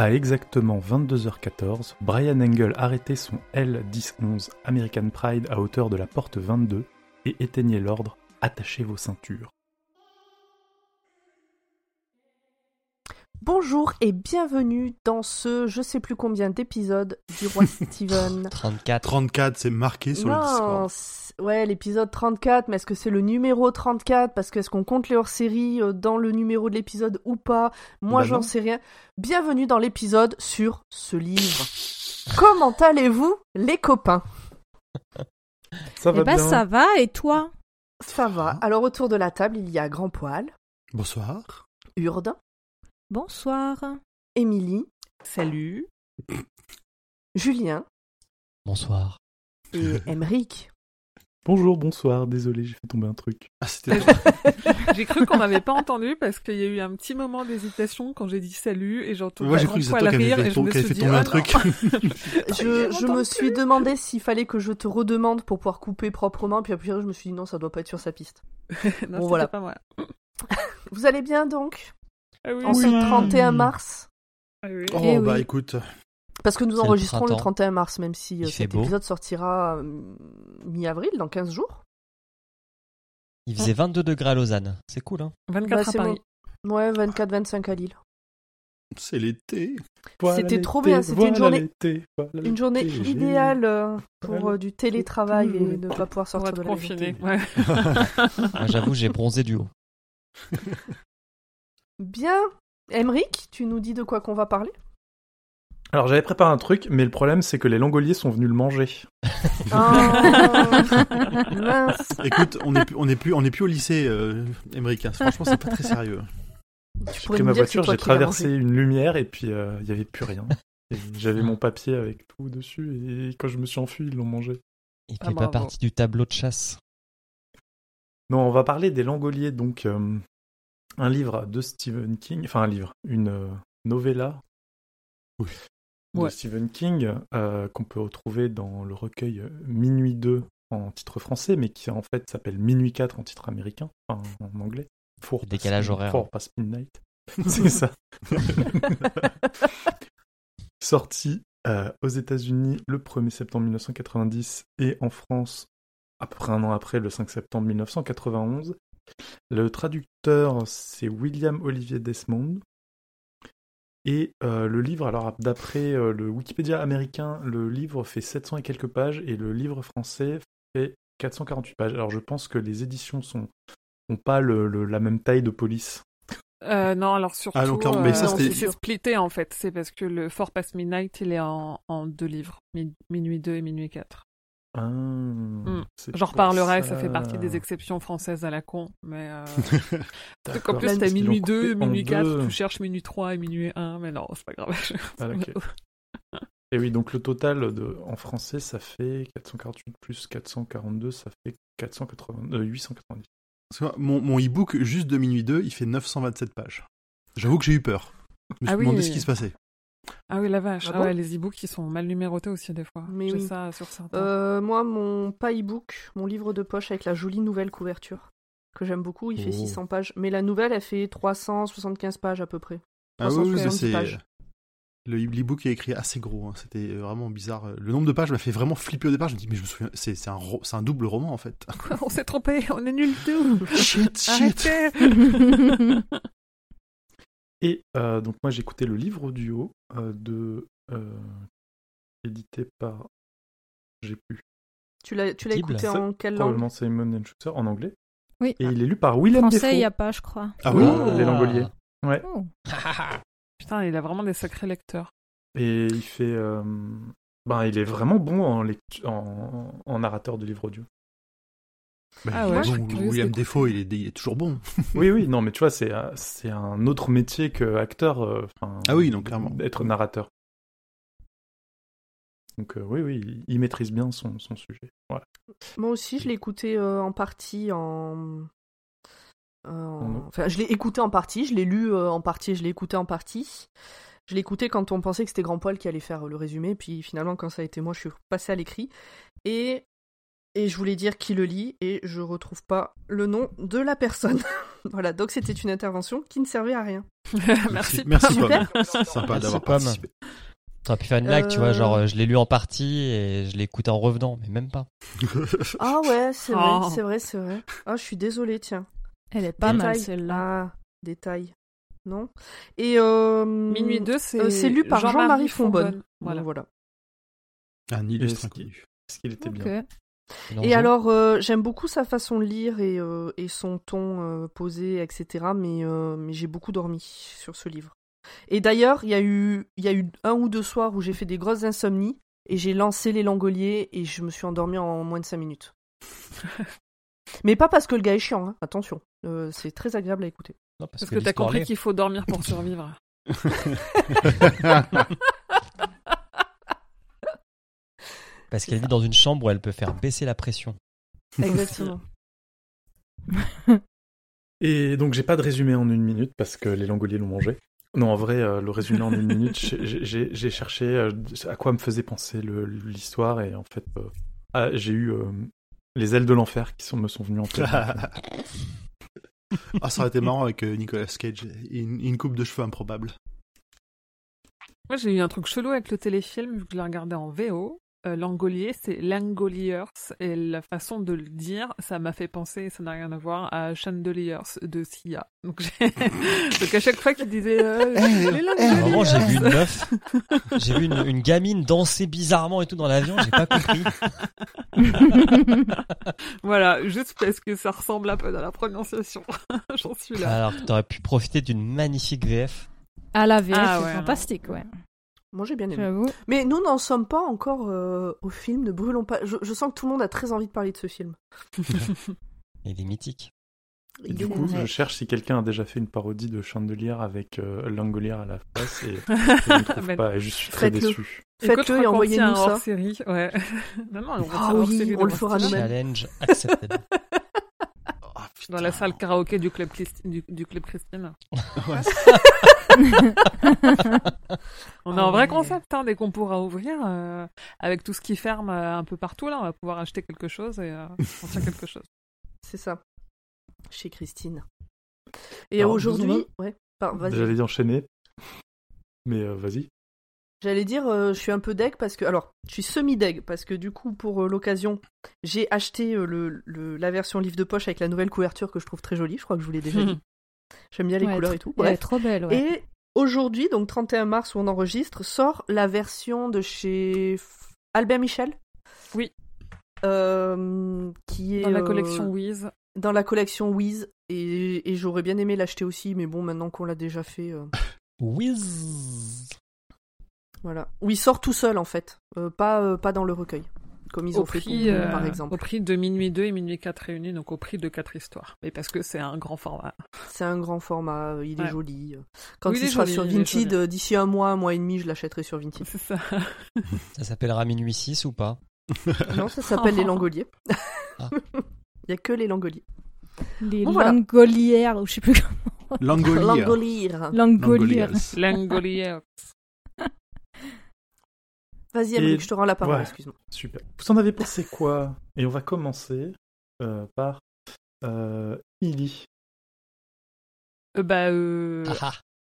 À exactement 22h14, Brian Engel arrêtait son L-1011 American Pride à hauteur de la porte 22 et éteignait l'ordre Attachez vos ceintures. Bonjour et bienvenue dans ce je sais plus combien d'épisodes du roi Steven. 34. 34, c'est marqué sur le non, Discord. c'est- ouais, l'épisode 34, mais est-ce que c'est le numéro 34 Parce que est-ce qu'on compte les hors-séries euh, dans le numéro de l'épisode ou pas? Moi, Bah j'en sais rien. Bienvenue dans l'épisode sur ce livre. Comment allez-vous, les copains? Ça Eh ben bien ça va, et toi? Ça va. Alors, autour de la table, il y a Grand Poil, Bonsoir. Urde, Bonsoir. Émilie, Salut. Julien Bonsoir. et Emeric. Bonjour, bonsoir, désolé, j'ai fait tomber un truc. Ah, c'était J'ai cru qu'on n'avait pas entendu parce qu'il y a eu un petit moment d'hésitation quand j'ai dit salut et j'entends Moi, j'ai cru que c'était toi qui avais fait, avait fait tomber un truc. Je, je me suis demandé s'il fallait que je te redemande pour pouvoir couper proprement, puis après je me suis dit non, ça doit pas être sur sa piste. non, Bon, voilà. c'était pas moi. Vous allez bien donc? Ah oui, En ce 31 mars ah oui. Oh, Eh bah oui. écoute. Parce que nous le enregistrons le, printemps. 31 mars, même si euh, Il fait cet beau. épisode sortira euh, mi-avril, dans 15 jours. Il faisait 22 degrés à Lausanne. C'est cool, hein 24 Bah, à Paris. Ouais, 24-25 à Lille. C'est l'été. C'était trop bien, c'était une journée- Une Une journée idéale euh, pour Voilà. euh, du télétravail et ne pas pouvoir sortir de la confiné. maison. Ouais. J'avoue, j'ai bronzé du haut. Bien. Emric, tu nous dis de quoi qu'on va parler? Alors j'avais préparé un truc, mais le problème c'est que les langoliers sont venus le manger. Ah, Mince. Écoute, on est plus, on est plus, on est plus au lycée, euh, Émeric, hein. Franchement, c'est pas très sérieux. Tu J'ai pris ma voiture, j'ai traversé une lumière et puis euh, il y avait plus rien. J'avais mon papier avec tout dessus et quand je me suis enfui, ils l'ont mangé. Il Ah, fait pas bravo. partie du tableau de chasse? Non, on va parler des Langoliers, donc euh, un livre de Stephen King, enfin un livre, une euh, novella Oui. de Ouais. Stephen King euh, qu'on peut retrouver dans le recueil euh, Minuit 2 en titre français, mais qui en fait s'appelle Minuit 4 en titre américain, enfin en anglais. Four Décalage Past- horaire. Four Past Midnight. C'est ça. Sorti euh, aux États-Unis le 1er septembre 1990 et en France à peu près un an après, le 5 septembre 1991. Le traducteur, c'est William Olivier Desmond. Et euh, le livre, alors d'après euh, le Wikipédia américain, le livre fait 700 et quelques pages et le livre français fait 448 pages. Alors je pense que les éditions sont ont pas le, le- la même taille de police. Euh, non, alors surtout. Ah, donc, alors, mais ça, euh, c'est splitté en fait. C'est parce que le Fort Past Midnight, il est en, en deux livres. Mi- Minuit 2 et Minuit 4. Ah, c'est J'en reparlerai, ça ça. fait partie des exceptions françaises à la con. Mais euh, qu'en plus, t'as minuit coupé 2, en minuit 4, deux. tu cherches minuit 3 et minuit 1, mais non, c'est pas grave. Ah, ok. Et oui, donc le total de, en français, ça fait 448 plus 442, ça fait 480, euh, 890. Parce que moi, mon, mon e-book, juste de minuit 2, il fait 927 pages. J'avoue que j'ai eu peur. Je me suis Ah oui. demandé ce qui se passait. Ah oui, la vache. Ah Ah bon ouais, les e-books, ils sont mal numérotés aussi des fois. Mais J'ai oui. ça sur certains. Euh, moi, mon pas e-book, mon livre de poche avec la jolie nouvelle couverture, que j'aime beaucoup, il fait Oh. 600 pages. Mais la nouvelle, elle fait 375 pages à peu près. Ah oui, oui, 370 c'est. pages. Le e-book est écrit assez gros. hein. C'était vraiment bizarre. Le nombre de pages m'a fait vraiment flipper au départ. Je me dis, mais je me souviens, c'est c'est un, ro- c'est un double roman en fait. on s'est trompé, on est nuls tout. shit, shit. Et euh, donc moi j'ai écouté le livre audio euh, de euh, édité par j'ai plus Tu l'as, tu l'as écouté en quelle langue? Probablement Simon and Schuster en anglais Oui. et il est lu par William Français, il n'y Defoe. a pas, je crois. Ah oui Ah, les Langoliers. Ouais. Oh. Putain, il a vraiment des sacrés lecteurs. Et il fait euh, ben il est vraiment bon en, en, en narrateur de livre audio. Bah, Ah ouais, bon, William. Defoe, il est, il est toujours bon. oui oui non mais tu vois c'est euh, c'est un autre métier que acteur euh, Ah oui, non, clairement. d'être narrateur. Donc euh, oui oui il, il maîtrise bien son, son sujet. Voilà. Moi aussi, je l'ai écouté euh, en partie en. en- En- Enfin, je l'ai écouté en partie, je l'ai lu euh, en partie, je l'ai écouté en partie. Je l'ai écouté quand on pensait que c'était Grand Poil qui allait faire le résumé, puis finalement, quand ça a été moi, je suis passé à l'écrit. Et Et je voulais dire qui le lit et je retrouve pas le nom de la personne. voilà, donc c'était une intervention qui ne servait à rien. Merci. Merci, Super. Pomme. Sympa d'avoir participé. T'aurais pu faire une blague, tu vois, Euh. genre euh, je l'ai lu en partie et je l'ai écouté en revenant, mais même pas. Ah ouais, c'est vrai, Oh. c'est vrai, c'est vrai. Ah, je suis désolée, tiens. Elle est pas mal Détail. celle-là. Ah, détail. Non. Et euh, Minuit 2, c'est euh, c'est lu par Jean-Marie Fonbonne. Voilà. Voilà. Un illustre Est-ce inconnu. Est-ce qu'il était Ok. bien Et alors, euh, j'aime beaucoup sa façon de lire et, euh, et son ton euh, posé, etc. Mais, euh, mais j'ai beaucoup dormi sur ce livre. Et d'ailleurs, il y, a eu- il y a eu un ou deux soirs où j'ai fait des grosses insomnies et j'ai lancé les langoliers et je me suis endormie en moins de 5 minutes. mais pas parce que le gars est chiant, hein, attention. Euh, c'est très agréable à écouter. Non, parce, Parce que, que t'as compris qu'il faut dormir pour survivre. Parce qu'elle vit dans une chambre où elle peut faire baisser la pression. Exactement. Et donc j'ai pas de résumé en une minute parce que les langoliers l'ont mangé. Non, en vrai, euh, le résumé en une minute, j'ai- cherché euh, à quoi me faisait penser l'histoire et en fait, euh, ah, j'ai eu euh, les ailes de l'enfer qui sont, me sont venues en tête. ah, ça aurait été marrant avec Nicolas Cage. Une, une coupe de cheveux improbable. Moi, j'ai eu un truc chelou avec le téléfilm, vu que je l'ai regardé en VO. Euh, Langolier, c'est Langoliers, et la façon de le dire, ça m'a fait penser, ça n'a rien à voir, à Chandeliers de Sia. Donc, à chaque fois qu'il disait euh, À un moment, j'ai vu une meuf, j'ai vu une, une gamine danser bizarrement et tout dans l'avion, j'ai pas compris. Voilà, juste parce que ça ressemble un peu dans la prononciation. J'en suis là. Alors t'aurais pu profiter d'une magnifique VF. À la VF, Ah c'est ouais, fantastique, ouais. Moi, j'ai bien aimé. J'avoue. Mais nous n'en sommes pas encore euh, au film, ne brûlons pas. Je, je sens que tout le monde a très envie de parler de ce film. Il est mythique. Et du coup, je cherche si quelqu'un a déjà fait une parodie de Chandelier avec euh, Langolier à la face et je ne trouve pas et je suis très déçu. Faites-le et envoyez-nous ça. hors série, ouais. non, non, on Ah hors oui, série on le fera nous-mêmes. Challenge accepted. Putain. Dans la salle karaoké du club, Christi- du, du club Christine. Ouais, On a Ah un vrai ouais. concept hein, dès qu'on pourra ouvrir. euh, avec tout ce qui ferme euh, un peu partout, là, on va pouvoir acheter quelque chose et euh, sortir quelque chose. C'est ça. Chez Christine. Et aujourd'hui, ouais. J'allais enchaîner, mais euh, vas-y. J'allais dire, euh, je suis un peu deg parce que, alors, je suis semi-deg parce que du coup, pour euh, l'occasion, j'ai acheté euh, le, le- la version livre de poche avec la nouvelle couverture que je trouve très jolie. Je crois que je vous l'ai déjà dit. J'aime bien les Ouais, couleurs et tout. Elle est Bref. trop belle, ouais. Et aujourd'hui, donc 31 mars où on enregistre, sort la version de chez Albert Michel. Oui. Euh, qui est Dans la euh, collection Wiz. dans la collection Wiz et, et j'aurais bien aimé l'acheter aussi, mais bon, maintenant qu'on l'a déjà fait, euh, Whiz. Voilà. Où il sort tout seul en fait, Euh, pas euh, pas dans le recueil, comme ils Au ont fait pour prix, nous, euh, par au exemple. prix de minuit 2 et minuit 4 réunis, donc au prix de 4 histoires. Mais parce que c'est un grand format. C'est un grand format, il est Ouais. joli. Quand Oui, il il, est sera joli, sur Vinted, euh, d'ici un mois, un mois et demi, je l'achèterai sur Vinted. C'est ça. Ça s'appellera Minuit 6 ou pas? Non, ça s'appelle les langoliers. Ah. Il y a que les langoliers. Les Bon, voilà. langolières, ou je sais plus comment. Langolier. Langoliers. Langolières. Langolier. Vas-y, Et- Emmerich, je te rends la parole, Ouais. excuse-moi. Super. Vous en avez pensé quoi? Et on va commencer euh, par euh, Illy. Euh, bah, euh, Ah ah.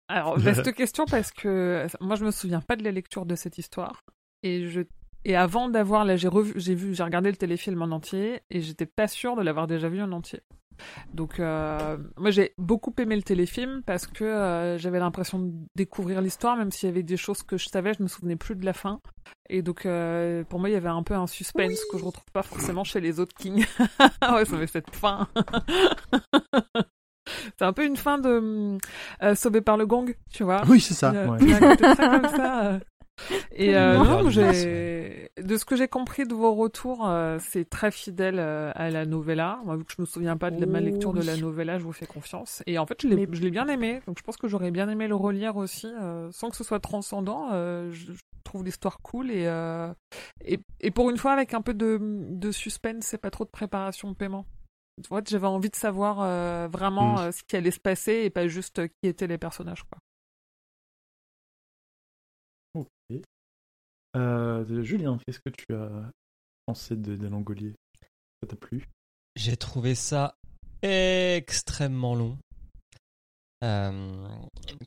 Alors, vaste question parce que moi, je me souviens pas de la lecture de cette histoire. Et je et avant d'avoir là, j'ai revu, j'ai vu, j'ai regardé le téléfilm en entier et j'étais pas sûre de l'avoir déjà vu en entier. Donc, euh, moi, j'ai beaucoup aimé le téléfilm parce que euh, j'avais l'impression de découvrir l'histoire, même s'il y avait des choses que je savais, je me souvenais plus de la fin. Et donc, euh, pour moi, il y avait un peu un suspense que je retrouve pas forcément chez les autres Kings. ouais, ça fait cette fin. C'est un peu une fin de euh, Sauvé par le gong, tu vois. Oui, c'est ça. Ouais. comme. Et euh, non, j'ai de ce que j'ai compris de vos retours, euh, c'est très fidèle euh, à la novella. Moi, vu que je me souviens pas de la- ma lecture de la novella, je vous fais confiance. Et en fait, je l'ai Mais- bien aimé. Donc, je pense que j'aurais bien aimé le relire aussi, euh, sans que ce soit transcendant. je, je trouve l'histoire cool et, et et pour une fois avec un peu de, de suspense et pas trop de préparation de paiement. Tu vois, j'avais envie de savoir vraiment Mm. ce qui allait se passer et pas juste qui étaient les personnages. Quoi. Euh, Julien, qu'est-ce que tu as pensé de, des Langoliers Ça t'a plu? J'ai trouvé ça extrêmement long. Euh,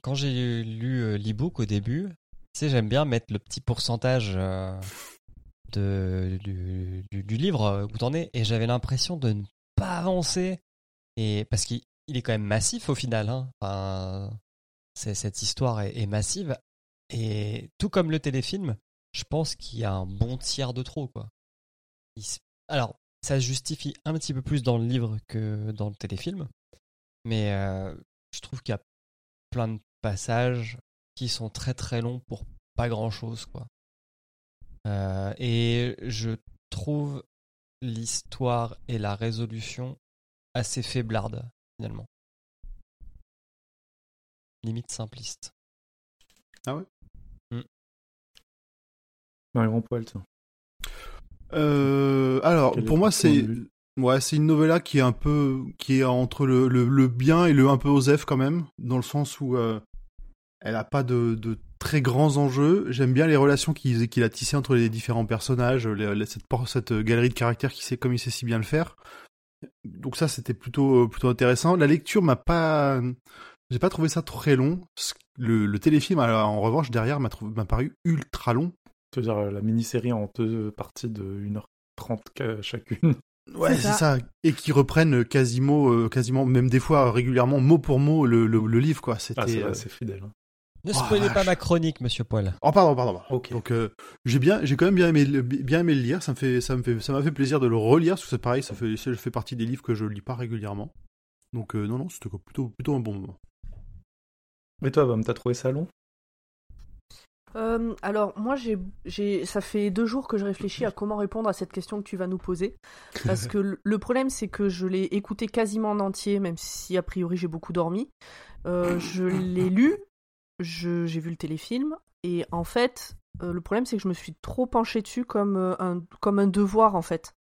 quand j'ai lu euh, l'ebook au début, tu sais, j'aime bien mettre le petit pourcentage de, du, livre où t'en es, et j'avais l'impression de ne pas avancer. Et parce qu'il il est quand même massif au final. Hein. Cette histoire est massive. Et tout comme le téléfilm, je pense qu'il y a un bon tiers de trop. Quoi. Alors, ça se justifie un petit peu plus dans le livre que dans le téléfilm. Mais euh, je trouve qu'il y a plein de passages qui sont très très longs pour pas grand chose. Quoi. Euh, et je trouve l'histoire et la résolution assez faiblardes, finalement. Limite simpliste. Dans les poils, ça. Euh, alors, Quel pour moi, c'est ouais, c'est une novella qui est un peu qui est entre le, le, le bien et le un peu osef quand même, dans le sens où euh, elle a pas de, de très grands enjeux. J'aime bien les relations qu'il qu'il a tissées entre les différents personnages, les- cette, cette galerie de caractères qui sait comme il sait si bien le faire. Donc ça, c'était plutôt plutôt intéressant. La lecture m'a pas, j'ai pas trouvé ça très long. Le, le téléfilm, alors, en revanche, derrière, m'a trouvé- m'a paru ultra long. Tu veux dire euh, la mini-série en deux parties de 1h30 ca- chacune. Ouais, C'est ça. ça. Et qui reprennent quasiment, euh, quasiment, même des fois régulièrement, mot pour mot, le, le, le livre, quoi. C'était. Ah, c'est euh, c'est fidèle. hein. Ne Oh, spoilez pas ma chronique, monsieur Poil. Oh pardon, pardon. pardon. Ok. Donc euh, j'ai bien, j'ai quand même bien aimé, le- bien aimé le lire. Ça me fait, ça me fait, ça m'a fait plaisir de le relire parce que c'est pareil, ça fait, ça fait partie des livres que je lis pas régulièrement. Donc euh, non, non, c'était plutôt, plutôt un bon moment. Mais toi, Bam, t'as trouvé ça long? Euh, alors, moi, j'ai, ça fait deux jours que je réfléchis à comment répondre à cette question que tu vas nous poser. Parce que le- problème, c'est que je l'ai écouté quasiment en entier, même si a priori j'ai beaucoup dormi. Euh, je l'ai lu, j'ai vu le téléfilm, et en fait, euh, le problème, c'est que je me suis trop penchée dessus comme, un, comme un devoir, en fait.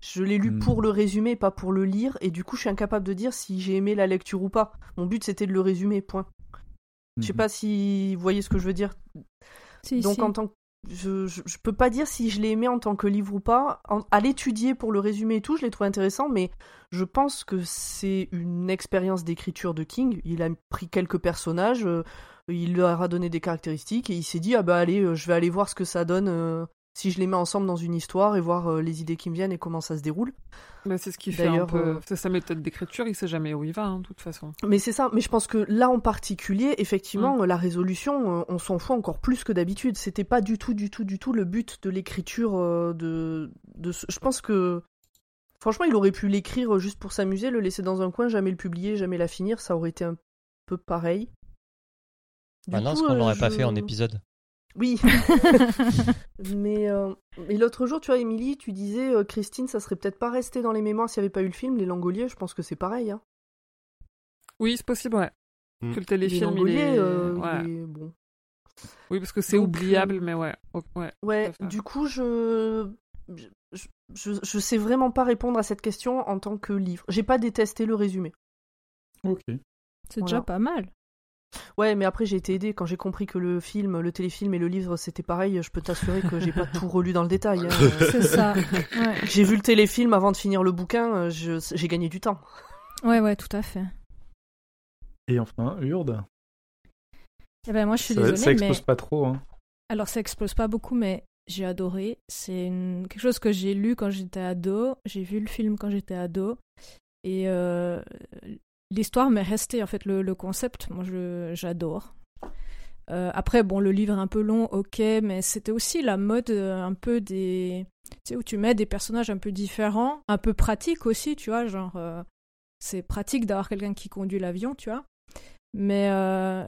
Je l'ai lu Hmm. pour le résumer, pas pour le lire, et du coup, je suis incapable de dire si j'ai aimé la lecture ou pas. Mon but, c'était de le résumer, point. Je sais Mhm. pas si vous voyez ce que je veux dire. Si, Donc si. en tant que je, je, je peux pas dire si je l'ai aimé en tant que livre ou pas. En- à l'étudier pour le résumer et tout, je l'ai trouvé intéressant, mais je pense que c'est une expérience d'écriture de King. Il a pris quelques personnages, euh, il leur a donné des caractéristiques et il s'est dit ah bah allez, euh, je vais aller voir ce que ça donne euh, si je les mets ensemble dans une histoire et voir euh, les idées qui me viennent et comment ça se déroule. Bah, c'est ce qui fait un D'ailleurs, peu. euh, C'est sa méthode d'écriture, il sait jamais où il va, hein, de toute façon. Mais c'est ça, mais je pense que là en particulier, effectivement, la résolution, euh, on s'en fout encore plus que d'habitude. C'était pas du tout, du tout, du tout le but de l'écriture euh, de, de ce- Je pense que. Franchement, il aurait pu l'écrire juste pour s'amuser, le laisser dans un coin, jamais le publier, jamais la finir, ça aurait été un peu pareil. Du Maintenant, coup, ce qu'on euh, n'aurait pas je- fait en épisode. Oui. mais euh, mais l'autre jour, tu vois, Émilie, tu disais, euh, Christine, ça serait peut-être pas resté dans les mémoires s'il n'y avait pas eu le film, Les Langoliers, je pense que c'est pareil. Hein. Oui, c'est possible, ouais. Mm. Que le Les téléfilm, il Langoliers, est... euh, ouais. il est- bon. Oui, parce que c'est Donc, oubliable, mais ouais. Ouais. Du coup, je... Je, je, je sais vraiment pas répondre à cette question en tant que livre. J'ai pas détesté le résumé. Ok. C'est Voilà. déjà pas mal. Ouais, mais après j'ai été aidée quand j'ai compris que le film, le téléfilm et le livre c'était pareil. Je peux t'assurer que j'ai pas tout relu dans le détail. hein. C'est ça. Ouais. J'ai vu le téléfilm avant de finir le bouquin. je- J'ai gagné du temps. ouais, ouais, tout à fait. Et enfin, Urde. Eh ben, moi, je suis Ça, désolée, ça explose mais... pas trop. Hein. Alors, ça explose pas beaucoup, mais j'ai adoré. C'est une... quelque chose que j'ai lu quand j'étais ado. J'ai vu le film quand j'étais ado. Et euh, l'histoire m'est restée, en fait, le, le concept. Moi, je... j'adore. Euh, après, bon, le livre est un peu long, ok, mais c'était aussi la mode euh, un peu des. Tu sais, où tu mets des personnages un peu différents, un peu pratiques aussi, tu vois, genre. euh, c'est pratique d'avoir quelqu'un qui conduit l'avion, tu vois. Mais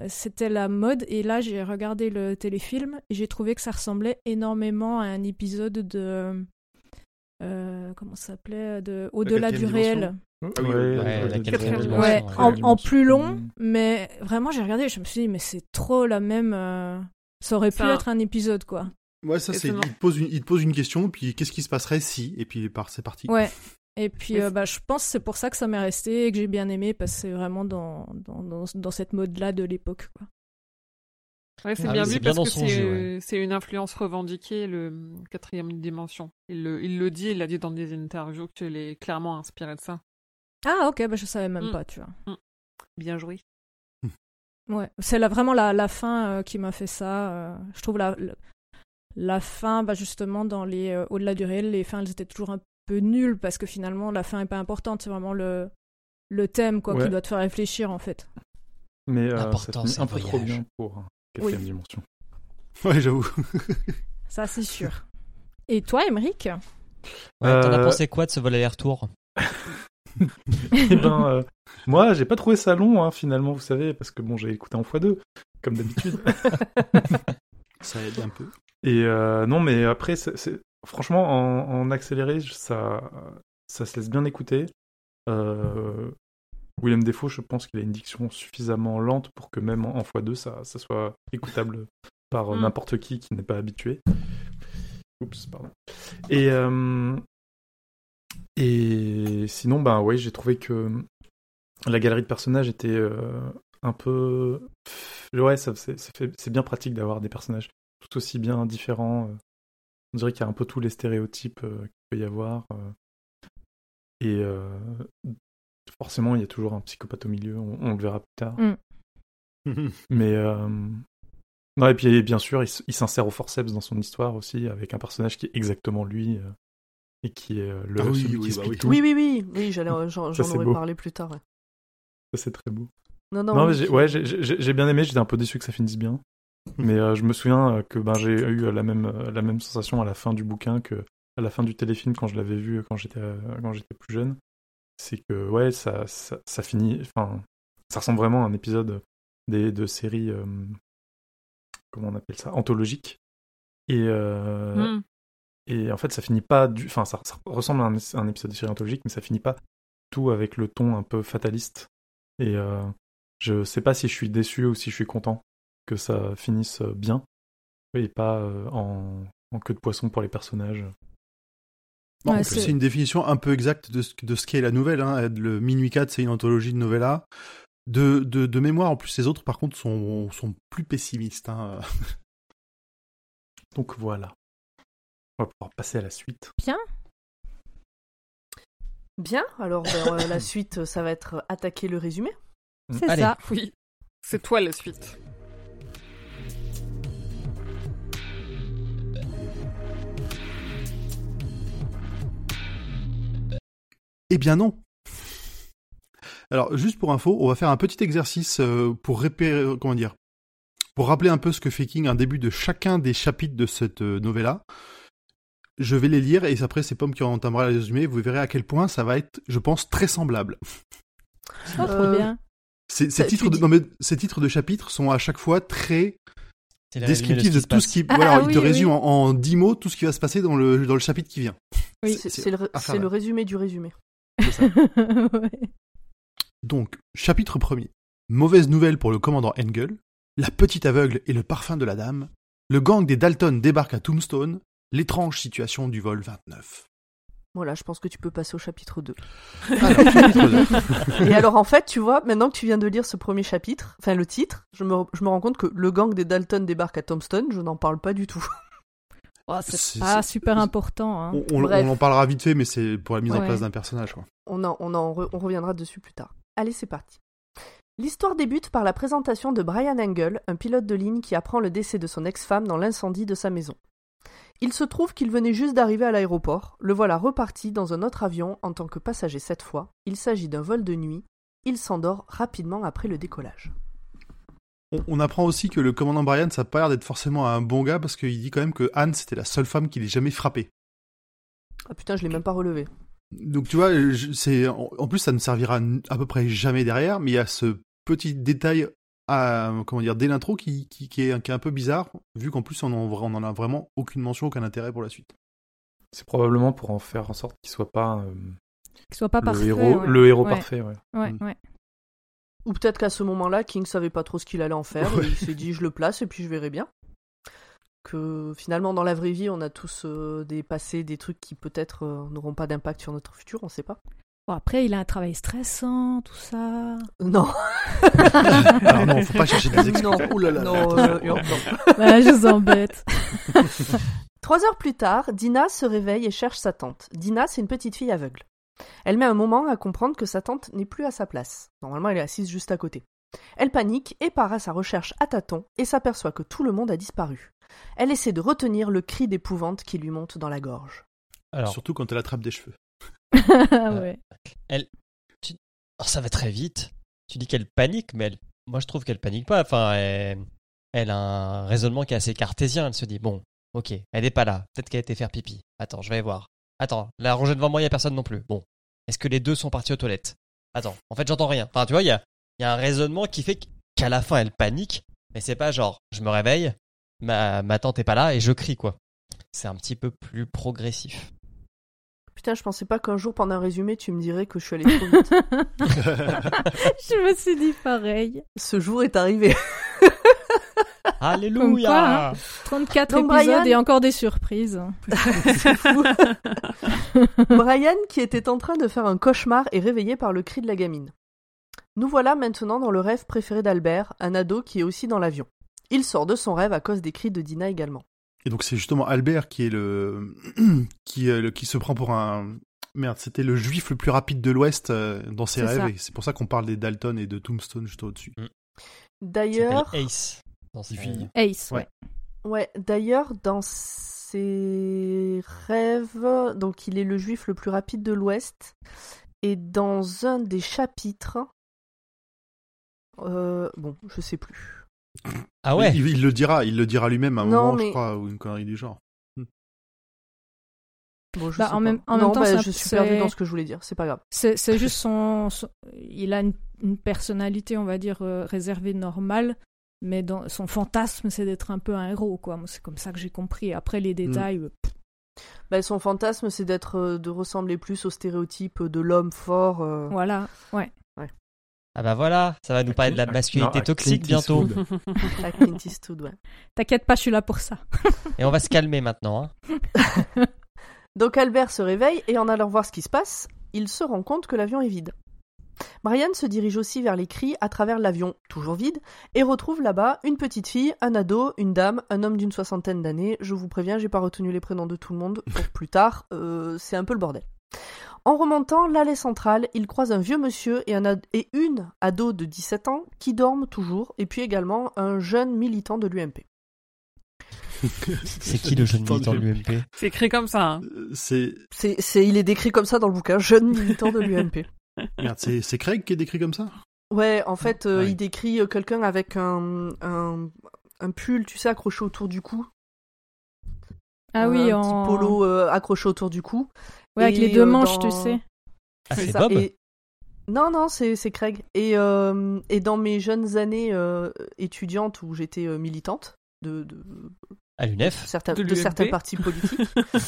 c'était la mode, et là j'ai regardé le téléfilm et j'ai trouvé que ça ressemblait énormément à un épisode de. comment ça s'appelait de Au-delà du réel. En, plus long, Mm. mais vraiment j'ai regardé et je me suis dit, mais c'est trop la même. euh, Ça aurait pu Ça- être un épisode, quoi. Ouais, ça c'est. Il te pose une, il te pose une question, puis qu'est-ce qui se passerait si, et puis par- c'est parti. Ouais. Et puis, euh, bah, je pense que c'est pour ça que ça m'est resté et que j'ai bien aimé parce que c'est vraiment dans, dans, dans, dans cette mode-là de l'époque. quoi. Ouais, c'est Ah bien vu bien parce que c'est une influence revendiquée, le quatrième dimension. Il le, il le dit, il l'a dit dans des interviews qu'il est clairement inspiré de ça. Ah, ok, bah, je savais même Mm. pas, tu vois. Bien joué. Ouais, c'est la- vraiment la, la fin euh, qui m'a fait ça. euh, je trouve la, la, la fin, bah, justement, dans les euh, Au-delà du réel, les fins, elles étaient toujours un peu nulles parce que finalement, la fin est pas importante. C'est vraiment le, le thème quoi, Ouais. qui doit te faire réfléchir, en fait. Mais euh, L'important, c'est un peu trop bien pour un quatrième Oui. dimension. Ouais, j'avoue. Ça, c'est sûr. Et toi, Emmerich Ouais, T'en as pensé quoi de ce vol aller-retour? Eh ben, euh, moi, j'ai pas trouvé ça long, hein, finalement, vous savez, parce que bon, j'ai écouté en x2, comme d'habitude. Ça aide un peu. Et euh, non, mais après, c'est- c'est- franchement, en, en accéléré, ça, ça se laisse bien écouter. Euh, William Defoe, je pense qu'il a une diction suffisamment lente pour que même en, en x2, ça, ça soit écoutable par Mm. n'importe qui qui n'est pas habitué. Oups, pardon. Et, euh, et sinon, ben ouais, j'ai trouvé que la galerie de personnages était euh, un peu. Ouais, ça, c'est, c'est fait- c'est bien pratique d'avoir des personnages tout aussi bien différents. euh. On dirait qu'il y a un peu tous les stéréotypes euh, qu'il peut y avoir. euh. Et euh, forcément, il y a toujours un psychopathe au milieu, on, on le verra plus tard. Mais euh, non, et puis bien sûr, il, il s'insère au forceps dans son histoire aussi, avec un personnage qui est exactement lui euh, et qui est euh, le Ah oui, celui oui, qui bah explique oui. tout. Oui, oui, oui, oui, j'allais, j'en, aurais beau. parlé plus tard. ouais. Ça, c'est très beau. Non, non, Non, j'ai, ouais, bien aimé, j'étais un peu déçu que ça finisse bien. Mais euh, je me souviens euh, que ben, j'ai eu euh, la même, euh, la même sensation à la fin du bouquin que à la fin du téléfilm quand je l'avais vu quand j'étais, euh, quand j'étais plus jeune. C'est que, ouais, ça, ça, ça finit. Enfin, ça ressemble vraiment à un épisode des, de séries. euh, comment on appelle ça Anthologique. Et, euh, Mm. Et en fait, ça finit pas du. Enfin, ça, ça ressemble à un, à un épisode de série anthologique, mais ça finit pas tout avec le ton un peu fataliste. Et euh, je sais pas si je suis déçu ou si je suis content que ça finisse bien et pas euh, en, en queue de poisson pour les personnages. Bon, Ouais, en plus, c'est- c'est une définition un peu exacte de ce, de ce qu'est la nouvelle. Hein. Le Minuit 4, c'est une anthologie de novella. De, de, de mémoire, en plus, les autres, par contre, sont, sont plus pessimistes. Hein. Donc voilà. On va pouvoir passer à la suite. Bien, alors ben, euh, la suite, ça va être attaquer le résumé. C'est Allez. ça. Oui, c'est toi la suite. Eh bien non. Alors, juste pour info, on va faire un petit exercice euh, pour répérer, comment dire, pour rappeler un peu ce que fait King un début de chacun des chapitres de cette euh, novella. Je vais les lire et après c'est Pomme qui entamera le résumé. Vous verrez à quel point ça va être, je pense, très semblable. Oh, trop Euh, bien. Ces, ces Ça, titres de, dis- non, mais ces titres de chapitres sont à chaque fois très descriptifs de, tout ce qui. Ah, voilà, ah, il oui, te oui, résume oui. en, en 10 mots tout ce qui va se passer dans le, dans le chapitre qui vient. Oui. C'est, le, résumé du résumé. Ouais. Donc, chapitre 1er. Mauvaise nouvelle pour le commandant Engel. La petite aveugle et le parfum de la dame. Le gang des Dalton débarque à Tombstone. L'étrange situation du vol 29. Voilà, je pense que tu peux passer au chapitre 2. Alors, chapitre 2. Et alors en fait, tu vois, maintenant que tu viens de lire ce premier chapitre, enfin le titre, je me, je me rends compte que le gang des Dalton débarque à Tombstone, je n'en parle pas du tout. Oh, c'est pas super important. Hein. On, on- Bref. on en parlera vite fait, mais c'est pour la mise en place d'un personnage. Quoi. On, en, on, en re- on reviendra dessus plus tard. Allez, c'est parti. L'histoire débute par la présentation de Brian Engel, un pilote de ligne qui apprend le décès de son ex-femme dans l'incendie de sa maison. Il se trouve qu'il venait juste d'arriver à l'aéroport, le voilà reparti dans un autre avion en tant que passager cette fois. Il s'agit d'un vol de nuit. Il s'endort rapidement après le décollage. On, on apprend aussi que le commandant Brian, ça n'a pas l'air d'être forcément un bon gars parce qu'il dit quand même que Anne, c'était la seule femme qu'il ait jamais frappée. Ah putain, je l'ai même pas relevé. Donc tu vois, c'est en, plus ça ne servira à peu près jamais derrière, mais il y a ce petit détail à comment dire dès l'intro qui, qui, qui est, qui est un peu bizarre, vu qu'en plus on en, on en a vraiment aucune mention, aucun intérêt pour la suite. C'est probablement pour en faire en sorte qu'il soit pas euh, Qu'il soit pas le, parfait. héros, ouais. le héros Ouais. parfait. Ouais. Ouais, Mm. ouais. Ou peut-être qu'à ce moment-là, King savait pas trop ce qu'il allait en faire Ouais. et il s'est dit je le place et puis je verrai bien. Que finalement dans la vraie vie, on a tous euh, des passés, des trucs qui peut-être euh, n'auront pas d'impact sur notre futur, on sait pas. Bon, après, il a un travail stressant, tout ça. Non, Alors non, faut pas chercher des excuses. non, Oh là là. non, euh, non. Bah, je vous embête. Trois heures plus tard, Dina se réveille et cherche sa tante. Dina, c'est une petite fille aveugle. Elle met un moment à comprendre que sa tante n'est plus à sa place. Normalement, elle est assise juste à côté. Elle panique et part à sa recherche à tâtons et s'aperçoit que tout le monde a disparu. Elle essaie de retenir le cri d'épouvante qui lui monte dans la gorge. Alors, Surtout quand elle attrape des cheveux. Ah ouais. oh, ça va très vite. Tu dis qu'elle panique, mais elle... moi je trouve qu'elle panique pas. Enfin, elle... elle a un raisonnement qui est assez cartésien. Elle se dit bon, ok, elle est pas là. Peut-être qu'elle a été faire pipi. Attends, je vais voir. Attends, la rangée devant moi, il y a personne non plus. Bon, est-ce que les deux sont partis aux toilettes? Attends, en fait, j'entends rien. Enfin, tu vois, il y a, y a un raisonnement qui fait qu'à la fin, elle panique, mais c'est pas genre, je me réveille, ma, ma tante est pas là et je crie quoi. C'est un petit peu plus progressif. Putain, je pensais pas qu'un jour, pendant un résumé, tu me dirais que je suis allée trop vite. je me suis dit pareil. Ce jour est arrivé. Alléluia Comme quoi, hein. 34 Donc, épisodes Brian- et encore des surprises. C'est fou. Brian, qui était en train de faire un cauchemar, est réveillé par le cri de la gamine. Nous voilà maintenant dans le rêve préféré d'Albert, un ado qui est aussi dans l'avion. Il sort de son rêve à cause des cris de Dina également. Et donc c'est justement Albert qui est le qui, euh, le- qui se prend pour un merde. C'était le juif le plus rapide de l'Ouest euh, dans ses rêves ça. et c'est pour ça qu'on parle des Dalton et de Tombstone juste au-dessus. S'appelle D'ailleurs, Ace. Dans ses- Lui. Ace, ouais. Ouais. ouais, d'ailleurs dans ses rêves, donc il est le juif le plus rapide de l'Ouest, et dans un des chapitres, euh, bon, je sais plus. Ah ouais Il, il le dira, il le dira lui-même à un Non, moment, je mais- crois, ou une connerie du genre. Bon, je Bah, sais en pas. même- en non, même temps, bah, je suis perdue dans ce que je voulais dire. C'est pas grave. C'est juste son, son- Il a une, une personnalité, on va dire, euh, réservée normale, mais dans, son fantasme, c'est d'être un peu un héros, quoi. C'est comme ça que j'ai compris. Après, les détails. euh, Bah, son fantasme, c'est d'être, euh, de ressembler plus au stéréotype de l'homme fort. euh. voilà, ouais. Ah bah voilà, ça va nous parler de la masculinité toxique bientôt. Ouais. T'inquiète pas, je suis là pour ça. Et on va se calmer maintenant. Hein. Donc Albert se réveille et en allant voir ce qui se passe, il se rend compte que l'avion est vide. Brian se dirige aussi vers les cris à travers l'avion, toujours vide, et retrouve là-bas une petite fille, un ado, une dame, un homme d'une soixantaine d'années. Je vous préviens, j'ai pas retenu les prénoms de tout le monde pour plus tard, euh, c'est un peu le bordel. En remontant l'allée centrale, il croise un vieux monsieur et, un ad- et une ado de 17 ans qui dorment toujours, et puis également un jeune militant de l'UMP. C'est qui le jeune militant de l'UMP C'est écrit comme ça. hein. Euh, C'est il est décrit comme ça dans le bouquin, jeune militant de l'UMP. merde, c'est c'est Craig qui est décrit comme ça? Ouais, en fait, euh, Ouais. il décrit euh, quelqu'un avec un, un, un pull, tu sais, accroché autour du cou. Ah Euh, oui, un en... petit polo euh, accroché autour du cou. Ouais, avec les deux euh, manches, dans- tu sais. Ah, c'est ça. Bob? Et- Non, non, c'est, c'est Craig. Et, euh, et dans mes jeunes années euh, étudiantes où j'étais euh, militante de, de, À l'UNEF certains, De de, certains partis politiques,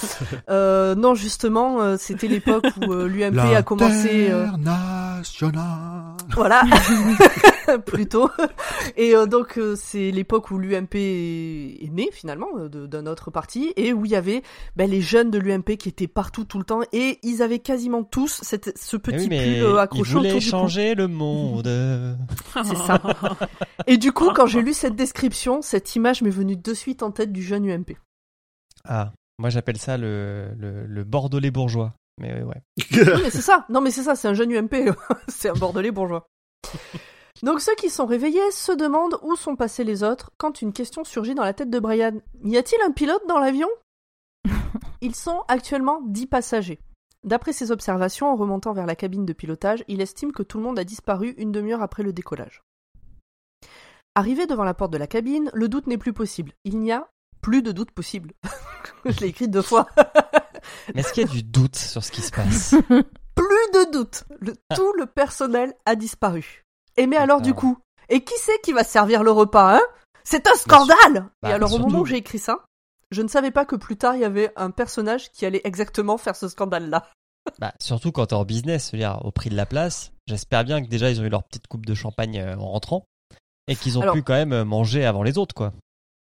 euh, non, justement, euh, c'était l'époque où euh, l'UMP a commencé. International. Voilà, plutôt. Et euh, donc euh, c'est l'époque où l'UMP est est né finalement euh, d'un autre parti et où il y avait ben, les jeunes de l'UMP qui étaient partout tout le temps et ils avaient quasiment tous cette, ce petit oui, mais pull euh, accroché voulait autour du cou. changer le monde. C'est ça. Et du coup, quand j'ai lu cette description, cette image m'est venue de suite en tête du jeune UMP. Ah, moi j'appelle ça le, le, le bordelais bourgeois. Mais euh, ouais. Oui, mais c'est ça. Non, mais c'est ça, c'est un jeune UMP. c'est un bordelais bourgeois. Donc ceux qui sont réveillés se demandent où sont passés les autres quand une question surgit dans la tête de Brian. Y a-t-il un pilote dans l'avion? Ils sont actuellement 10 passagers. D'après ses observations, en remontant vers la cabine de pilotage, il estime que tout le monde a disparu une demi-heure après le décollage. Arrivé devant la porte de la cabine, le doute n'est plus possible. Il n'y a plus de doute possible. Je l'ai écrit deux fois. Mais est-ce qu'il y a du doute sur ce qui se passe? Plus de doute. Le- tout le personnel a disparu. Et mais alors du coup, et qui c'est qui va servir le repas, hein? C'est un scandale Bah, Et alors au moment où j'ai écrit ça, je ne savais pas que plus tard il y avait un personnage qui allait exactement faire ce scandale-là. Bah, surtout quand t'es en business, je veux dire, au prix de la place. J'espère bien que déjà ils ont eu leur petite coupe de champagne euh, en rentrant et qu'ils ont Alors- pu quand même euh, manger avant les autres, quoi.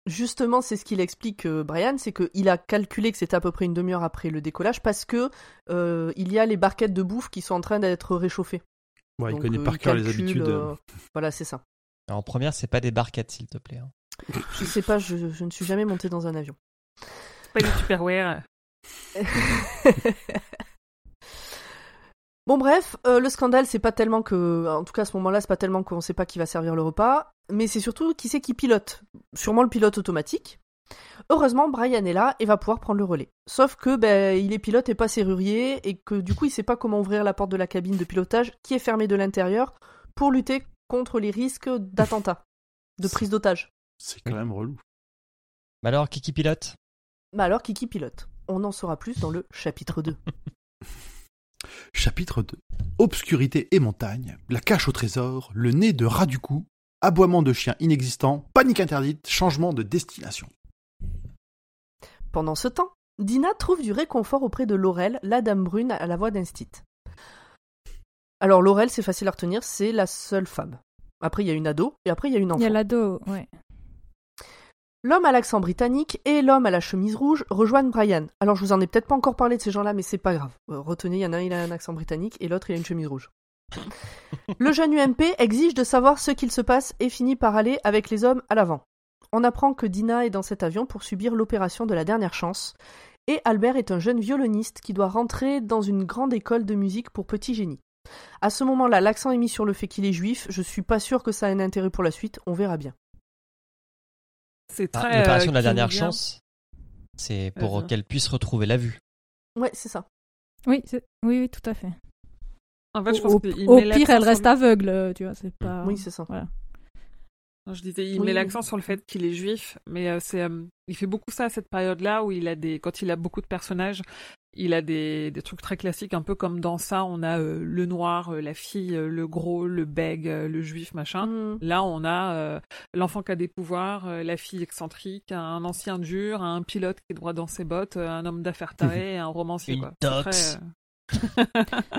Justement, c'est ce qu'il explique, euh, Brian, c'est qu'il a calculé que c'était à peu près une demi-heure après le décollage parce que euh, il y a les barquettes de bouffe qui sont en train d'être réchauffées. Ouais, il connaît euh, par cœur les habitudes. euh, Voilà, c'est ça. En première, c'est pas des barquettes, s'il te plaît. hein. Je sais pas, je, je ne suis jamais monté dans un avion. Pas du Tupperware. Bon bref, euh, le scandale c'est pas tellement que, en tout cas à ce moment-là c'est pas tellement qu'on sait pas qui va servir le repas, mais c'est surtout qui c'est qui pilote. Sûrement le pilote automatique. Heureusement Brian est là et va pouvoir prendre le relais. Sauf que ben il est pilote et pas serrurier et que du coup il sait pas comment ouvrir la porte de la cabine de pilotage qui est fermée de l'intérieur pour lutter contre les risques d'attentat, de prise d'otage. C'est quand même relou. Bah alors, qui qui pilote? Bah alors qui qui pilote? On en saura plus dans le chapitre 2. Chapitre 2. Obscurité et montagne, la cache au trésor, le nez de rat du cou, aboiement de chien inexistant, panique interdite, changement de destination. Pendant ce temps, Dina trouve du réconfort auprès de Laurel, la dame brune à la voix d'Instit. Alors Laurel, c'est facile à retenir, c'est la seule femme. Après, il y a une ado, et après, il y a une enfant. Il y a l'ado, ouais. L'homme à l'accent britannique et l'homme à la chemise rouge rejoignent Brian. Alors, je vous en ai peut-être pas encore parlé de ces gens-là, mais c'est pas grave. Euh, retenez, il y en a un, il a un accent britannique, et l'autre, il a une chemise rouge. Le jeune UMP exige de savoir ce qu'il se passe et finit par aller avec les hommes à l'avant. On apprend que Dina est dans cet avion pour subir l'opération de la dernière chance, et Albert est un jeune violoniste qui doit rentrer dans une grande école de musique pour petits génies. À ce moment-là, l'accent est mis sur le fait qu'il est juif, je suis pas sûr que ça ait un intérêt pour la suite, on verra bien. C'est Ah, très. L'opération euh, de la dernière keynésien. chance, c'est pour qu'elle puisse retrouver la vue. Ouais, c'est ça. Oui, c'est- oui, oui, tout à fait. En fait, je Au, pense au- qu'il au met pire, elle reste le- aveugle, euh, tu vois, c'est pas... Oui, c'est ça. Non, Je disais, il Oui, met l'accent sur le fait qu'il est juif, mais euh, c'est, euh, il fait beaucoup ça à cette période-là où il a des, quand il a beaucoup de personnages, il a des, des trucs très classiques, un peu comme dans ça, on a euh, le noir, euh, la fille, euh, le gros, le bègue, euh, le juif, machin. Mm. Là, on a euh, l'enfant qui a des pouvoirs, euh, la fille excentrique, un ancien dur, un pilote qui est droit dans ses bottes, euh, un homme d'affaires taré, et un romancier. Une quoi. Très, euh,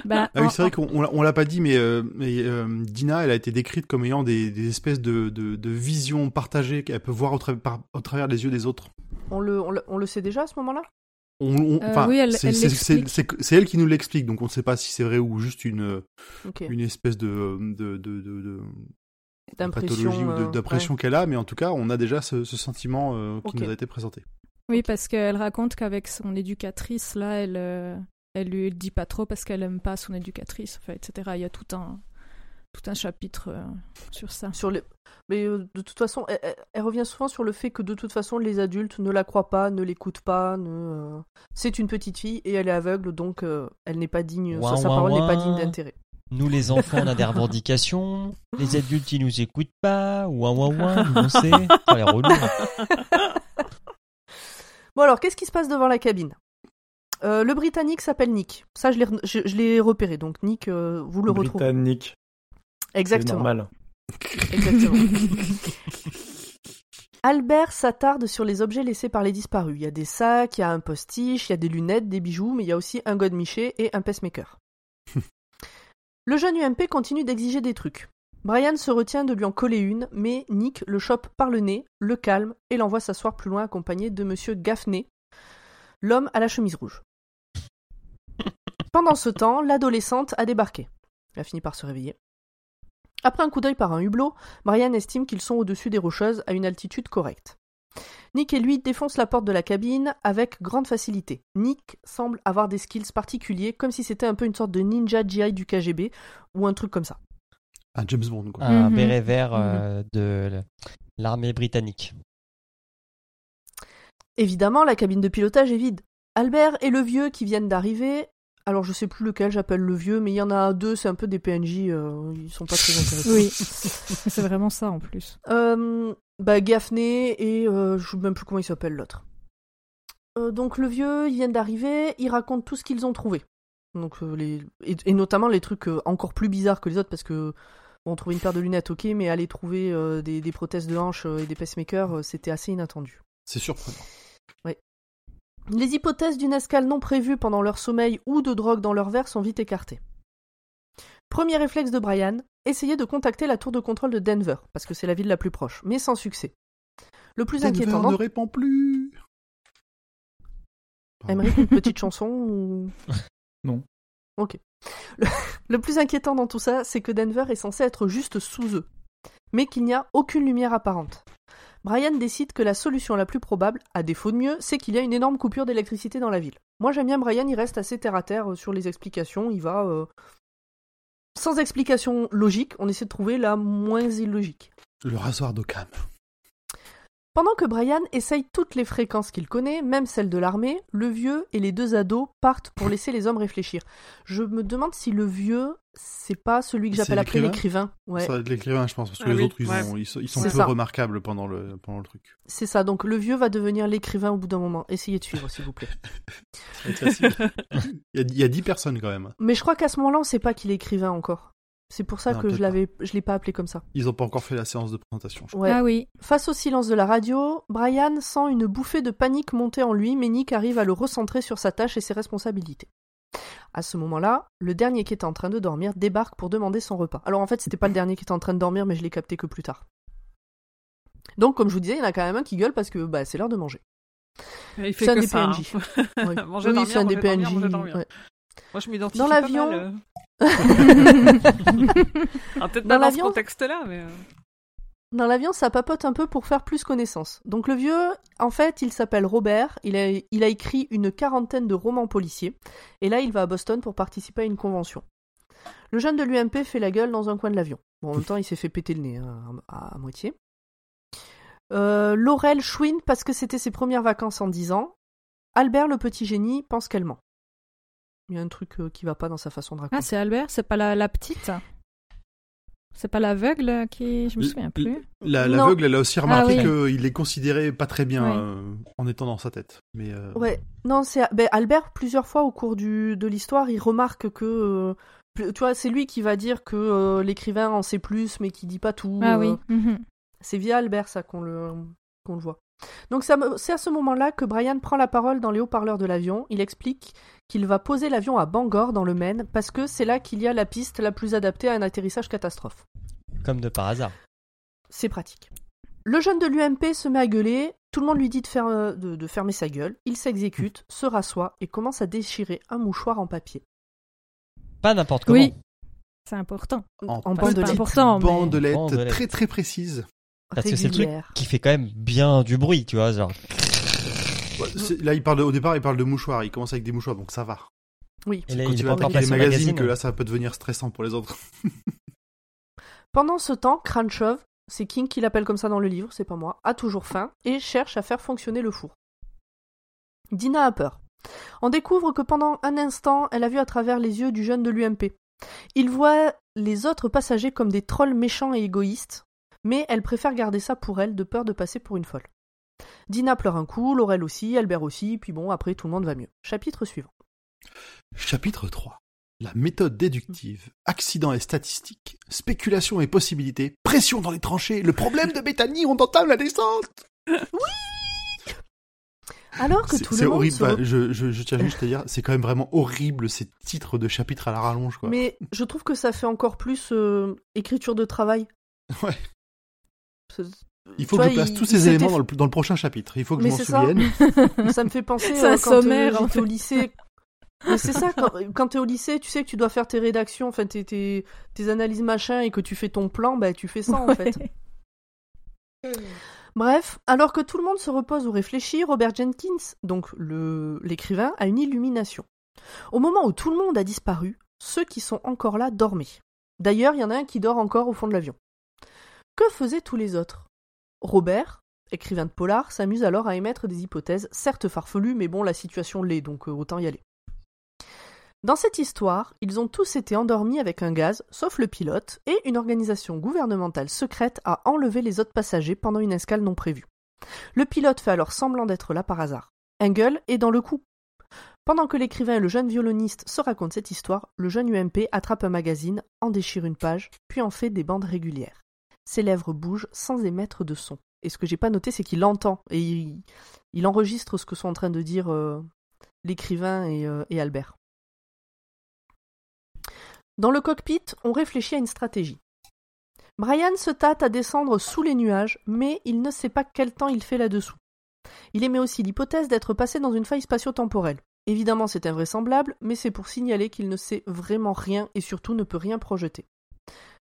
Bah, Ah oui, c'est vrai qu'on on l'a- pas dit, mais, euh, mais, euh, Dina, elle a été décrite comme ayant des, des espèces de, de, de visions partagées qu'elle peut voir au, tra- par- au travers des yeux des autres. On le, on le, on le sait déjà à ce moment-là? On, on- Euh, oui, elle- c'est elle qui nous l'explique, donc on ne sait pas si c'est vrai ou juste une, espèce de, de, de, de- de D'impression. pathologie ou de- euh, d'impression qu'elle a, mais en tout cas, on a déjà ce, ce sentiment euh, qui nous a été présenté. Oui, parce qu'elle raconte qu'avec son éducatrice, là, elle, euh, elle lui dit pas trop parce qu'elle aime pas son éducatrice, enfin, etc. Il y a tout un, tout un chapitre euh, sur ça. Sur les... Mais euh, de toute façon, elle, elle- elle revient souvent sur le fait que de toute façon, les adultes ne la croient pas, ne l'écoutent pas. Ne... euh, C'est une petite fille et elle est aveugle, donc euh, elle n'est pas digne. Ouin, sa ouin, parole n'est pas digne d'intérêt. Nous, les enfants, on a des revendications. Les adultes, ils nous écoutent pas. Ouin, ouin, ouin, nous, on sait. Oh, relous. Bon alors, qu'est-ce qui se passe devant la cabine? Euh, Le Britannique s'appelle Nick. Ça, je l'ai, re- je, je l'ai repéré. Donc Nick, euh, vous le retrouvez. Britannique. C'est Exactement. normal. Exactement. Albert s'attarde sur les objets laissés par les disparus. Il y a des sacs, il y a un postiche, il y a des lunettes, des bijoux, mais il y a aussi un godemiché et un pacemaker. le jeune UMP continue d'exiger des trucs. Brian se retient de lui en coller une, mais Nick le chope par le nez, le calme et l'envoie s'asseoir plus loin accompagné de monsieur Gaffney, l'homme à la chemise rouge. Pendant ce temps, l'adolescente a débarqué. Elle a fini par se réveiller. Après un coup d'œil par un hublot, Brian estime qu'ils sont au-dessus des rocheuses à une altitude correcte. Nick et lui défoncent la porte de la cabine avec grande facilité. Nick semble avoir des skills particuliers, comme si c'était un peu une sorte de ninja GI du KGB, ou un truc comme ça. Un James Bond, quoi. Un Mhm. béret vert euh, de l'armée britannique. Évidemment, la cabine de pilotage est vide. Albert et le vieux qui viennent d'arriver. Alors je sais plus lequel j'appelle le vieux, mais il y en a deux, c'est un peu des PNJ, euh, ils sont pas très intéressants. Oui, c'est vraiment ça en plus. Euh, bah, Gaffney et euh, je sais même plus comment il s'appelle l'autre. Euh, donc le vieux, ils viennent d'arriver, ils racontent tout ce qu'ils ont trouvé. Donc euh, les et, et notamment les trucs euh, encore plus bizarres que les autres parce que bon, trouver une paire de lunettes, ok, mais aller trouver euh, des, des prothèses de hanche euh, et des pacemakers, euh, c'était assez inattendu. C'est surprenant. Les hypothèses d'une escale non prévue pendant leur sommeil ou de drogue dans leur verre sont vite écartées. Premier réflexe de Brian, essayer de contacter la tour de contrôle de Denver, parce que c'est la ville la plus proche, mais sans succès. Le plus Denver inquiétant, ne répond plus. Une petite chanson ou... Non. Ok. Le... le plus inquiétant dans tout ça, c'est que Denver est censé être juste sous eux, mais qu'il n'y a aucune lumière apparente. Brian décide que la solution la plus probable, à défaut de mieux, c'est qu'il y a une énorme coupure d'électricité dans la ville. Moi j'aime bien Brian, il reste assez terre à terre euh, sur les explications, il va euh, sans explication logique, on essaie de trouver la moins illogique. Le rasoir d'Occam. Pendant que Brian essaye toutes les fréquences qu'il connaît, même celles de l'armée, le vieux et les deux ados partent pour laisser les hommes réfléchir. Je me demande si le vieux, c'est pas celui que j'appelle après l'écrivain l'écrivain. Ouais, Ça va être l'écrivain, je pense, parce que Ah les oui, autres, ils, ouais. ont- ils sont, ils sont C'est peu ça. remarquables pendant le, pendant le truc. c'est ça. Donc le vieux va devenir l'écrivain au bout d'un moment. Essayez de suivre, s'il vous plaît. Ça va être facile. il, y a, il y a 10 personnes quand même. Mais je crois qu'à ce moment-là, on sait pas qu'il est écrivain encore. C'est pour ça Non, que je l'avais, je l'ai pas appelé comme ça. Ils ont pas encore fait la séance de présentation. je crois. Ouais. Ah oui. Face au silence de la radio, Brian sent une bouffée de panique monter en lui, mais Nick arrive à le recentrer sur sa tâche et ses responsabilités. À ce moment-là, le dernier qui était en train de dormir débarque pour demander son repas. Alors en fait, c'était pas le dernier qui était en train de dormir, mais je l'ai capté que plus tard. Donc, comme je vous disais, il y en a quand même un qui gueule parce que bah, c'est l'heure de manger. Il fait C'est un que des ça. PNJ. hein. Oui, Manger, Oui, dormir, c'est un des PNJ. Moi, je m'identifie Dans pas l'avion- euh. Ah, Peut-être Dans pas dans ce l'avion- contexte-là, mais... euh, Dans l'avion, ça papote un peu pour faire plus connaissance. Donc le vieux, en fait, il s'appelle Robert, il a, il a écrit une quarantaine de romans policiers, et là il va à Boston pour participer à une convention. Le jeune de l'UMP fait la gueule dans un coin de l'avion. Bon, en même temps, il s'est fait péter le nez hein, à, à moitié. Euh, Laurel chouine parce que c'était ses premières vacances en 10 ans. Albert, le petit génie, pense qu'elle ment. Il y a un truc euh, qui va pas dans sa façon de raconter. Ah, c'est Albert, c'est pas la, la petite C'est pas l'aveugle qui. Je me souviens plus. La-. L'aveugle, elle a aussi remarqué Ah oui. qu'il est considéré pas très bien euh, en étant dans sa tête. Mais euh, Ouais, non, c'est ben, Albert, plusieurs fois au cours du, de l'histoire, il remarque que. euh, tu vois, c'est lui qui va dire que euh, l'écrivain en sait plus, mais qui dit pas tout. Ah euh, oui. mhm. C'est via Albert, ça, qu'on le, qu'on le voit. Donc, c'est à ce moment-là que Brian prend la parole dans les haut-parleurs de l'avion. Il explique qu'il va poser l'avion à Bangor, dans le Maine, parce que c'est là qu'il y a la piste la plus adaptée à un atterrissage catastrophe. Comme de par hasard. C'est pratique. Le jeune de l'UMP se met à gueuler, tout le monde lui dit de, euh, de- de fermer sa gueule, il s'exécute, se rassoit et commence à déchirer un mouchoir en papier. Pas n'importe comment. Oui. C'est important. en, bandelette Bandelette. très très précise. Parce que c'est le truc qui fait quand même bien du bruit, tu vois. Genre, Ouais, c'est- Là, il parle de- au départ, il parle de mouchoirs. Il commence avec des mouchoirs, donc ça va. Oui. et là, Quand il tu vas magazines, magazine. que là, ça peut devenir stressant pour les autres. Pendant ce temps, Kranchov, c'est King qui l'appelle comme ça dans le livre, c'est pas moi, a toujours faim et cherche à faire fonctionner le four. Dina a peur. On découvre que pendant un instant, elle a vu à travers les yeux du jeune de l'UMP. Il voit les autres passagers comme des trolls méchants et égoïstes, mais elle préfère garder ça pour elle de peur de passer pour une folle. Dina pleure un coup, Laurel aussi, Albert aussi, puis bon, après tout le monde va mieux. Chapitre suivant. Chapitre 3. La méthode déductive, accident et statistiques, spéculation et possibilités, pression dans les tranchées, le problème de Bethany, on entame la descente. Alors que C'est tout c'est le monde horrible. se bah, je, je, je tiens juste à dire, c'est quand même vraiment horrible ces titres de chapitres à la rallonge, quoi. Mais je trouve que ça fait encore plus euh, écriture de travail. Ouais. Il faut tu que vois, je place il- tous ces éléments dans le, dans le prochain chapitre. Il faut que Mais je m'en c'est ça. souvienne. Ça me fait penser C'est un euh, quand euh, en au lycée. Mais c'est ça, quand, quand t'es au lycée, tu sais que tu dois faire tes rédactions, enfin tes, tes, tes analyses machin, et que tu fais ton plan, bah tu fais ça en fait. Bref, alors que tout le monde se repose ou réfléchit, Robert Jenkins, donc l'écrivain, a une illumination. Au moment où tout le monde a disparu, ceux qui sont encore là dormaient. D'ailleurs, il y en a un qui dort encore au fond de l'avion. Que faisaient tous les autres? Robert, écrivain de polar, s'amuse alors à émettre des hypothèses, certes farfelues, mais bon, la situation l'est, donc euh, autant y aller. Dans cette histoire, ils ont tous été endormis avec un gaz, sauf le pilote, et une organisation gouvernementale secrète a enlevé les autres passagers pendant une escale non prévue. Le pilote fait alors semblant d'être là par hasard. Engel est dans le coup. Pendant que l'écrivain et le jeune violoniste se racontent cette histoire, le jeune UMP attrape un magazine, en déchire une page, puis en fait des bandes régulières. Ses lèvres bougent sans émettre de son. Et ce que j'ai pas noté, c'est qu'il entend et il, enregistre ce que sont en train de dire euh, l'écrivain et, euh, et Albert. Dans le cockpit, on réfléchit à une stratégie. Brian se tâte à descendre sous les nuages, mais il ne sait pas quel temps il fait là-dessous. Il émet aussi l'hypothèse d'être passé dans une faille spatio-temporelle. Évidemment, c'est invraisemblable, mais c'est pour signaler qu'il ne sait vraiment rien et surtout ne peut rien projeter.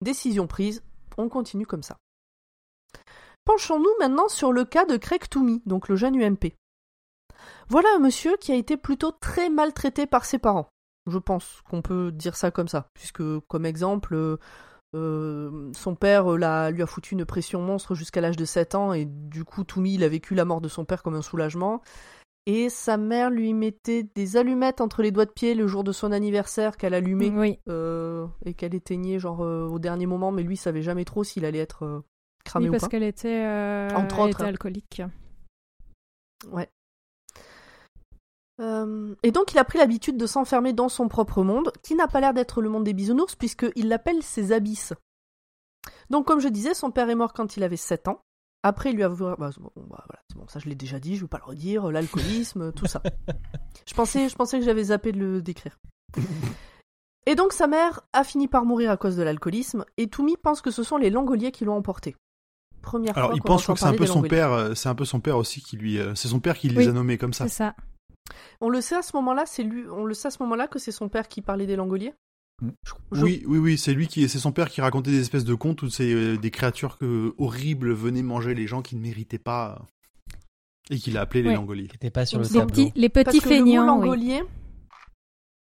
Décision prise, on continue comme ça. Penchons-nous maintenant sur le cas de Craig Toomey, donc le jeune UMP. Voilà un monsieur qui a été plutôt très maltraité par ses parents. Je pense qu'on peut dire ça comme ça, puisque comme exemple, euh, euh, son père euh, lui a foutu une pression monstre jusqu'à l'âge de 7 ans, et du coup Toomey il a vécu la mort de son père comme un soulagement. Et sa mère lui mettait des allumettes entre les doigts de pied le jour de son anniversaire qu'elle allumait Oui. euh, et qu'elle éteignait genre euh, au dernier moment, mais lui savait jamais trop s'il allait être euh, cramé Oui, ou parce pas. qu'elle était, euh, Entre autres, était hein. alcoolique. Ouais. Et donc il a pris l'habitude de s'enfermer dans son propre monde, qui n'a pas l'air d'être le monde des bisounours, puisqu'il l'appelle ses abysses. Donc comme je disais, son père est mort quand il avait 7 ans. Après, il lui a ouvert... bah, bon, bah, voilà, c'est bon, ça je l'ai déjà dit, je vais pas le redire, l'alcoolisme, tout ça. Je pensais, je pensais que j'avais zappé de le décrire. Et donc sa mère a fini par mourir à cause de l'alcoolisme, et Toumi pense que ce sont les Langoliers qui l'ont emporté. Première Alors, fois il qu'on pense je crois que c'est un parler peu son père, euh, c'est un peu son père aussi qui lui, euh, c'est son père qui les Oui. a nommés comme ça. C'est ça. On le sait à ce moment-là, c'est lui. On le sait à ce moment-là que c'est son père qui parlait des Langoliers? Mm. Oui, oui, oui, c'est lui qui, c'est son père qui racontait des espèces de contes où c'est euh, des créatures que, horribles venaient manger les gens qui ne méritaient pas et qu'il a appelé les Ouais. Langoliers. Qui pas sur le Les petits, les Parce petits que le mot feignants. oui. langolier,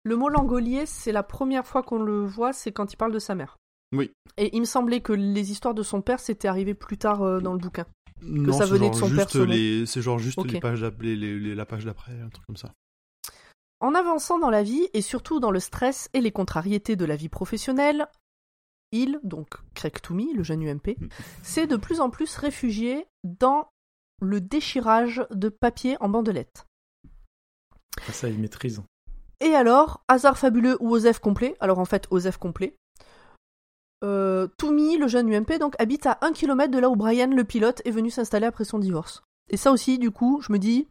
le mot langolier, c'est la première fois qu'on le voit, c'est quand il parle de sa mère. Oui. Et il me semblait que les histoires de son père, c'était arrivé plus tard euh, dans le bouquin. Non, ça c'est venait genre de son juste père, les- C'est genre juste pages les- la page d'après, un truc comme ça. En avançant dans la vie, et surtout dans le stress et les contrariétés de la vie professionnelle, il, donc Craig Toomey, le jeune UMP, Mm. s'est de plus en plus réfugié dans le déchirage de papier en bandelettes. Ah, Ça, il maîtrise. Et alors, hasard fabuleux ou OSEF complet, alors en fait OSEF complet, euh, Toomey, le jeune UMP, donc habite à 1 km de là où Brian, le pilote, est venu s'installer après son divorce. Et ça aussi, du coup, je me dis,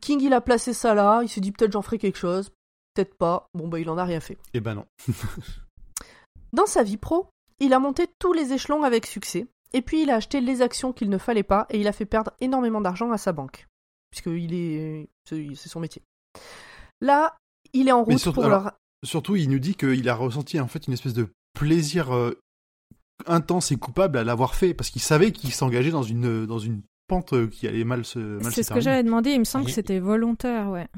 King il a placé ça là, il s'est dit peut-être j'en ferai quelque chose, peut-être pas, bon bah il en a rien fait. Eh ben non. Dans sa vie pro, il a monté tous les échelons avec succès, et puis il a acheté les actions qu'il ne fallait pas, et il a fait perdre énormément d'argent à sa banque, puisqu'il est, c'est son métier. Là, il est en route surtout- pour alors, leur... Surtout, il nous dit qu'il a ressenti en fait une espèce de plaisir euh, intense et coupable à l'avoir fait parce qu'il savait qu'il s'engageait dans une dans une pente euh, qui allait mal se mal C'est ce que j'avais demandé. Il me semble que c'était volontaire, ouais.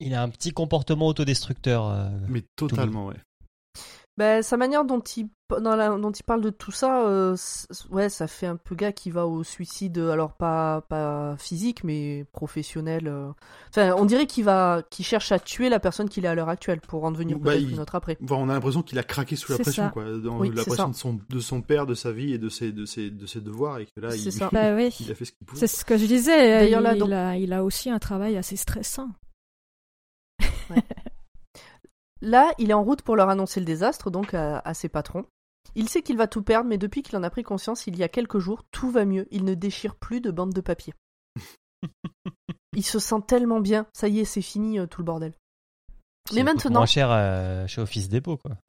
Il a un petit comportement autodestructeur. euh, Mais totalement, ouais. Ben, sa manière dont il, dans la- dont il parle de tout ça, euh, ouais, ça fait un peu gars qui va au suicide, alors pas, pas physique, mais professionnel. euh. Enfin, on dirait qu'il va, qu'il cherche à tuer la personne qu'il est à l'heure actuelle pour en devenir Bah, peut-être il- une autre après. Enfin, on a l'impression qu'il a craqué sous la pression, ça. quoi, dans Oui, la pression de son de son père, de sa vie et de ses de ses de ses devoirs et que là C'est il, ça. Bah oui. il a fait ce qu'il pouvait. C'est ce que je disais. D'ailleurs, il, là, donc- a, il a aussi un travail assez stressant. Là, il est en route pour leur annoncer le désastre, donc à, à ses patrons. Il sait qu'il va tout perdre, mais depuis qu'il en a pris conscience, il y a quelques jours, tout va mieux. Il ne déchire plus de bande de papier. il se sent tellement bien. Ça y est, c'est fini euh, tout le bordel. Mais maintenant, Moins cher euh, chez Office Depot, quoi.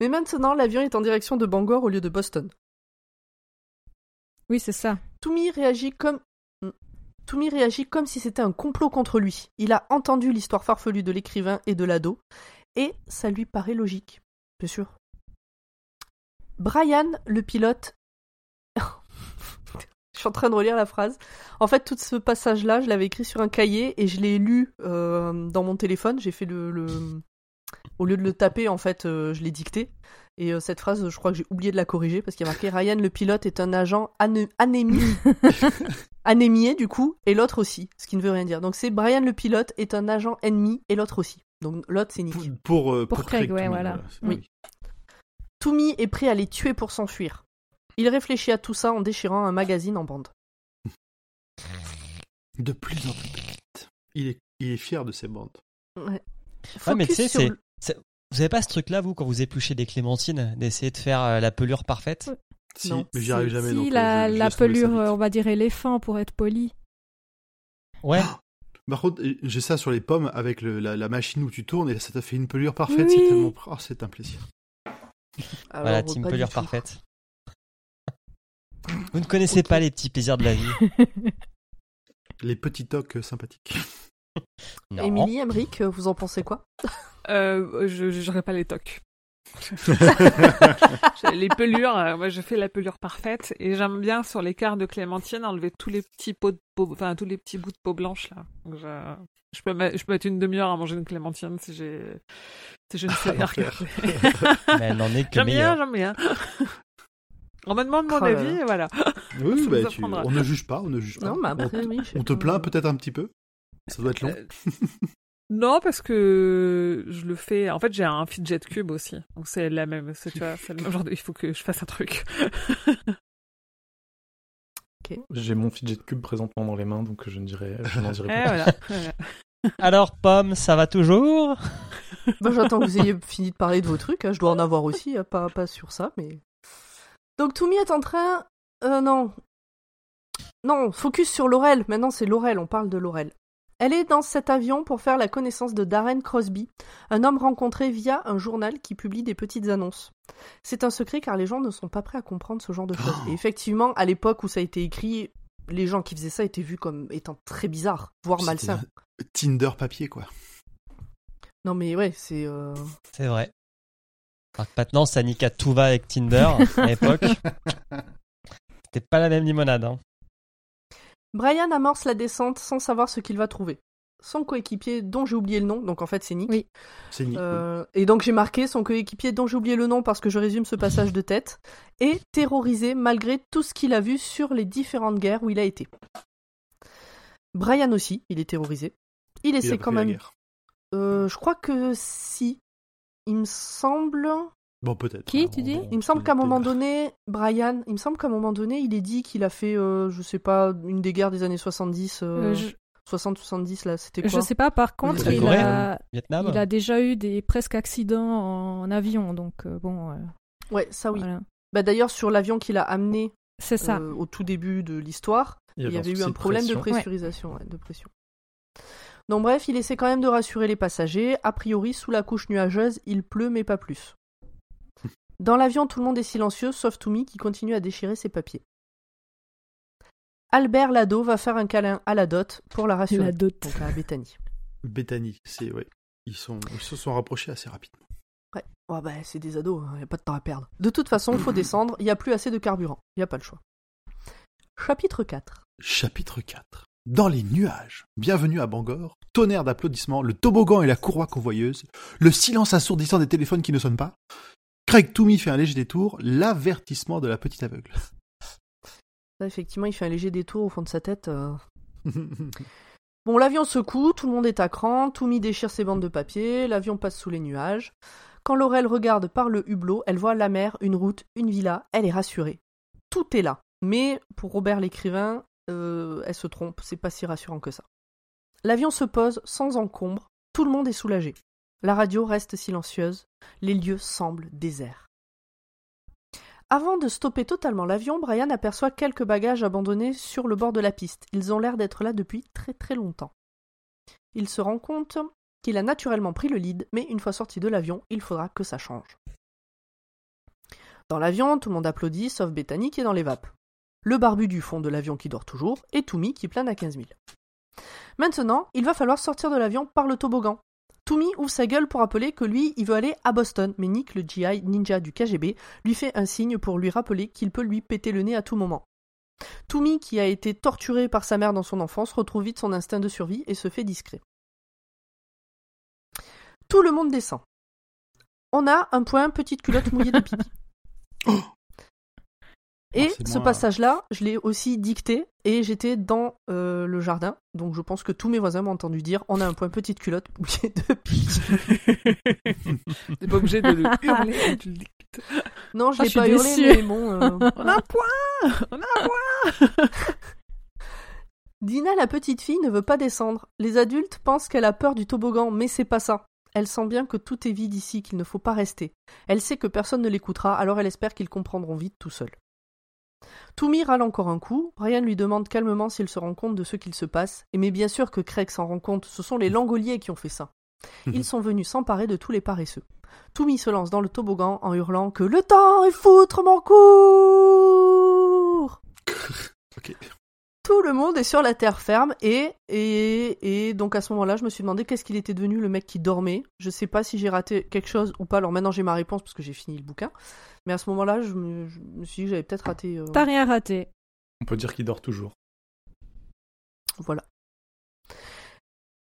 mais maintenant, l'avion est en direction de Bangor au lieu de Boston. Oui, c'est ça. Toumi réagit comme Toumi réagit comme si c'était un complot contre lui. Il a entendu l'histoire farfelue de l'écrivain et de l'ado, et ça lui paraît logique. Bien sûr. Brian, le pilote. je suis en train de relire la phrase. En fait, tout ce passage-là, je l'avais écrit sur un cahier et je l'ai lu euh, dans mon téléphone. J'ai fait le, Au lieu de le taper, en fait, euh, je l'ai dicté. Et euh, cette phrase, je crois que j'ai oublié de la corriger parce qu'il y a marqué Ryan, le pilote, est un agent ané- anémie. anémié, du coup, et l'autre aussi. Ce qui ne veut rien dire. Donc c'est Brian, le pilote, est un agent ennemi et l'autre aussi. Donc l'autre, c'est Nick. pour pour, euh, Pour pour Craig, Craig, ouais, voilà. Oui. Toomey est prêt à les tuer pour s'enfuir. Il réfléchit à tout ça en déchirant un magazine en bande. De plus en plus petite. Il est il est fier de ses bandes. Ouais. Ouais, mais tu sais, sur c'est- le- Vous avez pas ce truc-là, vous, quand vous épluchez des clémentines, d'essayer de faire euh, la pelure parfaite? Si, Non. mais j'y arrive jamais. si donc, euh, la, je- je la pelure, euh, on va dire éléphant pour être poli. Ouais. Par contre, j'ai ça sur les pommes avec le- la, la machine où tu tournes et ça t'a fait une pelure parfaite. Oui. C'est tellement. Oh, c'est un plaisir. Alors, Voilà, team pelure parfaite. Vous ne connaissez pas les petits plaisirs de la vie. Les petits tocs euh, sympathiques. Émilie, Emmerich, euh, vous en pensez quoi? Euh, je jugerai pas les tocs. Les pelures, euh, moi je fais la pelure parfaite et j'aime bien sur les quarts de clémentine enlever tous les petits pots de peau, enfin tous les petits bouts de peau blanche là. Donc, je, je peux mettre, je peux mettre une demi-heure à manger une clémentine si j'ai si je ne sais rien regarder. Mais elle n'en est que J'aime bien, j'aime bien. On me demande mon Oh avis et voilà. Oui, Ça bah, tu- on ne juge pas, on ne juge pas. Non, on, oui. je sais on te plaint peut-être un petit peu? Ça doit être long. Euh, Non, parce que je le fais. En fait, j'ai un fidget cube aussi, donc c'est la même. c'est- Tu vois, c'est le même genre de. Il faut que je fasse un truc. J'ai mon fidget cube présentement dans les mains, donc je ne dirais, je n'en dirai Et pas. voilà. voilà. Alors, Pomme, ça va toujours? Bah, J'attends que vous ayez fini de parler de vos trucs. hein. Je dois en avoir aussi, hein, pas, pas sur ça, mais. Donc Toumi est en train. Euh, non. Non, focus sur Laurel. Maintenant, c'est Laurel, on parle de Laurel. Elle est dans cet avion pour faire la connaissance de Darren Crosby, un homme rencontré via un journal qui publie des petites annonces. C'est un secret car les gens ne sont pas prêts à comprendre ce genre de choses. Et effectivement, à l'époque où ça a été écrit, les gens qui faisaient ça étaient vus comme étant très bizarres, voire malsains. Tinder papier, quoi. Non mais ouais, c'est... euh, C'est vrai. Alors que maintenant, ça nique à tout va avec Tinder. À l'époque, c'était pas la même limonade. Hein. Brian amorce la descente sans savoir ce qu'il va trouver. Son coéquipier, dont j'ai oublié le nom, donc en fait c'est Nick. Oui. C'est Nick. oui. Euh, et donc j'ai marqué son coéquipier, dont j'ai oublié le nom parce que je résume ce passage de tête, est terrorisé malgré tout ce qu'il a vu sur les différentes guerres où il a été. Brian aussi, il est terrorisé. Il Il a essaie quand même. Euh, je crois que si. Il me semble. Bon, peut-être. Qui, tu dis Il me semble qu'à un moment donné, Brian, il me semble qu'à un moment donné, il est dit qu'il a fait, euh, je sais pas, une des guerres des années 70, euh, Euh, je, 60-70 là, c'était je quoi sais pas, par contre, il Corée, a, Vietnam il a déjà eu des presque accidents en avion, donc euh, bon, euh, Ouais, ça oui. voilà. Bah d'ailleurs sur l'avion qu'il a amené C'est ça. euh, au tout début de l'histoire, il y avait eu un problème de pressurisation, ouais, de pression. Donc bref, il essaie quand même de rassurer les passagers. A priori, sous la couche nuageuse, il pleut mais pas plus. Dans l'avion, tout le monde est silencieux, sauf Toumi qui continue à déchirer ses papiers. Albert Lado va faire un câlin à la dot pour la rassurer. La dot. Donc à Bethany. Bethany, c'est ouais. Ils sont, ils se sont rapprochés assez rapidement. Ouais, ouais bah, c'est des ados, il n'y a pas de temps à perdre. De toute façon, il faut descendre, il n'y a plus assez de carburant, il n'y a pas le choix. Chapitre 4. Chapitre 4. Dans les nuages. Bienvenue à Bangor. Tonnerre d'applaudissements, le toboggan et la courroie convoyeuse, le silence assourdissant des téléphones qui ne sonnent pas. Craig Toomey fait un léger détour, l'avertissement de la petite aveugle. Là, effectivement, il fait un léger détour au fond de sa tête. euh. Bon, l'avion secoue, tout le monde est à cran, Toumi déchire ses bandes de papier, l'avion passe sous les nuages. Quand Laurel regarde par le hublot, elle voit la mer, une route, une villa, elle est rassurée. Tout est là. Mais pour Robert l'écrivain, euh, elle se trompe, c'est pas si rassurant que ça. L'avion se pose sans encombre, tout le monde est soulagé. La radio reste silencieuse, les lieux semblent déserts. Avant de stopper totalement l'avion, Brian aperçoit quelques bagages abandonnés sur le bord de la piste. Ils ont l'air d'être là depuis très très longtemps. Il se rend compte qu'il a naturellement pris le lead, mais une fois sorti de l'avion, il faudra que ça change. Dans l'avion, tout le monde applaudit, sauf Bethany qui est dans les vapes. Le barbu du fond de l'avion qui dort toujours, et Toumi qui plane à 15 000. Maintenant, il va falloir sortir de l'avion par le toboggan. Toumi ouvre sa gueule pour rappeler que lui, il veut aller à Boston, mais Nick, le GI ninja du KGB, lui fait un signe pour lui rappeler qu'il peut lui péter le nez à tout moment. Toumi, qui a été torturé par sa mère dans son enfance, retrouve vite son instinct de survie et se fait discret. Tout le monde descend. On a un point petite culotte mouillée de pipi. Et ce moi. passage-là, je l'ai aussi dicté et j'étais dans euh, le jardin, donc je pense que tous mes voisins m'ont entendu dire on a un point petite culotte mouillée de. T'es pas obligé de le hurler quand tu le dictes. Non, je Ah, l'ai pas hurlé, déçue. mais bon. euh, On a un point On a un point Dina, la petite fille, ne veut pas descendre. Les adultes pensent qu'elle a peur du toboggan, mais c'est pas ça. Elle sent bien que tout est vide ici, qu'il ne faut pas rester. Elle sait que personne ne l'écoutera, alors elle espère qu'ils comprendront vite tout seuls. Toumi râle encore un coup. Brian lui demande calmement s'il se rend compte de ce qu'il se passe. Et mais bien sûr que Craig s'en rend compte, ce sont les langoliers qui ont fait ça. Ils sont venus s'emparer de tous les paresseux. Toumi se lance dans le toboggan en hurlant que le temps est foutre mon cours Ok. Tout le monde est sur la terre ferme et, et, et donc à ce moment-là, je me suis demandé qu'est-ce qu'il était devenu le mec qui dormait. Je sais pas si j'ai raté quelque chose ou pas. Alors maintenant j'ai ma réponse parce que j'ai fini le bouquin. Mais à ce moment-là, je me, je me suis dit que j'avais peut-être raté. euh, T'as rien raté. On peut dire qu'il dort toujours. Voilà.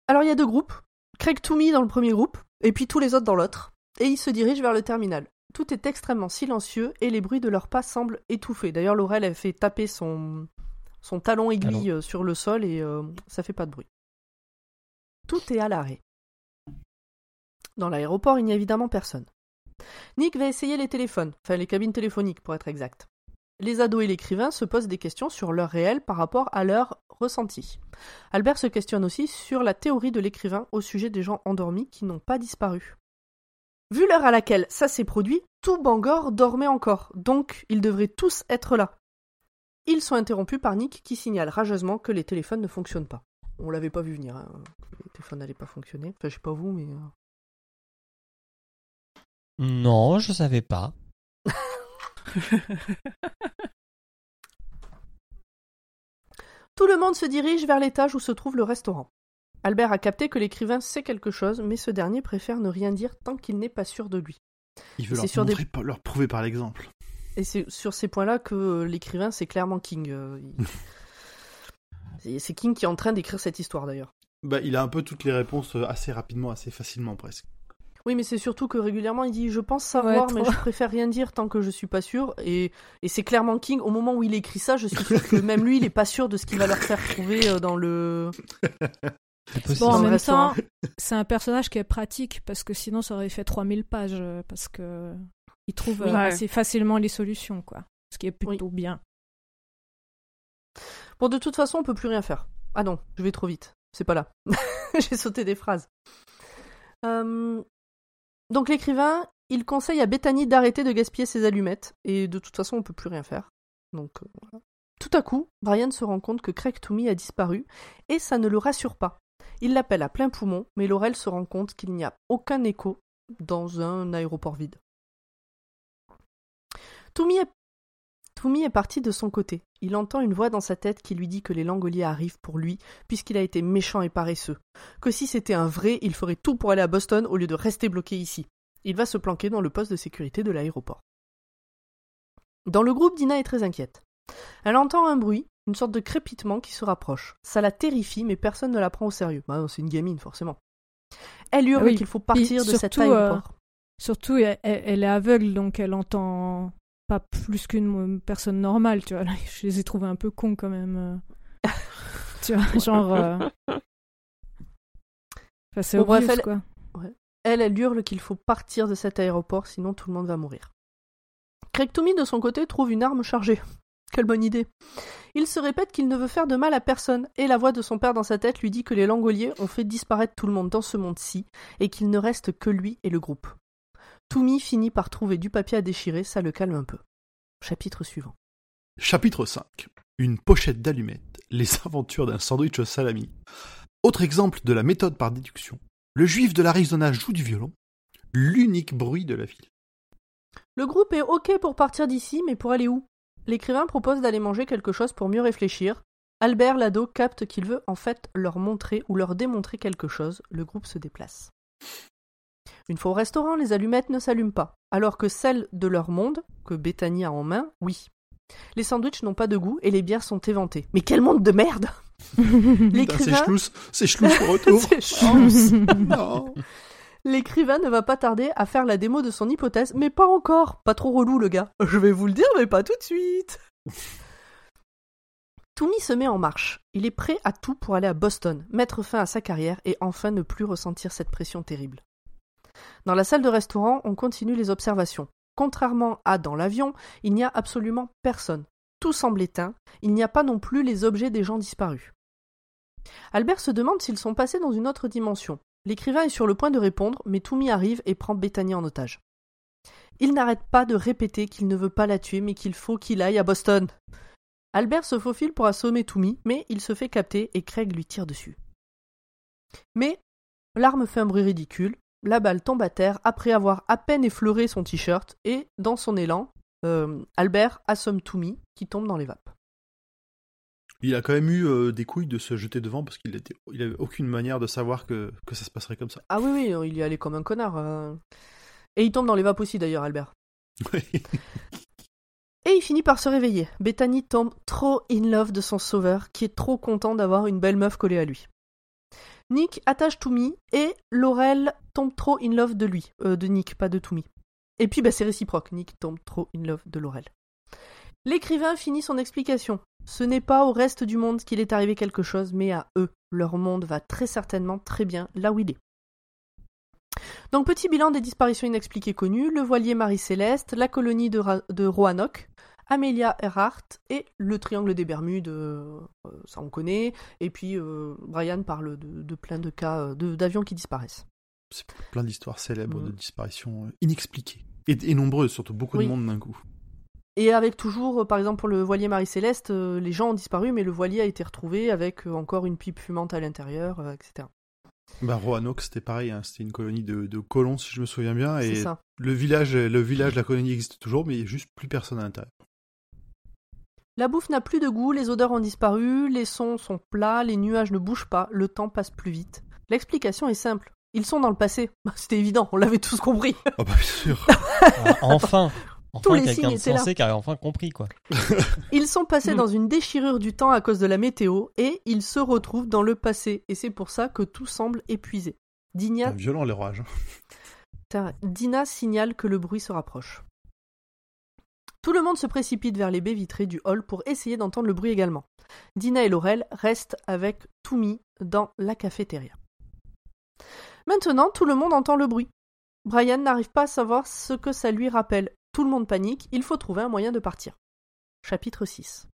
Alors il y a deux groupes. Craig Toomey dans le premier groupe et puis tous les autres dans l'autre. Et ils se dirigent vers le terminal. Tout est extrêmement silencieux et les bruits de leurs pas semblent étouffés. D'ailleurs, Laurel elle fait taper son, son talon aiguille euh, sur le sol et euh, ça fait pas de bruit. Tout est à l'arrêt. Dans l'aéroport, il n'y a évidemment personne. Nick va essayer les téléphones, enfin les cabines téléphoniques pour être exact. Les ados et l'écrivain se posent des questions sur leur réel par rapport à leur ressenti. Albert se questionne aussi sur la théorie de l'écrivain au sujet des gens endormis qui n'ont pas disparu. Vu l'heure à laquelle ça s'est produit, tout Bangor dormait encore, donc ils devraient tous être là. Ils sont interrompus par Nick qui signale rageusement que les téléphones ne fonctionnent pas. On l'avait pas vu venir, hein, que les téléphones n'allaient pas fonctionner. Enfin, je sais pas vous, mais. euh, Non, je savais pas. Tout le monde se dirige vers l'étage où se trouve le restaurant. Albert a capté que l'écrivain sait quelque chose, mais ce dernier préfère ne rien dire tant qu'il n'est pas sûr de lui. Il veut des- leur prouver par l'exemple. Et c'est sur ces points-là que euh, l'écrivain, c'est clairement King. euh, il- C'est- King qui est en train d'écrire cette histoire d'ailleurs. Bah, il a un peu toutes les réponses euh, assez rapidement, assez facilement presque. Oui, mais c'est surtout que régulièrement il dit Je pense savoir, Ouais, mais je préfère rien dire tant que je suis pas sûr. Et, et c'est clairement King. Au moment où il écrit ça, je suis sûr que même lui, il est pas sûr de ce qu'il va leur faire trouver dans le. Bon, en même temps, c'est un personnage qui est pratique parce que sinon ça aurait fait 3000 pages parce que il trouve euh, Ouais. assez facilement les solutions, quoi. Ce qui est plutôt bien. Bon, de toute façon, on peut plus rien faire. Ah non, je vais trop vite. C'est pas là. J'ai sauté des phrases. Euh, Donc l'écrivain, il conseille à Bethany d'arrêter de gaspiller ses allumettes, et de toute façon, on peut plus rien faire. Donc euh, voilà. Tout à coup, Brian se rend compte que Craig Toomey a disparu, et ça ne le rassure pas. Il l'appelle à plein poumon, mais Laurel se rend compte qu'il n'y a aucun écho dans un aéroport vide. Est Toumi est parti de son côté. Il entend une voix dans sa tête qui lui dit que les Langoliers arrivent pour lui, puisqu'il a été méchant et paresseux. Que si c'était un vrai, il ferait tout pour aller à Boston au lieu de rester bloqué ici. Il va se planquer dans le poste de sécurité de l'aéroport. Dans le groupe, Dina est très inquiète. Elle entend un bruit, une sorte de crépitement qui se rapproche. Ça la terrifie, mais personne ne la prend au sérieux. Bah non, c'est une gamine, forcément. Elle hurle Ah oui. qu'il faut partir de cet euh, aéroport. Surtout, elle est aveugle, donc elle entend pas plus qu'une personne normale, tu vois. Là, je les ai trouvés un peu cons quand même. euh. tu vois, genre. euh, Enfin, c'est Bon, bref, elle- quoi. Elle, elle hurle qu'il faut partir de cet aéroport, sinon tout le monde va mourir. Craig Toomey, de son côté, trouve une arme chargée. Quelle bonne idée. Il se répète qu'il ne veut faire de mal à personne, et la voix de son père dans sa tête lui dit que les Langoliers ont fait disparaître tout le monde dans ce monde-ci, et qu'il ne reste que lui et le groupe. Toomey finit par trouver du papier à déchirer, ça le calme un peu. Chapitre suivant. Chapitre 5. Une pochette d'allumettes. Les aventures d'un sandwich au salami. Autre exemple de la méthode par déduction. Le juif de l'Arizona joue du violon. L'unique bruit de la ville. Le groupe est ok pour partir d'ici, mais pour aller où? L'écrivain propose d'aller manger quelque chose pour mieux réfléchir. Albert l'ado capte qu'il veut en fait leur montrer ou leur démontrer quelque chose. Le groupe se déplace. Une fois au restaurant, les allumettes ne s'allument pas, alors que celles de leur monde, que Bethany a en main, oui. Les sandwichs n'ont pas de goût et les bières sont éventées. Mais quel monde de merde C'est L'écrivain c'est retour. C'est chance. Non. L'écrivain ne va pas tarder à faire la démo de son hypothèse, mais pas encore. Pas trop relou, le gars. Je vais vous le dire, mais pas tout de suite. Toomey se met en marche. Il est prêt à tout pour aller à Boston, mettre fin à sa carrière et enfin ne plus ressentir cette pression terrible. Dans la salle de restaurant, on continue les observations. Contrairement à dans l'avion, il n'y a absolument personne. Tout semble éteint, il n'y a pas non plus les objets des gens disparus. Albert se demande s'ils sont passés dans une autre dimension. L'écrivain est sur le point de répondre, mais Toomey arrive et prend Bethany en otage. Il n'arrête pas de répéter qu'il ne veut pas la tuer, mais qu'il faut qu'il aille à Boston. Albert se faufile pour assommer Toomey, mais il se fait capter et Craig lui tire dessus. Mais L'arme fait un bruit ridicule, la balle tombe à terre après avoir à peine effleuré son t-shirt et, dans son élan, euh, Albert assomme Toumi qui tombe dans les vapes. Il a quand même eu euh, des couilles de se jeter devant parce qu'il était, il avait aucune manière de savoir que, que ça se passerait comme ça. Ah oui, oui, il y allait comme un connard. euh. Et il tombe dans les vapes aussi d'ailleurs, Albert. Et il finit par se réveiller. Bethany tombe trop in love de son sauveur, qui est trop content d'avoir une belle meuf collée à lui. Nick attache Toumi et Laurel tombe trop in love de lui. Euh, de Nick, pas de Toumi. Et puis bah, c'est réciproque, Nick tombe trop in love de Laurel. L'écrivain finit son explication. Ce n'est pas au reste du monde qu'il est arrivé quelque chose, mais à eux. Leur monde va très certainement très bien là où il est. Donc petit bilan des disparitions inexpliquées connues, le voilier Marie-Céleste, la colonie de, de Roanoke, Amelia Earhart et le triangle des Bermudes, euh, euh, ça on connaît, et puis euh, Brian parle de, de plein de cas d'avions qui disparaissent. C'est plein d'histoires célèbres Mhm. de disparitions inexpliquées. Et, et nombreuses, surtout beaucoup Oui. de monde d'un coup. Et avec toujours, par exemple pour le voilier Marie-Céleste, les gens ont disparu, mais le voilier a été retrouvé avec encore une pipe fumante à l'intérieur, etc. Bah, Roanoke, c'était pareil, hein, c'était une colonie de, de colons, si je me souviens bien. C'est Et ça. le village, le village, la colonie existe toujours, mais il n'y a juste plus personne à l'intérieur. La bouffe n'a plus de goût, les odeurs ont disparu, les sons sont plats, les nuages ne bougent pas, le temps passe plus vite. L'explication est simple. Ils sont dans le passé. C'était évident, on l'avait tous compris. Ah bah bien sûr. Ah, enfin Enfin, les quelqu'un de sensé qui a enfin compris, quoi. Ils sont passés dans une déchirure du temps à cause de la météo et ils se retrouvent dans le passé. Et c'est pour ça que tout semble épuisé. Dina, Violent l'orage. hein. Putain, Dina signale que le bruit se rapproche. Tout le monde se précipite vers les baies vitrées du hall pour essayer d'entendre le bruit également. Dina et Laurel restent avec Toumi dans la cafétéria. Maintenant, tout le monde entend le bruit. Brian n'arrive pas à savoir ce que ça lui rappelle. Tout le monde panique, il faut trouver un moyen de partir. Chapitre 6.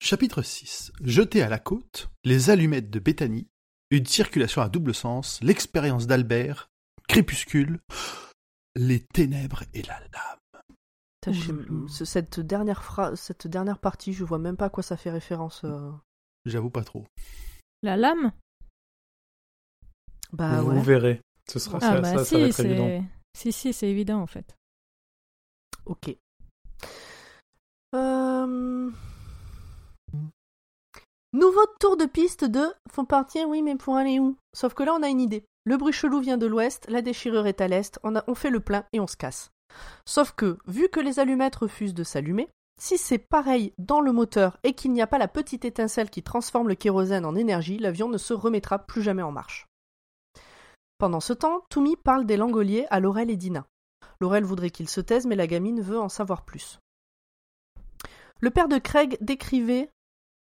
Chapitre 6. Jeté à la côte, les allumettes de Bethany, une circulation à double sens, l'expérience d'Albert, crépuscule, les ténèbres et la lame. Putain, je- ce- cette, dernière phrase, cette dernière partie, je vois même pas à quoi ça fait référence. euh. J'avoue pas trop. La lame? Bah Vous ouais. verrez. Ce sera Ah ça, bah ça, ça si, va être évident. c'est... Si, si, c'est évident en fait. Ok. Euh, Nouveau tour de piste de Faut partir, oui, mais pour aller où? Sauf que là, on a une idée. Le bruit chelou vient de l'ouest, la déchirure est à l'est, on, a... on fait le plein et on se casse. Sauf que, vu que les allumettes refusent de s'allumer, si c'est pareil dans le moteur et qu'il n'y a pas la petite étincelle qui transforme le kérosène en énergie, l'avion ne se remettra plus jamais en marche. Pendant ce temps, Toumi parle des langoliers à Laurel et Dina. Laurel voudrait qu'il se taise, mais la gamine veut en savoir plus. Le père de Craig décrivait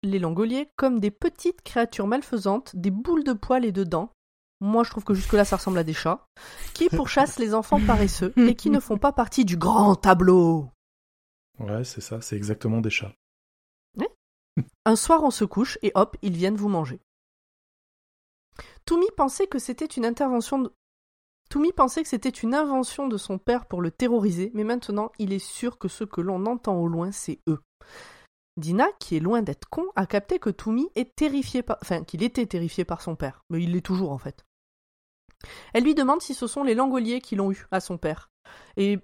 les langoliers comme des petites créatures malfaisantes, des boules de poils et de dents. Moi, je trouve que jusque-là, ça ressemble à des chats, qui pourchassent les enfants paresseux et qui ne font pas partie du grand tableau. Ouais, c'est ça, c'est exactement des chats. Un soir, on se couche et hop, ils viennent vous manger. Toumi pensait que c'était une intervention de... Toumi pensait que c'était une invention de son père pour le terroriser, mais maintenant il est sûr que ce que l'on entend au loin, c'est eux. Dina, qui est loin d'être con, a capté que Toumi est terrifié par... était terrifié par son père, mais il l'est toujours en fait. Elle lui demande si ce sont les langoliers qui l'ont eu à son père. Et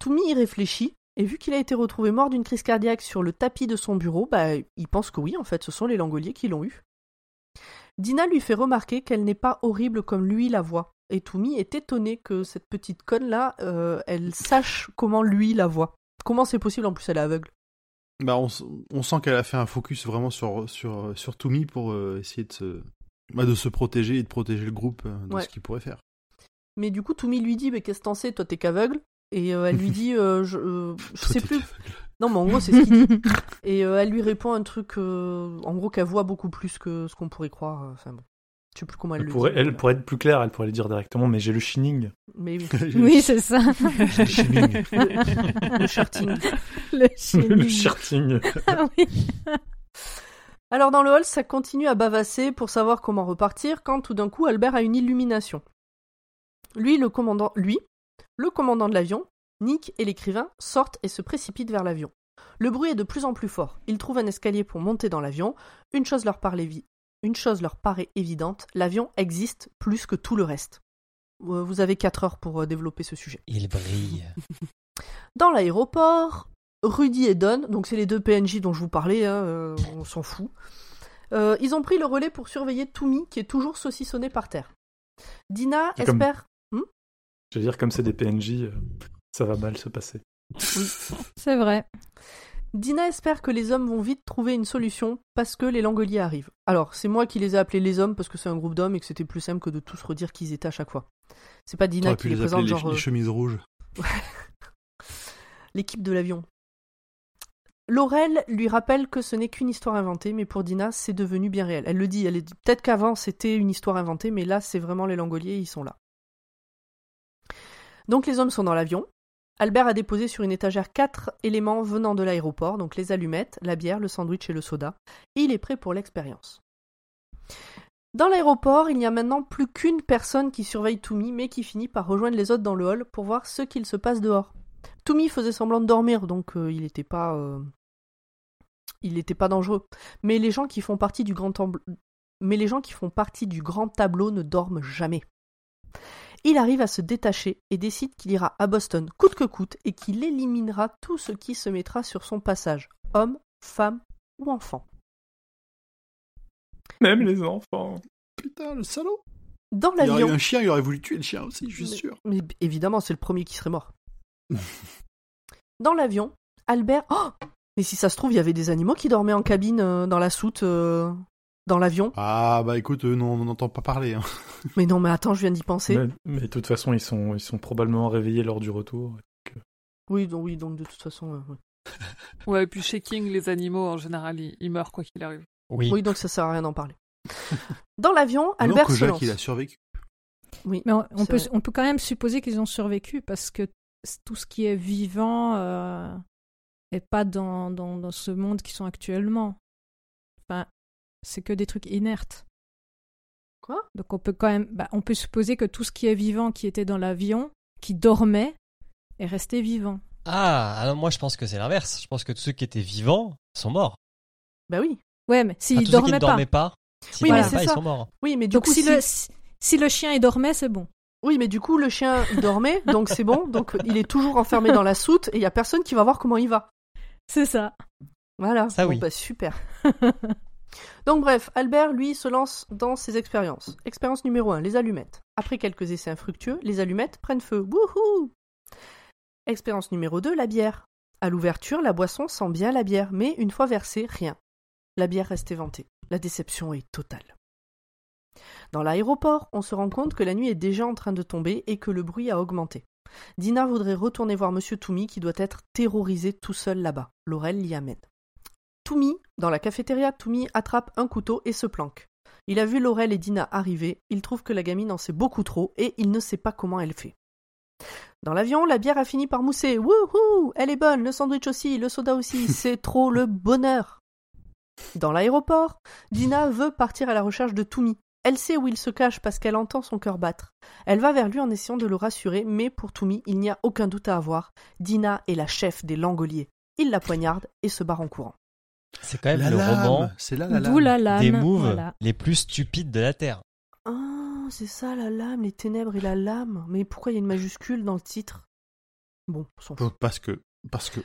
Toumi y réfléchit, et vu qu'il a été retrouvé mort d'une crise cardiaque sur le tapis de son bureau, bah, il pense que oui, en fait, ce sont les langoliers qui l'ont eu. Dina lui fait remarquer qu'elle n'est pas horrible comme lui la voit. Et Toumi est étonné que cette petite conne-là, euh, elle sache comment lui la voit. Comment c'est possible En plus, elle est aveugle. Bah, on, on sent qu'elle a fait un focus vraiment sur, sur, sur Toumi pour euh, essayer de se, bah, de se protéger et de protéger le groupe euh, de Ouais. ce qu'il pourrait faire. Mais du coup, Toumi lui dit Mais qu'est-ce que t'en sais Toi, t'es qu'aveugle? Et euh, elle lui dit Je, je sais plus. Non, mais en gros, c'est ce qu'il dit. Et elle lui répond un truc, en gros, qu'elle voit beaucoup plus que ce qu'on pourrait croire. Enfin bon. Je sais plus comment elle, Elle le pourrait, dit. elle, pour être plus claire, elle pourrait le dire directement, mais j'ai le shining. Mais oui, Oui, c'est ça. J'ai le shining. le shirting. le le chenille. shirting. Ah oui. Alors dans le hall, ça continue à bavasser pour savoir comment repartir quand tout d'un coup Albert a une illumination. Lui, le commandant, lui, le commandant de l'avion, Nick et l'écrivain sortent et se précipitent vers l'avion. Le bruit est de plus en plus fort. Ils trouvent un escalier pour monter dans l'avion. Une chose leur une chose leur paraît évidente, l'avion existe plus que tout le reste. Euh, Vous avez 4 heures pour euh, développer ce sujet. Il brille. Dans l'aéroport, Rudy et Don, donc c'est les deux PNJ dont je vous parlais, hein, euh, on s'en fout, euh, ils ont pris le relais pour surveiller Toumi qui est toujours saucissonné par terre. Dina comme- espère... Je veux dire, comme c'est des PNJ, ça va mal se passer. C'est vrai. Dina espère que les hommes vont vite trouver une solution parce que les Langoliers arrivent. Alors, c'est moi qui les ai appelés les hommes parce que c'est un groupe d'hommes et que c'était plus simple que de tous redire qui ils étaient à chaque fois. C'est pas Dina qui les, présente, les, genre les chemises rouges. l'équipe de l'avion. Laurel lui rappelle que ce n'est qu'une histoire inventée, mais pour Dina, c'est devenu bien réel. Elle le dit, elle est peut-être qu'avant c'était une histoire inventée, mais là c'est vraiment les Langoliers, ils sont là. Donc les hommes sont dans l'avion. Albert a déposé sur une étagère quatre éléments venant de l'aéroport, donc les allumettes, la bière, le sandwich et le soda. Il est prêt pour l'expérience. Dans l'aéroport, il n'y a maintenant plus qu'une personne qui surveille Toumi, mais qui finit par rejoindre les autres dans le hall pour voir ce qu'il se passe dehors. Toumi faisait semblant de dormir, donc euh, il n'était pas, euh, il n'était pas dangereux. Mais les gens qui font partie du grand tableau ne dorment jamais. Il arrive à se détacher et décide qu'il ira à Boston coûte que coûte et qu'il éliminera tout ce qui se mettra sur son passage, homme, femme ou enfant. Même les enfants. Putain, le salaud. Dans Il y aurait eu l'avion, un chien, il aurait voulu tuer le chien aussi, je suis Mais- sûr. Mais évidemment, c'est le premier qui serait mort. dans l'avion, Albert. Oh Mais si ça se trouve, il y avait des animaux qui dormaient en cabine euh, dans la soute, euh, dans l'avion. Ah bah écoute, euh, non, on n'entend pas parler. hein. Mais non, mais attends, je viens d'y penser. Mais, mais de toute façon, ils sont, ils sont probablement réveillés lors du retour. Oui, donc, oui, donc de toute façon. euh, ouais. Ouais, et puis chez King, les animaux, en général, ils, ils meurent quoi qu'il arrive. Oui. Oui, donc ça sert à rien d'en parler. Dans l'avion, Non, Albert se il a survécu. Oui. Mais on, peut, on peut quand même supposer qu'ils ont survécu parce que tout ce qui est vivant euh, est pas dans, dans, dans ce monde qui sont actuellement. Enfin, c'est que des trucs inertes. Quoi? Donc on peut quand même, bah, on peut supposer que tout ce qui est vivant qui était dans l'avion, qui dormait, est resté vivant. Ah, alors moi je pense que c'est l'inverse. Je pense que tous ceux qui étaient vivants sont morts. Bah oui. Ouais, mais Enfin, s'ils tous ceux qui dormaient ne pas. dormaient pas, s'ils Oui, mais dormaient c'est pas, ils ça. sont morts. Oui, mais du Donc coup, si, si... le, si, si le chien il dormait, c'est bon. oui, mais du coup, le chien il dormait, donc c'est bon. Donc il est toujours enfermé dans la soute et il y a personne qui va voir comment il va. C'est ça. Voilà. Ça, Bon, oui. bah, super. Donc bref, Albert, lui, se lance dans ses expériences. Expérience numéro 1, les allumettes. Après quelques essais infructueux, les allumettes prennent feu. Wouhou Expérience numéro 2, la bière. À l'ouverture, la boisson sent bien la bière, mais une fois versée, rien. La bière reste éventée. La déception est totale. Dans l'aéroport, on se rend compte que la nuit est déjà en train de tomber et que le bruit a augmenté. Dina voudrait retourner voir Monsieur Toumi qui doit être terrorisé tout seul là-bas. Laurel l'y amène. Toumi, dans la cafétéria, Toumi attrape un couteau et se planque. Il a vu Laurel et Dina arriver, il trouve que la gamine en sait beaucoup trop et il ne sait pas comment elle fait. Dans l'avion, la bière a fini par mousser. Wouhou Elle est bonne, le sandwich aussi, le soda aussi, c'est trop le bonheur Dans l'aéroport, Dina veut partir à la recherche de Toumi. Elle sait où il se cache parce qu'elle entend son cœur battre. Elle va vers lui en essayant de le rassurer, mais pour Toumi, il n'y a aucun doute à avoir. Dina est la chef des Langoliers. Il la poignarde et se barre en courant. C'est quand même La le lame, roman c'est là la D'où lame. la lame. des moves voilà. les plus stupides de la Terre. Ah, c'est ça la lame, les ténèbres et la lame. Mais pourquoi il y a une majuscule dans le titre? Bon, on s'en fout. Parce que, parce que,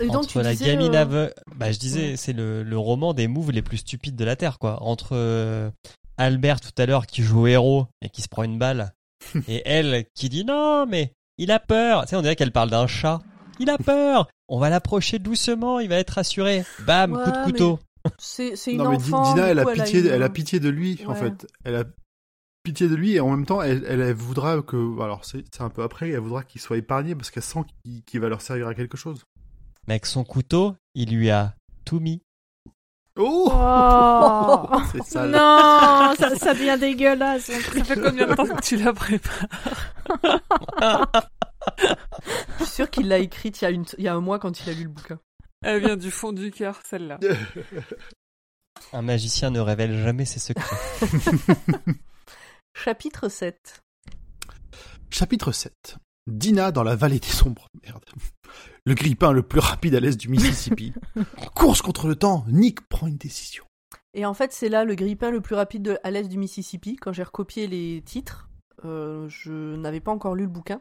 Et donc, Entre tu la disais, gamine euh, aveugle, bah je disais, ouais. c'est le, le roman des moves les plus stupides de la Terre, quoi. Entre euh, Albert tout à l'heure qui joue au héros et qui se prend une balle, et elle qui dit non, mais il a peur. Tu sais, on dirait qu'elle parle d'un chat. Il a peur. On va l'approcher doucement, il va être rassuré. Bam, coup de couteau. C'est c'est une non mais enfant. Dina, elle a coup, pitié, elle a pitié de lui en fait. Elle a pitié de lui et en même temps, elle, elle, elle voudra que, alors c'est c'est un peu après, elle voudra qu'il soit épargné parce qu'elle sent qu'il qu'il va leur servir à quelque chose. Mais avec son couteau, il lui a tout mis. Oh, Oh c'est sale. non, ça, ça devient dégueulasse. Ça fait combien de temps que tu la prépares? Je suis sûr qu'il l'a écrite il y, a une... il y a un mois quand il a lu le bouquin. Elle vient du fond du cœur, celle-là. Un magicien ne révèle jamais ses secrets. Chapitre 7. Chapitre 7. Dina dans la vallée des ombres. Merde. Le grippin le plus rapide à l'est du Mississippi. Course contre le temps, Nick prend une décision. Et en fait, c'est là le grippin le plus rapide de- à l'est du Mississippi. Quand j'ai recopié les titres, euh, je n'avais pas encore lu le bouquin.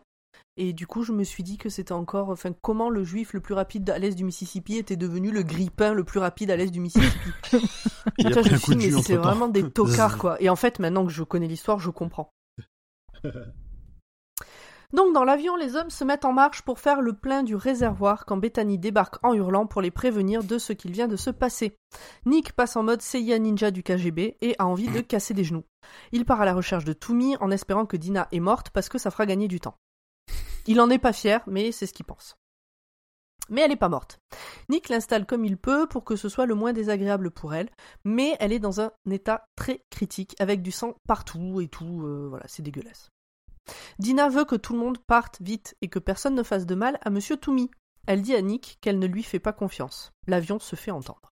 Et du coup, je me suis dit que c'était encore. Enfin, comment le juif le plus rapide à l'est du Mississippi était devenu le grippin le plus rapide à l'est du Mississippi. Il a Putain, pris je me suis dit, mais c'est vraiment des tocards, quoi. Et en fait, maintenant que je connais l'histoire, je comprends. Donc, dans l'avion, les hommes se mettent en marche pour faire le plein du réservoir quand Bethany débarque en hurlant pour les prévenir de ce qu'il vient de se passer. Nick passe en mode Seiya ninja du KGB et a envie de casser des genoux. Il part à la recherche de Toumi en espérant que Dina est morte parce que ça fera gagner du temps. Il en est pas fier, mais c'est ce qu'il pense. Mais elle n'est pas morte. Nick l'installe comme il peut pour que ce soit le moins désagréable pour elle, mais elle est dans un état très critique, avec du sang partout et tout, euh, voilà, c'est dégueulasse. Dina veut que tout le monde parte vite et que personne ne fasse de mal à Monsieur Toumi. Elle dit à Nick qu'elle ne lui fait pas confiance. L'avion se fait entendre.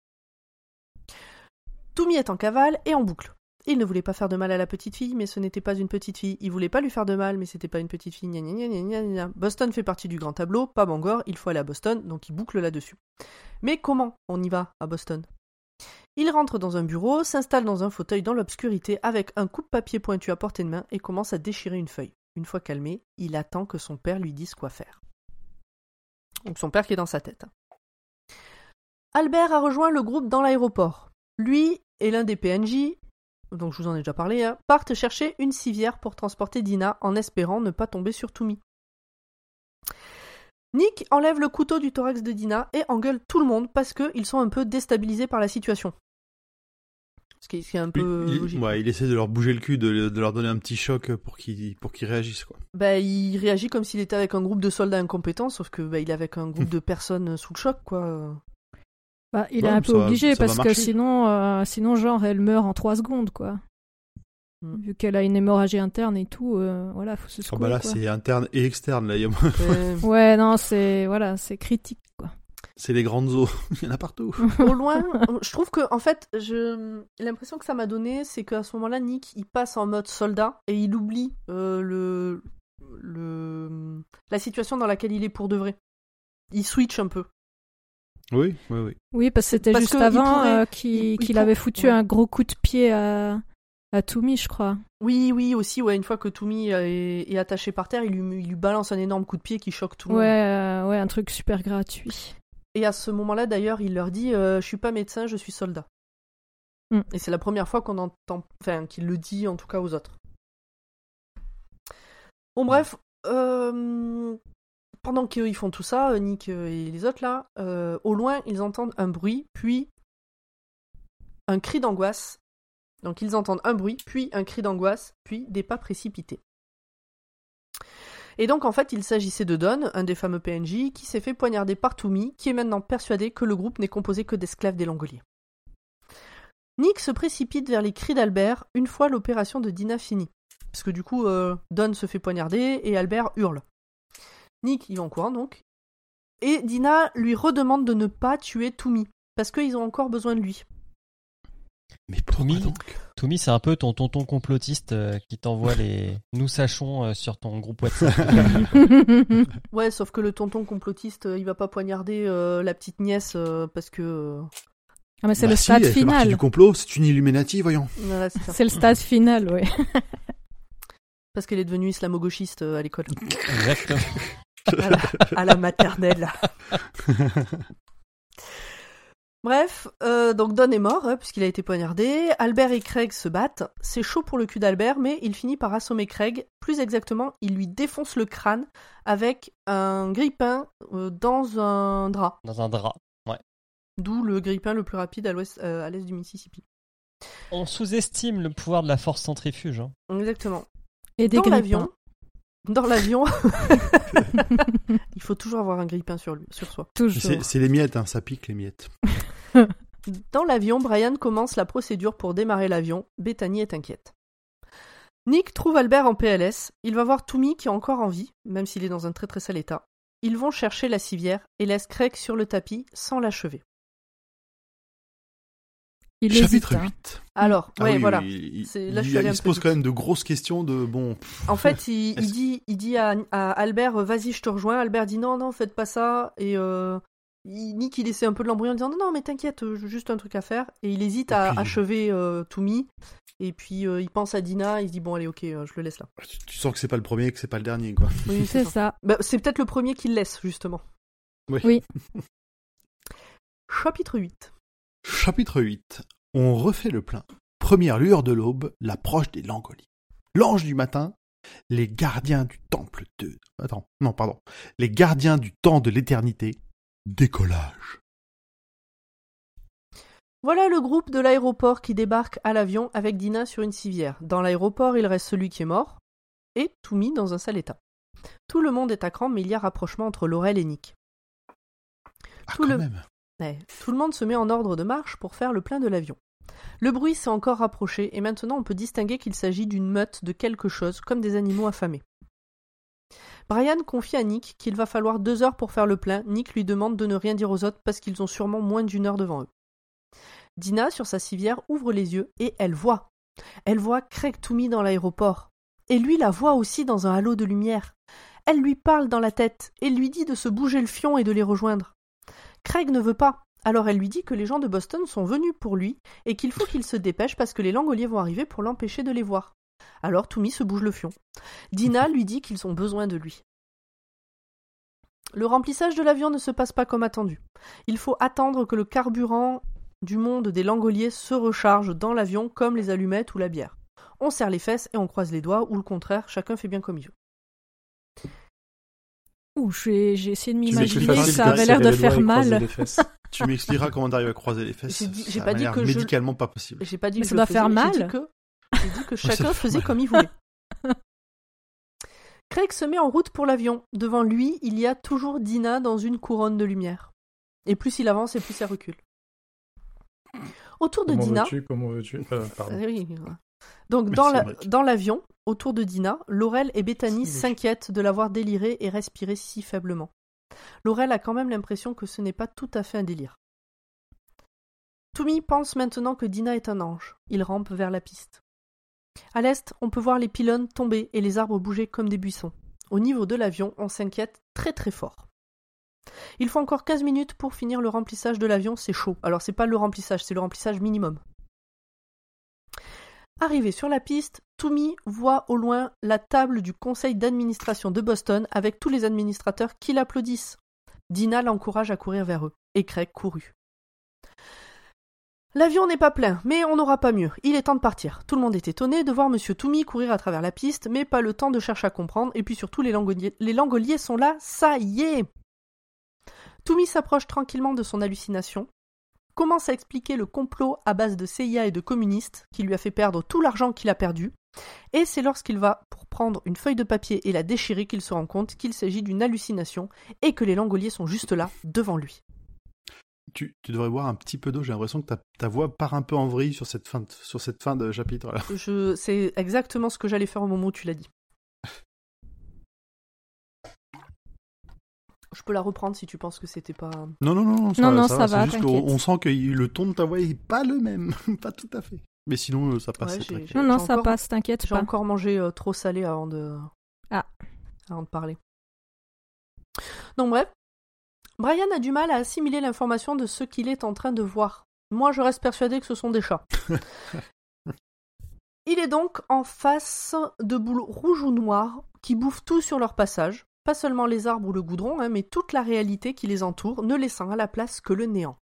Toumi est en cavale et en boucle. Il ne voulait pas faire de mal à la petite fille, mais ce n'était pas une petite fille. Il voulait pas lui faire de mal, mais c'était pas une petite fille. Gna gna gna. Boston fait partie du grand tableau, pas Bangor, il faut aller à Boston, donc il boucle là-dessus. Mais comment on y va à Boston? Il rentre dans un bureau, s'installe dans un fauteuil dans l'obscurité avec un coupe-papier pointu à portée de main et commence à déchirer une feuille. Une fois calmé, il attend que son père lui dise quoi faire. Donc son père qui est dans sa tête. Albert a rejoint le groupe dans l'aéroport. Lui et l'un des PNJ, donc je vous en ai déjà parlé, hein, partent chercher une civière pour transporter Dina en espérant ne pas tomber sur Toumi. Nick enlève le couteau du thorax de Dina et engueule tout le monde parce qu'ils sont un peu déstabilisés par la situation. Ce qui est, un peu il, logique. ouais, il essaie de leur bouger le cul, de, de leur donner un petit choc pour qu'ils réagissent quoi. Bah, il réagit comme s'il était avec un groupe de soldats incompétents, sauf que bah, il est avec un groupe de personnes sous le choc, quoi. Bah, il Ouais, est un peu obligé ça parce que sinon, euh, sinon, genre, elle meurt en 3 secondes, quoi. Mm. Vu qu'elle a une hémorragie interne et tout, euh, voilà, faut se Ah secouer, bah là quoi. c'est interne et externe là, il y a- Ouais, non, c'est voilà, c'est critique, quoi. c'est les grandes eaux, il y en a partout. au loin, je trouve que, en fait, je l'impression que ça m'a donné, c'est qu'à ce moment-là, Nick, il passe en mode soldat et il oublie euh, le... le la situation dans laquelle il est pour de vrai. Il switch un peu. Oui, oui, oui. Oui, parce que c'était Parce juste que avant pourrait- euh, qu'il avait foutu ouais. un gros coup de pied à, à Toumi, je crois. Oui, oui, aussi, ouais, une fois que Toumi est, est attaché par terre, il lui, il lui balance un énorme coup de pied qui choque tout le Ouais, monde. euh, ouais, un truc super gratuit. Et à ce moment-là, d'ailleurs, il leur dit euh, Je suis pas médecin, je suis soldat. Mm. Et c'est la première fois qu'on entend. Enfin, qu'il le dit en tout cas aux autres. Bon, bref. euh, pendant qu'ils font tout ça, euh, Nick euh, et les autres là, euh, au loin, ils entendent un bruit, puis un cri d'angoisse. Donc ils entendent un bruit, puis un cri d'angoisse, puis des pas précipités. Et donc en fait, il s'agissait de Don, un des fameux PNJ, qui s'est fait poignarder par Toumi, qui est maintenant persuadé que le groupe n'est composé que d'esclaves des Langoliers. Nick se précipite vers les cris d'Albert une fois l'opération de Dina finie. Parce que du coup, Don se fait poignarder et Albert hurle. Nick y va en courant donc. Et Dina lui redemande de ne pas tuer Toumi, parce qu'ils ont encore besoin de lui. Mais donc? Toumi, c'est un peu ton tonton complotiste euh, qui t'envoie les nous sachons euh, sur ton groupe WhatsApp. Ouais, sauf que le tonton complotiste, euh, il va pas poignarder euh, la petite nièce euh, parce que. euh, Ah, mais c'est Bah le si, stade elle fait partie final. du complot, c'est une Illuminati, voyons. voilà, c'est le stade final, ouais. Parce qu'elle est devenue islamo-gauchiste euh, à l'école. Exactement. À, la, à la maternelle. Bref, euh, donc Don est mort, hein, puisqu'il a été poignardé. Albert et Craig se battent. C'est chaud pour le cul d'Albert, mais il finit par assommer Craig. Plus exactement, il lui défonce le crâne avec un grippin euh, dans un drap. Dans un drap. D'où le grippin le plus rapide à l'ouest, euh, à l'est du Mississippi. On sous-estime le pouvoir de la force centrifuge. hein. Exactement. Et des dans l'avion, dans l'avion, il faut toujours avoir un grippin sur lui, sur soi. Toujours. C'est c'est les miettes, hein, ça pique les miettes. Dans l'avion, Brian commence la procédure pour démarrer l'avion. Bethany est inquiète. Nick trouve Albert en PLS. Il va voir Toumi qui est encore en vie, même s'il est dans un très très sale état. Ils vont chercher la civière et laissent Craig sur le tapis sans l'achever. Il Chapitre hésite. hein. 8. Alors, Ah ouais, oui, voilà. il, là, se pose quand même de grosses questions de bon. pff, En fait, il, dit, il dit à, à Albert, vas-y, je te rejoins. Albert dit non, non, faites pas ça. Et euh, il, Nick il essaie un peu de l'embrouiller en disant non non mais t'inquiète, euh, j'ai juste un truc à faire et il hésite à puis- achever euh, Toumi et puis euh, il pense à Dina, il se dit bon allez ok euh, je le laisse là. Tu, tu sens que c'est pas le premier, que c'est pas le dernier, quoi. Oui C'est ça. Bah, c'est peut-être le premier qui le laisse justement. Oui. Oui. Chapitre 8. Chapitre 8. On refait le plein. Première lueur de l'aube, l'approche des Langoliers. L'ange du matin, les gardiens du temple de... Attends, non, pardon. Les gardiens du temps de l'éternité, décollage. Voilà le groupe de l'aéroport qui débarque à l'avion avec Dina sur une civière. Dans l'aéroport, il reste celui qui est mort et Toumi dans un sale état. Tout le monde est à cran, mais il y a rapprochement entre Laurel et Nick. Ah, Tout quand le- même. Tout le monde se met en ordre de marche pour faire le plein de l'avion. Le bruit s'est encore rapproché et maintenant on peut distinguer qu'il s'agit d'une meute de quelque chose, comme des animaux affamés. Brian confie à Nick qu'il va falloir deux heures pour faire le plein. Nick lui demande de ne rien dire aux autres parce qu'ils ont sûrement moins d'une heure devant eux. Dina, sur sa civière, ouvre les yeux et elle voit. Elle voit Craig Toomey dans l'aéroport. Et lui la voit aussi dans un halo de lumière. Elle lui parle dans la tête et lui dit de se bouger le fion et de les rejoindre. Craig ne veut pas. Alors elle lui dit que les gens de Boston sont venus pour lui et qu'il faut qu'il se dépêche parce que les langoliers vont arriver pour l'empêcher de les voir. Alors Toomey se bouge le fion. Dina lui dit qu'ils ont besoin de lui. Le remplissage de l'avion ne se passe pas comme attendu. Il faut attendre que le carburant du monde des langoliers se recharge dans l'avion comme les allumettes ou la bière. On serre les fesses et on croise les doigts ou le contraire, chacun fait bien comme il veut. Ouh, j'ai essayé de m'imaginer, ça avait l'air de faire mal. Tu m'expliqueras comment t'arrives à croiser les fesses. J'ai pas dit que je- médicalement pas possible. J'ai pas dit Mais que ça je doit faire mal. J'ai dit que, j'ai dit que ça chacun faisait mal. comme il voulait. Craig se met en route pour l'avion. Devant lui, il y a toujours Dina dans une couronne de lumière. Et plus il avance, et plus elle recule. Autour de Comment Dina, veux-tu Comment veux-tu Euh, Pardon. Oui, voilà. Donc dans la- Ulrich. dans l'avion, autour de Dina, Laurel et Bethany s'inquiètent de l'avoir déliré et respiré si faiblement. Laurel a quand même l'impression que ce n'est pas tout à fait un délire. Toomey pense maintenant que Dina est un ange. Il rampe vers la piste. À l'est, on peut voir les pylônes tomber et les arbres bouger comme des buissons. Au niveau de l'avion, on s'inquiète très très fort. Il faut encore 15 minutes pour finir le remplissage de l'avion, c'est chaud. Alors c'est pas le remplissage, c'est le remplissage minimum. Arrivé sur la piste, Toomey voit au loin la table du conseil d'administration de Boston avec tous les administrateurs qui l'applaudissent. Dina l'encourage à courir vers eux, et Craig courut. L'avion n'est pas plein, mais on n'aura pas mieux. Il est temps de partir. Tout le monde est étonné de voir Monsieur Toomey courir à travers la piste, mais pas le temps de chercher à comprendre, et puis surtout les langoliers, les langoliers sont là, ça y est Toomey s'approche tranquillement de son hallucination, commence à expliquer le complot à base de CIA et de communistes qui lui a fait perdre tout l'argent qu'il a perdu, et c'est lorsqu'il va pour prendre une feuille de papier et la déchirer qu'il se rend compte qu'il s'agit d'une hallucination et que les langoliers sont juste là, devant lui. Tu, tu devrais boire un petit peu d'eau. J'ai l'impression que ta, ta voix part un peu en vrille sur cette fin de, sur cette fin de chapitre. Là. Je... C'est exactement ce que j'allais faire au moment où tu l'as dit. Je peux la reprendre si tu penses que c'était pas. Non, non, non, non, ça, Non, non, ça, ça va. juste on sent que le ton de ta voix est pas le même. pas tout à fait. Mais sinon, euh, ça passe. Ouais. Non, non, ça encore- passe, t'inquiète J'ai encore mangé euh, trop salé avant de. Ah. Avant de parler. Donc bref, Brian a du mal à assimiler l'information de ce qu'il est en train de voir. Moi, je reste persuadé que ce sont des chats. Il est donc en face de boules rouges ou noires qui bouffent tout sur leur passage, pas seulement les arbres ou le goudron, hein, mais toute la réalité qui les entoure, ne laissant à la place que le néant.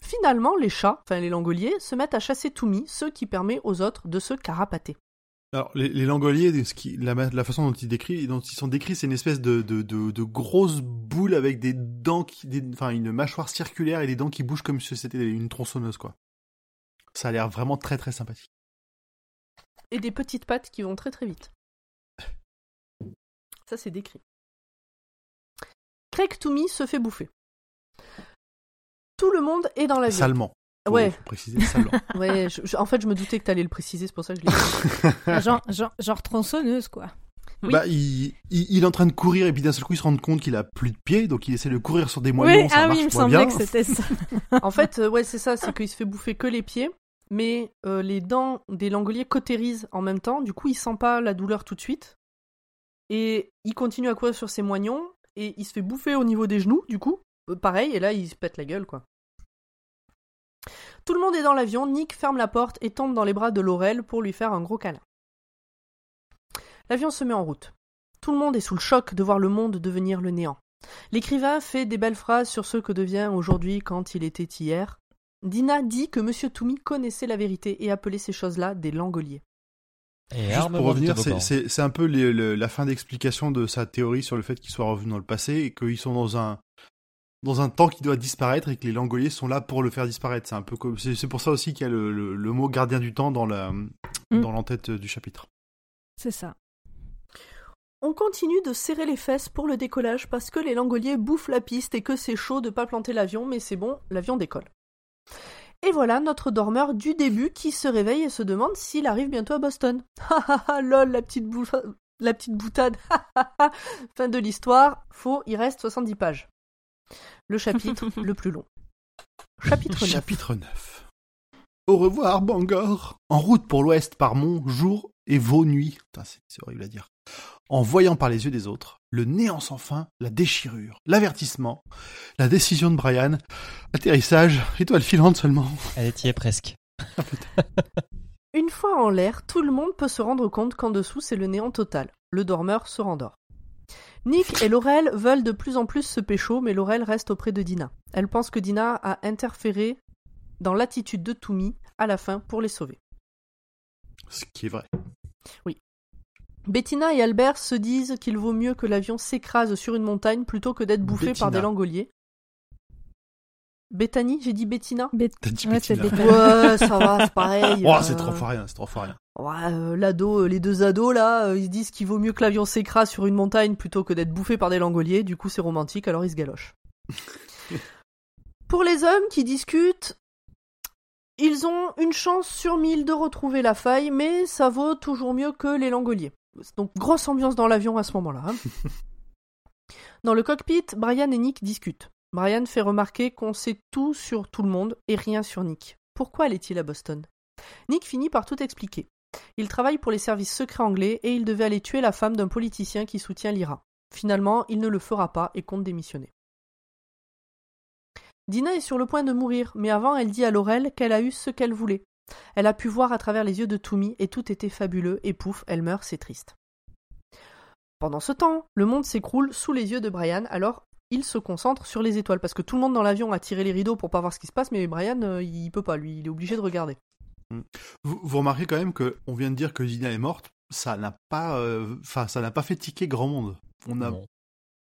Finalement, les chats, enfin les langoliers, se mettent à chasser Toumi, ce qui permet aux autres de se carapater. Alors, les, les langoliers, ce qui, la, façon dont ils, décrivent, dont ils sont décrits, c'est une espèce de, de, de, de grosse boule avec des dents, qui, des- enfin une mâchoire circulaire et des dents qui bougent comme si c'était une tronçonneuse, quoi. Ça a l'air vraiment très très sympathique. et des petites pattes qui vont très très vite. Ça, c'est décrit. Craig Toomey se fait bouffer. Tout le monde est dans l'avion. Salement. Ouais. Faut préciser salement. Ouais, je- je- en fait, je me doutais que t'allais le préciser, c'est pour ça que je l'ai dit. genre, genre, genre tronçonneuse, quoi. Oui. Bah, il, il, il est en train de courir et puis d'un seul coup il se rend compte qu'il a plus de pieds, donc il essaie de courir sur des moignons. oui, ça ah marche oui, il me semblait bien. que c'était ça. En fait, euh, ouais, c'est ça, c'est qu'il se fait bouffer que les pieds, mais euh, les dents des langoliers cautérisent en même temps, du coup, il sent pas la douleur tout de suite. Et il continue à courir sur ses moignons, et il se fait bouffer au niveau des genoux, du coup, euh, pareil, et là, il se pète la gueule, quoi. Tout le monde est dans l'avion, Nick ferme la porte et tombe dans les bras de Laurel pour lui faire un gros câlin. L'avion se met en route. Tout le monde est sous le choc de voir le monde devenir le néant. L'écrivain fait des belles phrases sur ce que devient aujourd'hui quand il était hier. Dina dit que M. Toumi connaissait la vérité et appelait ces choses-là des langoliers. Et Juste pour revenir, c'est- un peu les- la fin d'explication de sa théorie sur le fait qu'ils soient revenus dans le passé et qu'ils sont dans un dans un temps qui doit disparaître et que les langoliers sont là pour le faire disparaître. C'est un peu c'est pour ça aussi qu'il y a le, le- le mot gardien du temps dans la dans l'entête du chapitre. C'est ça. On continue de serrer les fesses pour le décollage parce que les langoliers bouffent la piste et que c'est chaud de pas planter l'avion, mais c'est bon, l'avion décolle. Et voilà notre dormeur du début qui se réveille et se demande s'il arrive bientôt à Boston. Ha ha ha, lol, la petite, bou- la petite boutade. Fin de l'histoire. Faux, il reste 70 pages. Le chapitre le plus long. Chapitre 9. Chapitre 9. Au revoir, Bangor. En route pour l'ouest par mon jour et vos nuits. C'est horrible à dire. En voyant par les yeux des autres, le néant sans fin, la déchirure, l'avertissement, la décision de Brian, atterrissage, étoile filante seulement. Elle y est presque. Une fois en l'air, tout le monde peut se rendre compte qu'en dessous c'est le néant total. Le dormeur se rendort. Nick et Laurel veulent de plus en plus se pécho, mais Laurel reste auprès de Dina. Elle pense que Dina a interféré dans l'attitude de Toumi à la fin pour les sauver. Ce qui est vrai. Bettina et Albert se disent qu'il vaut mieux que l'avion s'écrase sur une montagne plutôt que d'être bouffé par des langoliers. Bethany, j'ai dit Bettina Bet- T'as dit Ouais, Bettina. Ouais, ça va, c'est pareil. Oh, euh. c'est trop rien, c'est trop fort rien. Ouais, euh, l'ado, euh, les deux ados là, euh, ils se disent qu'il vaut mieux que l'avion s'écrase sur une montagne plutôt que d'être bouffé par des langoliers. Du coup, c'est romantique, alors ils se galochent. Pour les hommes qui discutent, ils ont une chance sur mille de retrouver la faille, mais ça vaut toujours mieux que les langoliers. Donc grosse ambiance dans l'avion à ce moment-là. hein. dans le cockpit, Brian et Nick discutent. Brian fait remarquer qu'on sait tout sur tout le monde et rien sur Nick. Pourquoi allait-il à Boston? Nick finit par tout expliquer. Il travaille pour les services secrets anglais et il devait aller tuer la femme d'un politicien qui soutient l'IRA. Finalement, il ne le fera pas et compte démissionner. Dina est sur le point de mourir, mais avant elle dit à Laurel qu'elle a eu ce qu'elle voulait. Elle a pu voir à travers les yeux de Toumi et tout était fabuleux et pouf, elle meurt, c'est triste. Pendant ce temps, le monde s'écroule sous les yeux de Brian, alors il se concentre sur les étoiles parce que tout le monde dans l'avion a tiré les rideaux pour pas voir ce qui se passe, mais Brian euh, il peut pas, lui, il est obligé de regarder. Vous, vous remarquez quand même que on vient de dire que Dina est morte, ça n'a pas, euh, enfin, ça n'a pas fait tiquer grand monde. On a, Non.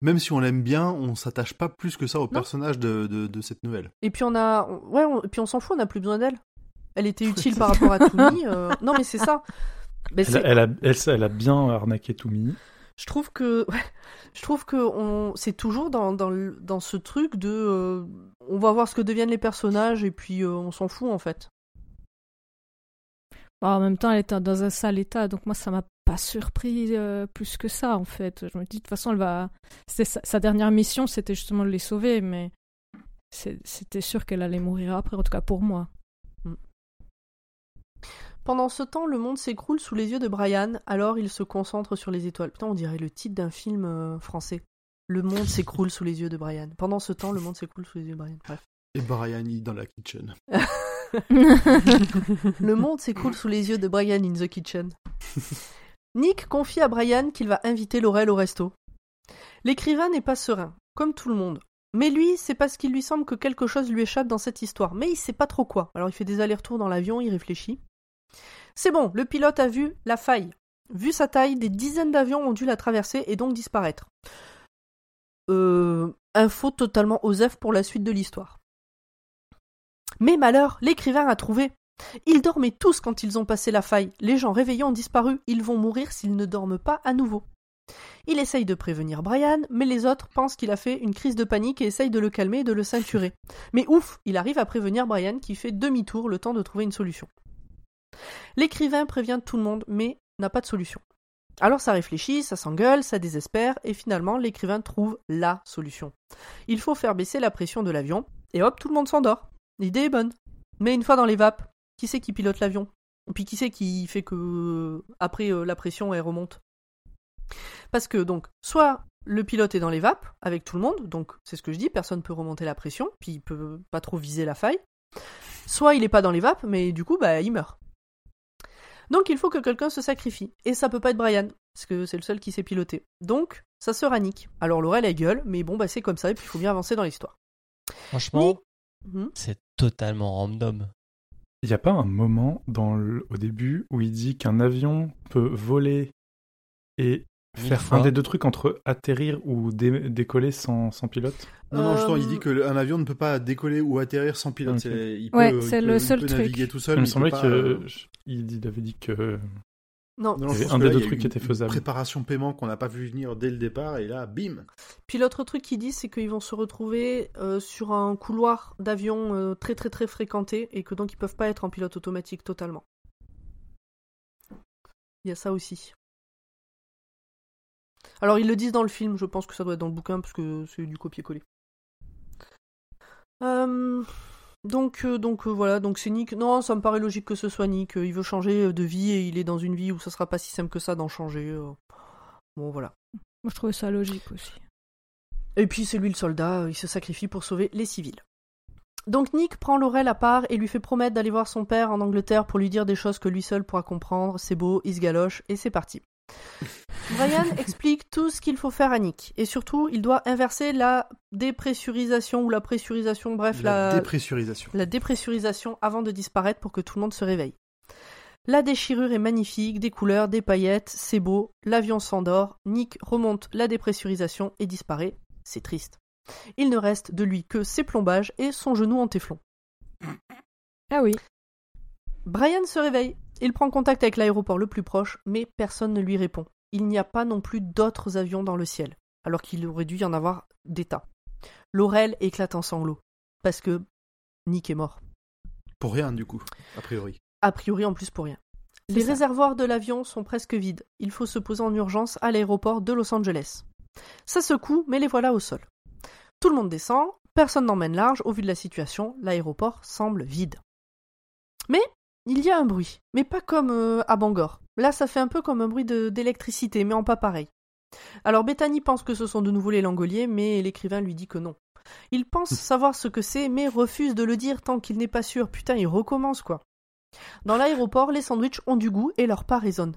même si on l'aime bien, on s'attache pas plus que ça au personnage de, de, de cette nouvelle. Et puis on a, on- ouais, on- et puis on s'en fout, on n'a plus besoin d'elle. Elle était utile par rapport à Toumi. euh, Non, mais c'est ça. Mais Elle, a, elle, elle a bien arnaqué Toumi. je trouve que, ouais, je trouve que on, c'est toujours dans, dans, ce truc de, euh, on va voir ce que deviennent les personnages et puis euh, on s'en fout en fait. Bon, en même temps, elle était dans un sale état, donc moi, ça m'a pas surpris euh, plus que ça, en fait. Je me dis, de toute façon, elle va. c'était Sa, sa dernière mission, c'était justement de les sauver, mais c'était sûr qu'elle allait mourir après, en tout cas pour moi. Pendant ce temps, le monde s'écroule sous les yeux de Brian, alors il se concentre sur les étoiles. Putain, on dirait le titre d'un film euh, français. Le monde s'écroule sous les yeux de Brian. Pendant ce temps, le monde s'écroule sous les yeux de Brian. Bref. Et Brian est dans la kitchen. Le monde s'écroule sous les yeux de Brian in the kitchen. Nick confie à Brian qu'il va inviter Laurel au resto. L'écrivain n'est pas serein, comme tout le monde. Mais lui, c'est parce qu'il lui semble que quelque chose lui échappe dans cette histoire, mais il sait pas trop quoi. Alors il fait des allers-retours dans l'avion, il réfléchit. C'est bon, le pilote a vu la faille. Vu sa taille, des dizaines d'avions ont dû la traverser et donc disparaître. Euh, info totalement osef pour la suite de l'histoire. Mais malheur, l'écrivain a trouvé. Ils dormaient tous quand ils ont passé la faille. Les gens réveillés ont disparu. Ils vont mourir s'ils ne dorment pas à nouveau. Il essaye de prévenir Brian, mais les autres pensent qu'il a fait une crise de panique et essayent de le calmer et de le ceinturer. Mais ouf, il arrive à prévenir Brian qui fait demi-tour le temps de trouver une solution. L'écrivain prévient tout le monde, mais n'a pas de solution. Alors ça réfléchit, ça s'engueule, ça désespère, et finalement l'écrivain trouve LA solution. Il faut faire baisser la pression de l'avion, et hop, tout le monde s'endort. L'idée est bonne. Mais une fois dans les vapes, qui c'est qui pilote l'avion? Puis qui c'est qui fait que après euh, la pression elle remonte? Parce que donc, soit le pilote est dans les vapes avec tout le monde, donc c'est ce que je dis, personne peut remonter la pression, puis il peut pas trop viser la faille. Soit il est pas dans les vapes, mais du coup, bah, il meurt. Donc il faut que quelqu'un se sacrifie. Et ça peut pas être Brian, parce que c'est le seul qui sait piloter. Donc, ça sera Nick. Alors Laurel, elle gueule, mais bon, bah c'est comme ça, et puis il faut bien avancer dans l'histoire. Franchement, Mhm. c'est totalement random. Il n'y a pas un moment dans le- au début où il dit qu'un avion peut voler et faire fois. un des deux trucs entre atterrir ou dé- décoller sans, sans pilote Non, non, justement, il Euh, dit qu'un avion ne peut pas décoller ou atterrir sans pilote. Il peut, Ouais, il c'est peut- le il seul peut truc. naviguer tout seul. Il me semblait pas, euh, il il avait dit que Non. non, il un des là, deux il trucs qui était faisable. Préparation paiement qu'on n'a pas vu venir dès le départ, et là, bim Puis l'autre truc qu'ils disent, c'est qu'ils vont se retrouver euh, sur un couloir d'avion euh, très très très fréquenté et que donc ils peuvent pas être en pilote automatique totalement. Il y a ça aussi. Alors ils le disent dans le film, je pense que ça doit être dans le bouquin parce que c'est du copier-coller. Euh, donc euh, donc euh, voilà, donc c'est Nick. Non, ça me paraît logique que ce soit Nick. Il veut changer de vie et il est dans une vie où ça sera pas si simple que ça d'en changer. Bon voilà. Moi, je trouvais ça logique aussi. Et puis c'est lui le soldat, il se sacrifie pour sauver les civils. Donc Nick prend Laurel à part et lui fait promettre d'aller voir son père en Angleterre pour lui dire des choses que lui seul pourra comprendre. C'est beau, il se galoche et c'est parti. Brian explique tout ce qu'il faut faire à Nick. Et surtout, il doit inverser la dépressurisation ou la pressurisation, bref, La la, dépressurisation. la dépressurisation avant de disparaître pour que tout le monde se réveille. La déchirure est magnifique, des couleurs, des paillettes, c'est beau, l'avion s'endort, Nick remonte la dépressurisation et disparaît, c'est triste. Il ne reste de lui que ses plombages et son genou en téflon. Ah oui. Brian se réveille, il prend contact avec l'aéroport le plus proche, mais personne ne lui répond. Il n'y a pas non plus d'autres avions dans le ciel, alors qu'il aurait dû y en avoir des tas. Laurel éclate en sanglots, parce que Nick est mort. Pour rien, du coup, a priori. A priori en plus pour rien. Les ça. réservoirs de l'avion sont presque vides. Il faut se poser en urgence à l'aéroport de Los Angeles. Ça secoue, mais les voilà au sol. Tout le monde descend, personne n'emmène large, au vu de la situation, l'aéroport semble vide. Mais il y a un bruit, mais pas comme euh, à Bangor. Là, ça fait un peu comme un bruit d'électricité, mais en pas pareil. Alors Bethany pense que ce sont de nouveau les langoliers, mais l'écrivain lui dit que non. Il pense savoir ce que c'est, mais refuse de le dire tant qu'il n'est pas sûr. Putain, il recommence quoi. Dans l'aéroport, les sandwichs ont du goût et leur pas résonne.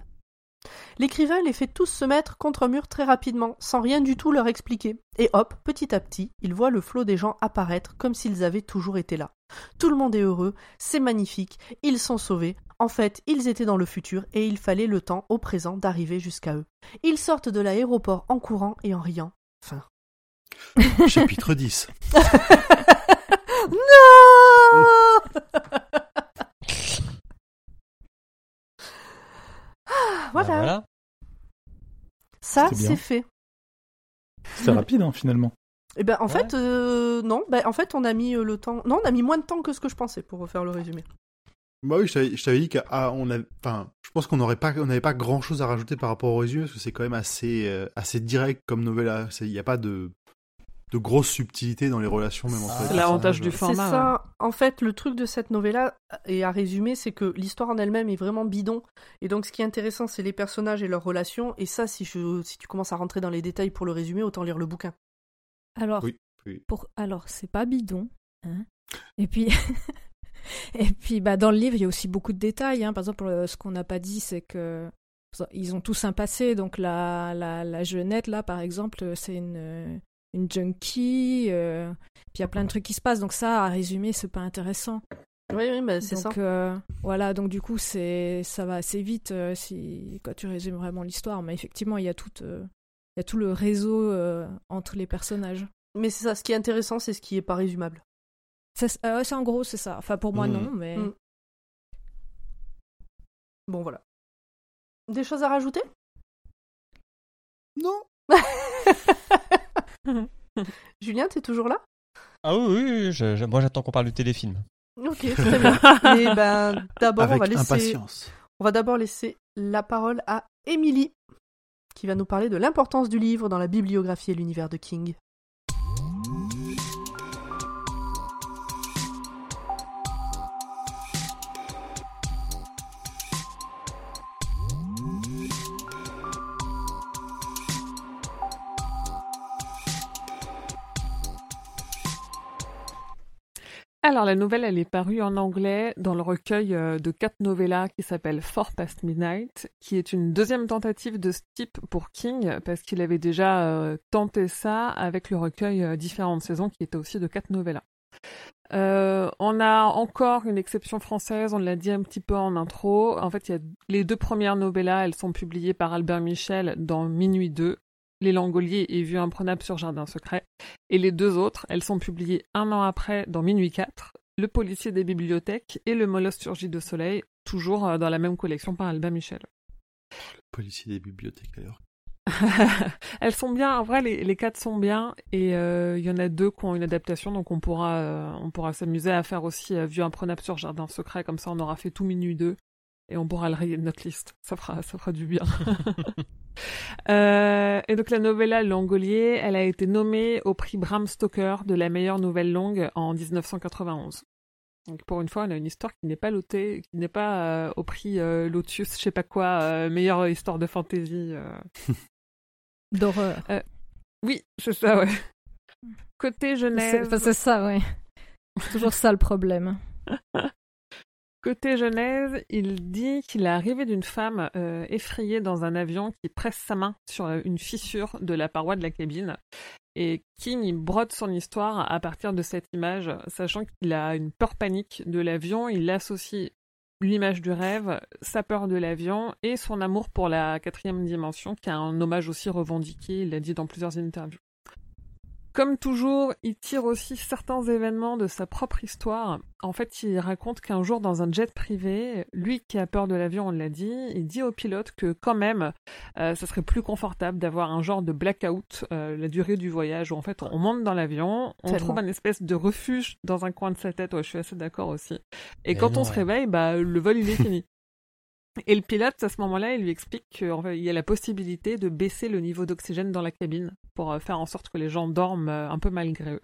L'écrivain les fait tous se mettre contre un mur très rapidement, sans rien du tout leur expliquer. Et hop, petit à petit, il voit le flot des gens apparaître comme s'ils avaient toujours été là. Tout le monde est heureux, c'est magnifique, ils sont sauvés. En fait, ils étaient dans le futur et il fallait le temps au présent d'arriver jusqu'à eux. Ils sortent de l'aéroport en courant et en riant. Fin. Chapitre 10. non Ah, Bah, voilà. voilà. ça c'est fait. C'est rapide hein, finalement. Et ben en Ouais. fait euh, non, ben en fait on a mis euh, le temps. Non, on a mis moins de temps que ce que je pensais pour refaire le résumé. Bah oui, je t'avais dit qu'on a, enfin, je pense qu'on n'aurait pas, on n'avait pas grand chose à rajouter par rapport au résumé parce que c'est quand même assez, euh, assez direct comme novella. Il n'y a pas de, de grosses subtilités dans les relations même entre C'est les C'est l'avantage du personnages. C'est format. ça. En fait, le truc de cette novella, et à résumer, c'est que l'histoire en elle-même est vraiment bidon. Et donc, ce qui est intéressant, c'est les personnages et leurs relations. Et ça, si, je, si tu commences à rentrer dans les détails pour le résumer, autant lire le bouquin. Alors, Oui, oui. pour alors c'est pas bidon. hein. Et puis et puis bah dans le livre il y a aussi beaucoup de détails. hein. Par exemple, euh, ce qu'on n'a pas dit, c'est que ils ont tous un passé. Donc la la, la jeunette là, par exemple, euh, c'est une euh, une junkie. euh, Puis il y a plein de trucs qui se passent. Donc ça, à résumer, c'est pas intéressant. Oui, oui, bah, c'est ça. Donc euh, voilà, donc du coup c'est ça va assez vite euh, si quand tu résumes vraiment l'histoire. Mais effectivement, il y a tout euh, il y a tout le réseau euh, entre les personnages. Mais c'est ça. Ce qui est intéressant, c'est ce qui est pas résumable. C'est- euh, c'est en gros, c'est ça. Enfin, pour moi, Mm. non, mais. Mm. Bon, voilà. Des choses à rajouter? Non. Julien, t'es toujours là? Ah oui, oui, oui, je- je- moi j'attends qu'on parle du téléfilm. Ok, très bien. Et ben, d'abord, on va laisser. impatience. On va d'abord laisser la parole à Émilie, qui va nous parler de l'importance du livre dans la bibliographie et l'univers de King. Alors, la nouvelle, elle est parue en anglais dans le recueil euh, de quatre novellas qui s'appelle Four Past Midnight, qui est une deuxième tentative de ce type pour King, parce qu'il avait déjà euh, tenté ça avec le recueil euh, Différentes saisons, qui était aussi de quatre novellas. On a encore une exception française, on l'a dit un petit peu en intro. En fait, il y a les deux premières novellas, elles sont publiées par Albert Michel dans Minuit 2, Les Langoliers et Vue imprenable sur Jardin secret. Et les deux autres, elles sont publiées un an après dans Minuit 4, Le policier des bibliothèques et Le molosse surgit de soleil, toujours euh, dans la même collection par Albert Michel. Policier des bibliothèques d'ailleurs. Elles sont bien, en vrai, les, les quatre sont bien, et euh, il y en a deux qui ont une adaptation, donc on pourra, euh, on pourra s'amuser à faire aussi euh, Vue imprenable sur Jardin secret, comme ça on aura fait tout minuit 2, et on pourra le rayer de notre liste. Ça fera, ça fera du bien. Euh, et donc la novella Langolier, elle a été nommée au prix Bram Stoker de la meilleure nouvelle longue en 1991. Donc pour une fois, on a une histoire qui n'est pas lotée, qui n'est pas euh, au prix euh, Lotus, je sais pas quoi, euh, meilleure histoire de fantasy. D'horreur. Oui, c'est ça, ouais. Côté C'est Genève, enfin, c'est ça, ouais. C'est toujours ça le problème. côté Genève, il dit qu'il est arrivé d'une femme euh, effrayée dans un avion qui presse sa main sur euh, une fissure de la paroi de la cabine. Et King, il brode son histoire à partir de cette image, sachant qu'il a une peur panique de l'avion, il associe l'image du rêve, sa peur de l'avion et son amour pour la quatrième dimension, qui a un hommage aussi revendiqué, il l'a dit dans plusieurs interviews. Comme toujours, il tire aussi certains événements de sa propre histoire. En fait, il raconte qu'un jour, dans un jet privé, lui qui a peur de l'avion, on l'a dit, il dit au pilote que quand même, euh, ça serait plus confortable d'avoir un genre de blackout, euh, la durée du voyage, où en fait, on monte dans l'avion, on Tellement. trouve un espèce de refuge dans un coin de sa tête. Ouais, je suis assez d'accord aussi. Et Mais quand non, on se réveille, bah, le vol, il est fini. Et le pilote, à ce moment-là, il lui explique qu'il y a la possibilité de baisser le niveau d'oxygène dans la cabine pour euh, faire en sorte que les gens dorment euh, un peu malgré eux.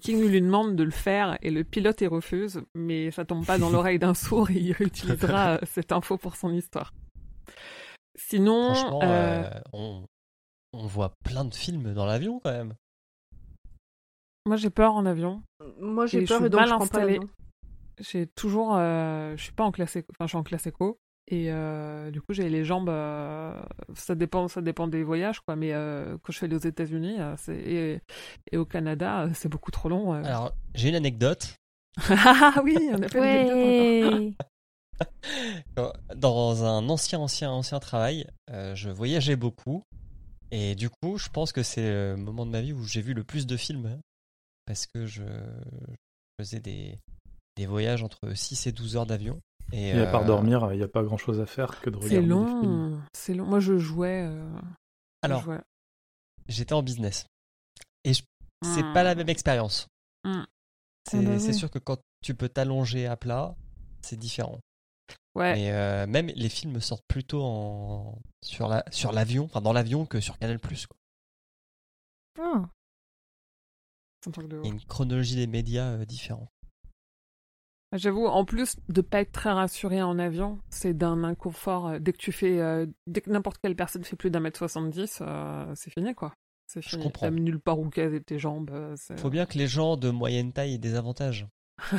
King lui demande de le faire et le pilote y refuse, mais ça tombe pas dans l'oreille d'un sourd et il réutilisera euh, cette info pour son histoire. Sinon, Franchement, euh, euh, on, on voit plein de films dans l'avion quand même. moi j'ai peur en avion. Moi, j'ai peur et donc mal je prends pas l'avion. J'ai toujours, euh, je suis pas en classe, éco- enfin je suis en classe éco et euh, du coup j'ai les jambes, euh, ça dépend, ça dépend des voyages quoi. Mais euh, quand je suis allée aux États-Unis et, et au Canada, c'est beaucoup trop long. Alors, j'ai une anecdote. ah oui, on a fait une Ouais. Quand- Dans un ancien, ancien, ancien travail, je voyageais beaucoup. Et du coup, je pense que c'est le moment de ma vie où j'ai vu le plus de films. hein, Parce que je je faisais des, des voyages entre 6 et 12 heures d'avion. Et, Et à part euh, dormir, il n'y a pas grand chose à faire que de C'est regarder des films. long, c'est long. Moi je jouais. euh, Alors, j'étais en business. Et je- c'est Hmm. pas la même expérience. Hmm. C'est Ah bah c'est sûr que quand tu peux t'allonger à plat, c'est différent. Ouais. Mais euh, même les films sortent plutôt en... sur la sur l'avion, enfin dans l'avion que sur Canal+. C'est truc de Il y a une chronologie des médias euh, différente. J'avoue, en plus de pas être très rassuré en avion, c'est d'un inconfort. euh, Dès que tu fais, euh, dès que n'importe quelle personne fait plus d'un mètre 70, euh, c'est fini quoi. C'est Je fini. comprends. T'as nulle part où caser tes jambes. euh, Faut bien que les gens de moyenne taille aient des avantages.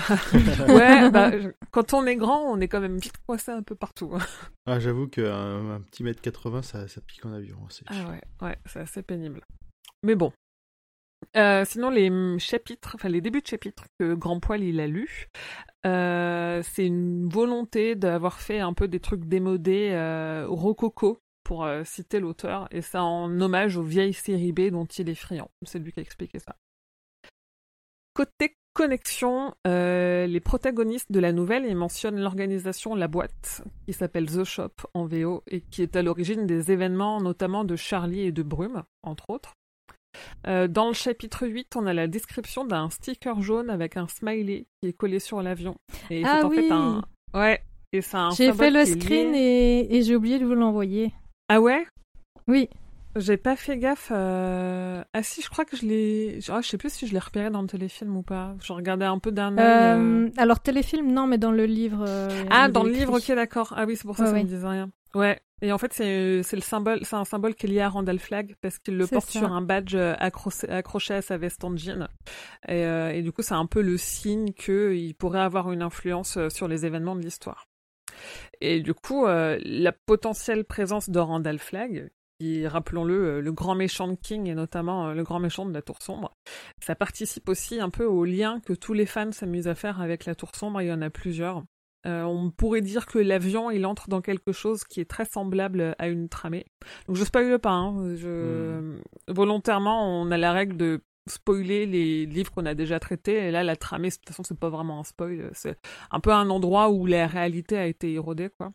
ouais, bah, je- quand on est grand, on est quand même vite coincé un peu partout. hein. Ah, j'avoue qu'un un petit mètre 80, ça, ça pique en avion. hein, c'est Ah ouais, ouais, c'est assez pénible. Mais bon. Euh, sinon, les chapitres, enfin les débuts de chapitres que Grand Poil il a lu, euh, c'est une volonté d'avoir fait un peu des trucs démodés, euh, rococo, pour citer l'auteur, et c'est en hommage aux vieilles séries B dont il est friand. C'est lui qui a expliqué ça. Côté connexion, les protagonistes de la nouvelle, ils mentionnent l'organisation La Boîte, qui s'appelle The Shop en VO, et qui est à l'origine des événements notamment de Charlie et de Brume, entre autres. Euh, dans le chapitre 8, on a la description d'un sticker jaune avec un smiley qui est collé sur l'avion. Et Ah c'est en oui. fait un... Ouais, et c'est un J'ai fait le lié- screen et, et j'ai oublié de vous l'envoyer. Ah ouais? Oui. J'ai pas fait gaffe. euh, Ah si, je crois que je l'ai. Ah, je sais plus si je l'ai repéré dans le téléfilm ou pas. Je regardais un peu d'un œil. euh, alors téléfilm, non, mais dans le livre. Ah, dans le livre, ok, d'accord. Ah oui, c'est pour ça Ouais, ça ouais. me disait rien. Ouais. Et en fait, c'est c'est le symbole, c'est un symbole qui est lié à Randall Flagg parce qu'il le C'est porte ça. sur un badge euh, accroché, accroché à sa veste en jean. Et, euh, et du coup, c'est un peu le signe qu'il pourrait avoir une influence euh, sur les événements de l'histoire. Et du coup, euh, la potentielle présence de Randall Flagg, qui, rappelons-le, le grand méchant de King et notamment le grand méchant de la Tour Sombre, ça participe aussi un peu au lien que tous les fans s'amusent à faire avec la Tour Sombre. Il y en a plusieurs. Euh, on pourrait dire que l'avion, il entre dans quelque chose qui est très semblable à une tramée. Donc je spoile pas. Hein. Je... Volontairement, on a la règle de spoiler les livres qu'on a déjà traités. Et là, la tramée, de toute façon, c'est pas vraiment un spoil. C'est un peu un endroit où la réalité a été érodée, quoi.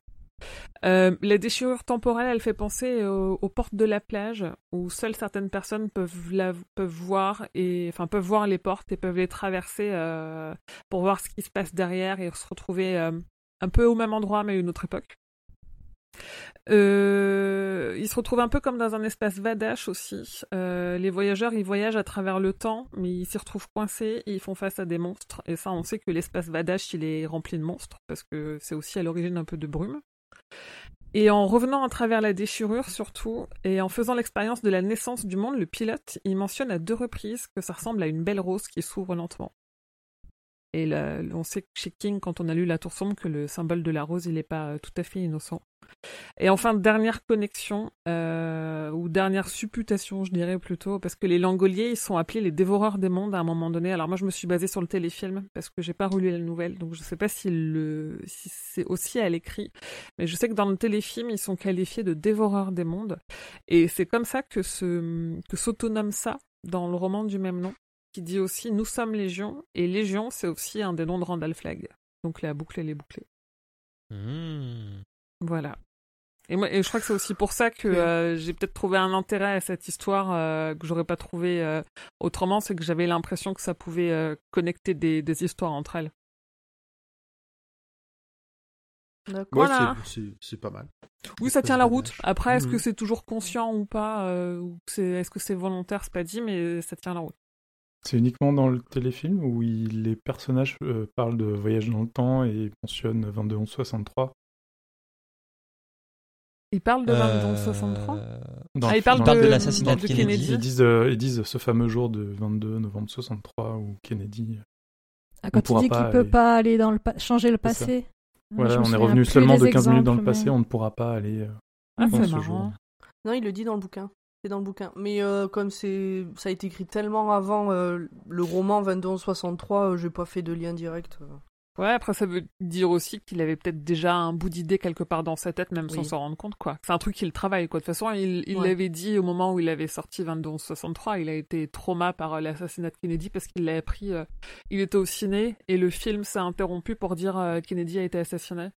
Euh, la déchirure temporelle, elle fait penser aux, portes de la plage, où seules certaines personnes peuvent, voir et enfin peuvent voir les portes et peuvent les traverser euh, pour voir ce qui se passe derrière et se retrouver euh, un peu au même endroit mais à une autre époque. Ils se retrouvent un peu comme dans un espace vadache aussi. Les voyageurs, ils voyagent à travers le temps, mais ils s'y retrouvent coincés et ils font face à des monstres. Et ça, on sait que l'espace vadache, il est rempli de monstres parce que c'est aussi à l'origine un peu de brume. Et en revenant à travers la déchirure surtout, et en faisant l'expérience de la naissance du monde, le pilote, il mentionne à deux reprises que ça ressemble à une belle rose qui s'ouvre lentement. Et là, on sait chez King, quand on a lu La Tour Sombre, que le symbole de la rose, il n'est pas euh, tout à fait innocent. Et enfin, dernière connexion, euh, ou dernière supputation, je dirais plutôt, parce que les Langoliers, ils sont appelés les dévoreurs des mondes à un moment donné. Alors moi, je me suis basée sur le téléfilm, parce que j'ai pas relu la nouvelle, donc je sais pas si, c'est aussi à l'écrit, mais je sais que dans le téléfilm, ils sont qualifiés de dévoreurs des mondes. Et c'est comme ça que, se, que s'autonome ça dans le roman du même nom, qui dit aussi « Nous sommes Légion », et Légion, c'est aussi un des noms de Randall Flagg. Donc la boucle, elle est bouclée. Hmm. Voilà. Et, moi, et je crois que c'est aussi pour ça que euh, j'ai peut-être trouvé un intérêt à cette histoire euh, que j'aurais pas trouvé euh, autrement, c'est que j'avais l'impression que ça pouvait euh, connecter des, des histoires entre elles. Ouais, Voilà. c'est- pas mal. Oui, ça tient la route. Après, est-ce que Mhm. c'est toujours conscient ou pas euh, ou Est-ce que c'est volontaire C'est pas dit, mais ça tient la route. C'est uniquement dans le téléfilm où il- les personnages euh, parlent de voyage dans le temps et mentionnent 22-11-63. Il parle de Euh, 22-63 Dans Ah, le- il parle dans parle le- de de, l'assassinat de de Kennedy. Ils disent, euh, ils disent ce fameux jour de 22 novembre 63 où Kennedy. Ah, quand pourra il dit qu'il pas peut aller- pas aller dans le pa- changer le passé. Ah, Voilà, me on est revenu seulement de 15 minutes dans le exemples, passé, mais- on ne pourra pas aller. euh, Ah, dans c'est ce marrant. jour. Non, il le dit dans le bouquin. C'est dans le bouquin. Mais euh, comme c'est, ça a été écrit tellement avant euh, le roman 22-63, euh, j'ai pas fait de lien direct. euh. Ouais, après ça veut dire aussi qu'il avait peut-être déjà un bout d'idée quelque part dans sa tête, même sans s'en rendre compte, quoi. C'est un truc qu'il travaille, quoi. De toute façon, il il Ouais. l'avait dit au moment où il avait sorti 22-63, il a été trauma par l'assassinat de Kennedy parce qu'il l'a appris, euh, il était au ciné et le film s'est interrompu pour dire euh, Kennedy a été assassiné.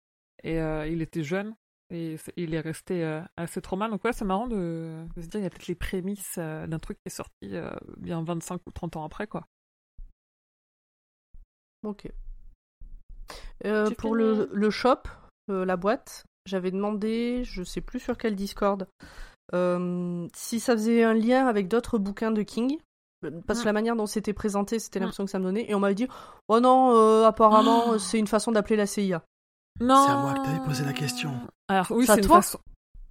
Et euh, il était jeune et il est resté euh, assez trauma. Donc ouais, c'est marrant de, de se dire, il y a peut-être les prémices euh, d'un truc qui est sorti euh, bien 25 ou 30 ans après, quoi. Ok. Euh, pour le, le shop, euh, la boîte, j'avais demandé, je sais plus sur quel Discord, euh, si ça faisait un lien avec d'autres bouquins de King. Parce que Mm. la manière dont c'était présenté, c'était Mm. l'impression que ça me donnait. Et on m'avait dit, oh non, euh, apparemment, Oh. c'est une façon d'appeler la CIA. Non. C'est à moi que t'avais posé la question. Alors oui, C'est toi façon.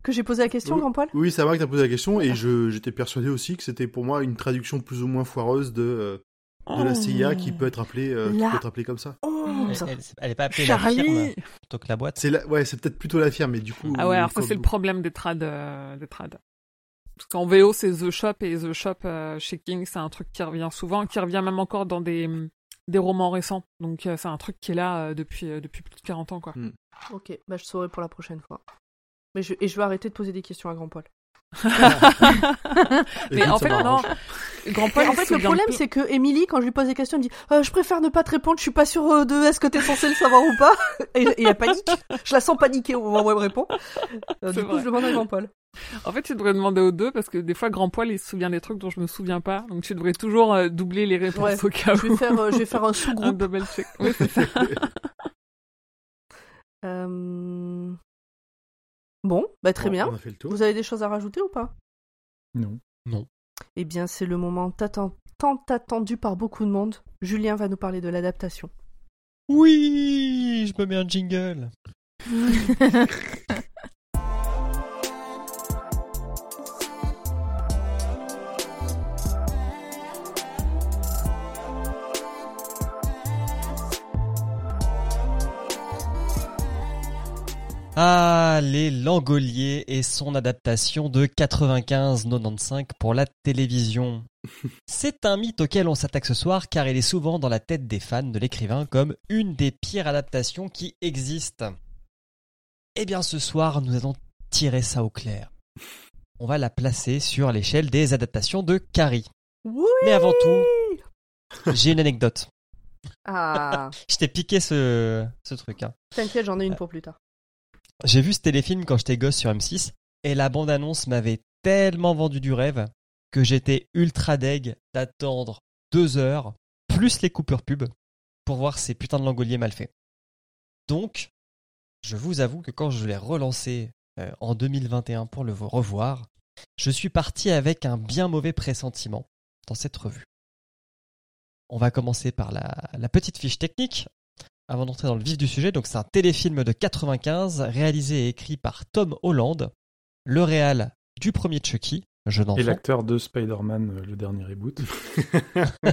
Que j'ai posé la question, Oui. Grand Poil Oui, c'est à moi que t'as posé la question et je j'étais persuadé aussi que c'était pour moi une traduction plus ou moins foireuse de, euh, de la CIA qui peut être appelée, euh, qui peut être appelée comme ça. Oh, Elle, ça- elle- elle est pas appelée la firme plutôt que la boîte. C'est la... ouais, c'est peut-être plutôt la firme, mais du coup. Ah ouais, alors ça c'est le problème des trades. euh, des trades. Parce qu'en VO c'est The Shop et The Shop euh, chez King c'est un truc qui revient souvent, qui revient même encore dans des, des romans récents. Donc euh, c'est un truc qui est là euh, depuis, euh, depuis plus de 40 ans quoi. Ok, bah je saurai pour la prochaine fois. Mais je... Et je vais arrêter de poser des questions à Grand Poil. Mais en fait non. Grand Paul en fait, le problème, c'est que Emily, quand je lui pose des questions, elle me dit Euh, Je préfère ne pas te répondre, je suis pas sûre euh, de est-ce que t'es censé le savoir ou pas. Et, et elle panique. Je la sens paniquer au moment où elle me répond. Euh, du coup, je demande à Grand Paul. En fait, tu devrais demander aux deux parce que des fois, Grand Poil, il se souvient des trucs dont je me souviens pas. Donc, tu devrais toujours euh, doubler les réponses Ouais, au cas Je où. vais faire, euh, je vais faire un un sous-groupe. double check. Oui, c'est ça. Euh, Bon, bah très Bon, bien. On a fait le tour. Vous avez des choses à rajouter ou pas? Non. Eh bien, c'est le moment tant tant attendu par beaucoup de monde. Julien va nous parler de l'adaptation. Oui, je me mets un jingle. Ah, les Langoliers et son adaptation de 95-95 pour la télévision. C'est un mythe auquel on s'attaque ce soir car il est souvent dans la tête des fans de l'écrivain comme une des pires adaptations qui existent. Eh bien ce soir, nous allons tirer ça au clair. On va la placer sur l'échelle des adaptations de Carrie. Mais avant tout, j'ai une anecdote. Ah, Je t'ai piqué ce, ce truc. hein. t'inquiète, j'en ai une pour plus tard. J'ai vu ce téléfilm quand j'étais gosse sur M6 et la bande-annonce m'avait tellement vendu du rêve que j'étais ultra deg d'attendre deux heures plus les coupures pub pour voir ces putains de langoliers mal faits. Donc, je vous avoue que quand je l'ai relancé euh, en 2021 pour le revoir, je suis parti avec un bien mauvais pressentiment dans cette revue. On va commencer par la, la petite fiche technique avant d'entrer dans le vif du sujet. Donc c'est un téléfilm de 95 réalisé et écrit par Tom Holland, le réal du premier Chucky, jeune Et enfant, l'acteur de Spider-Man, euh, le dernier reboot.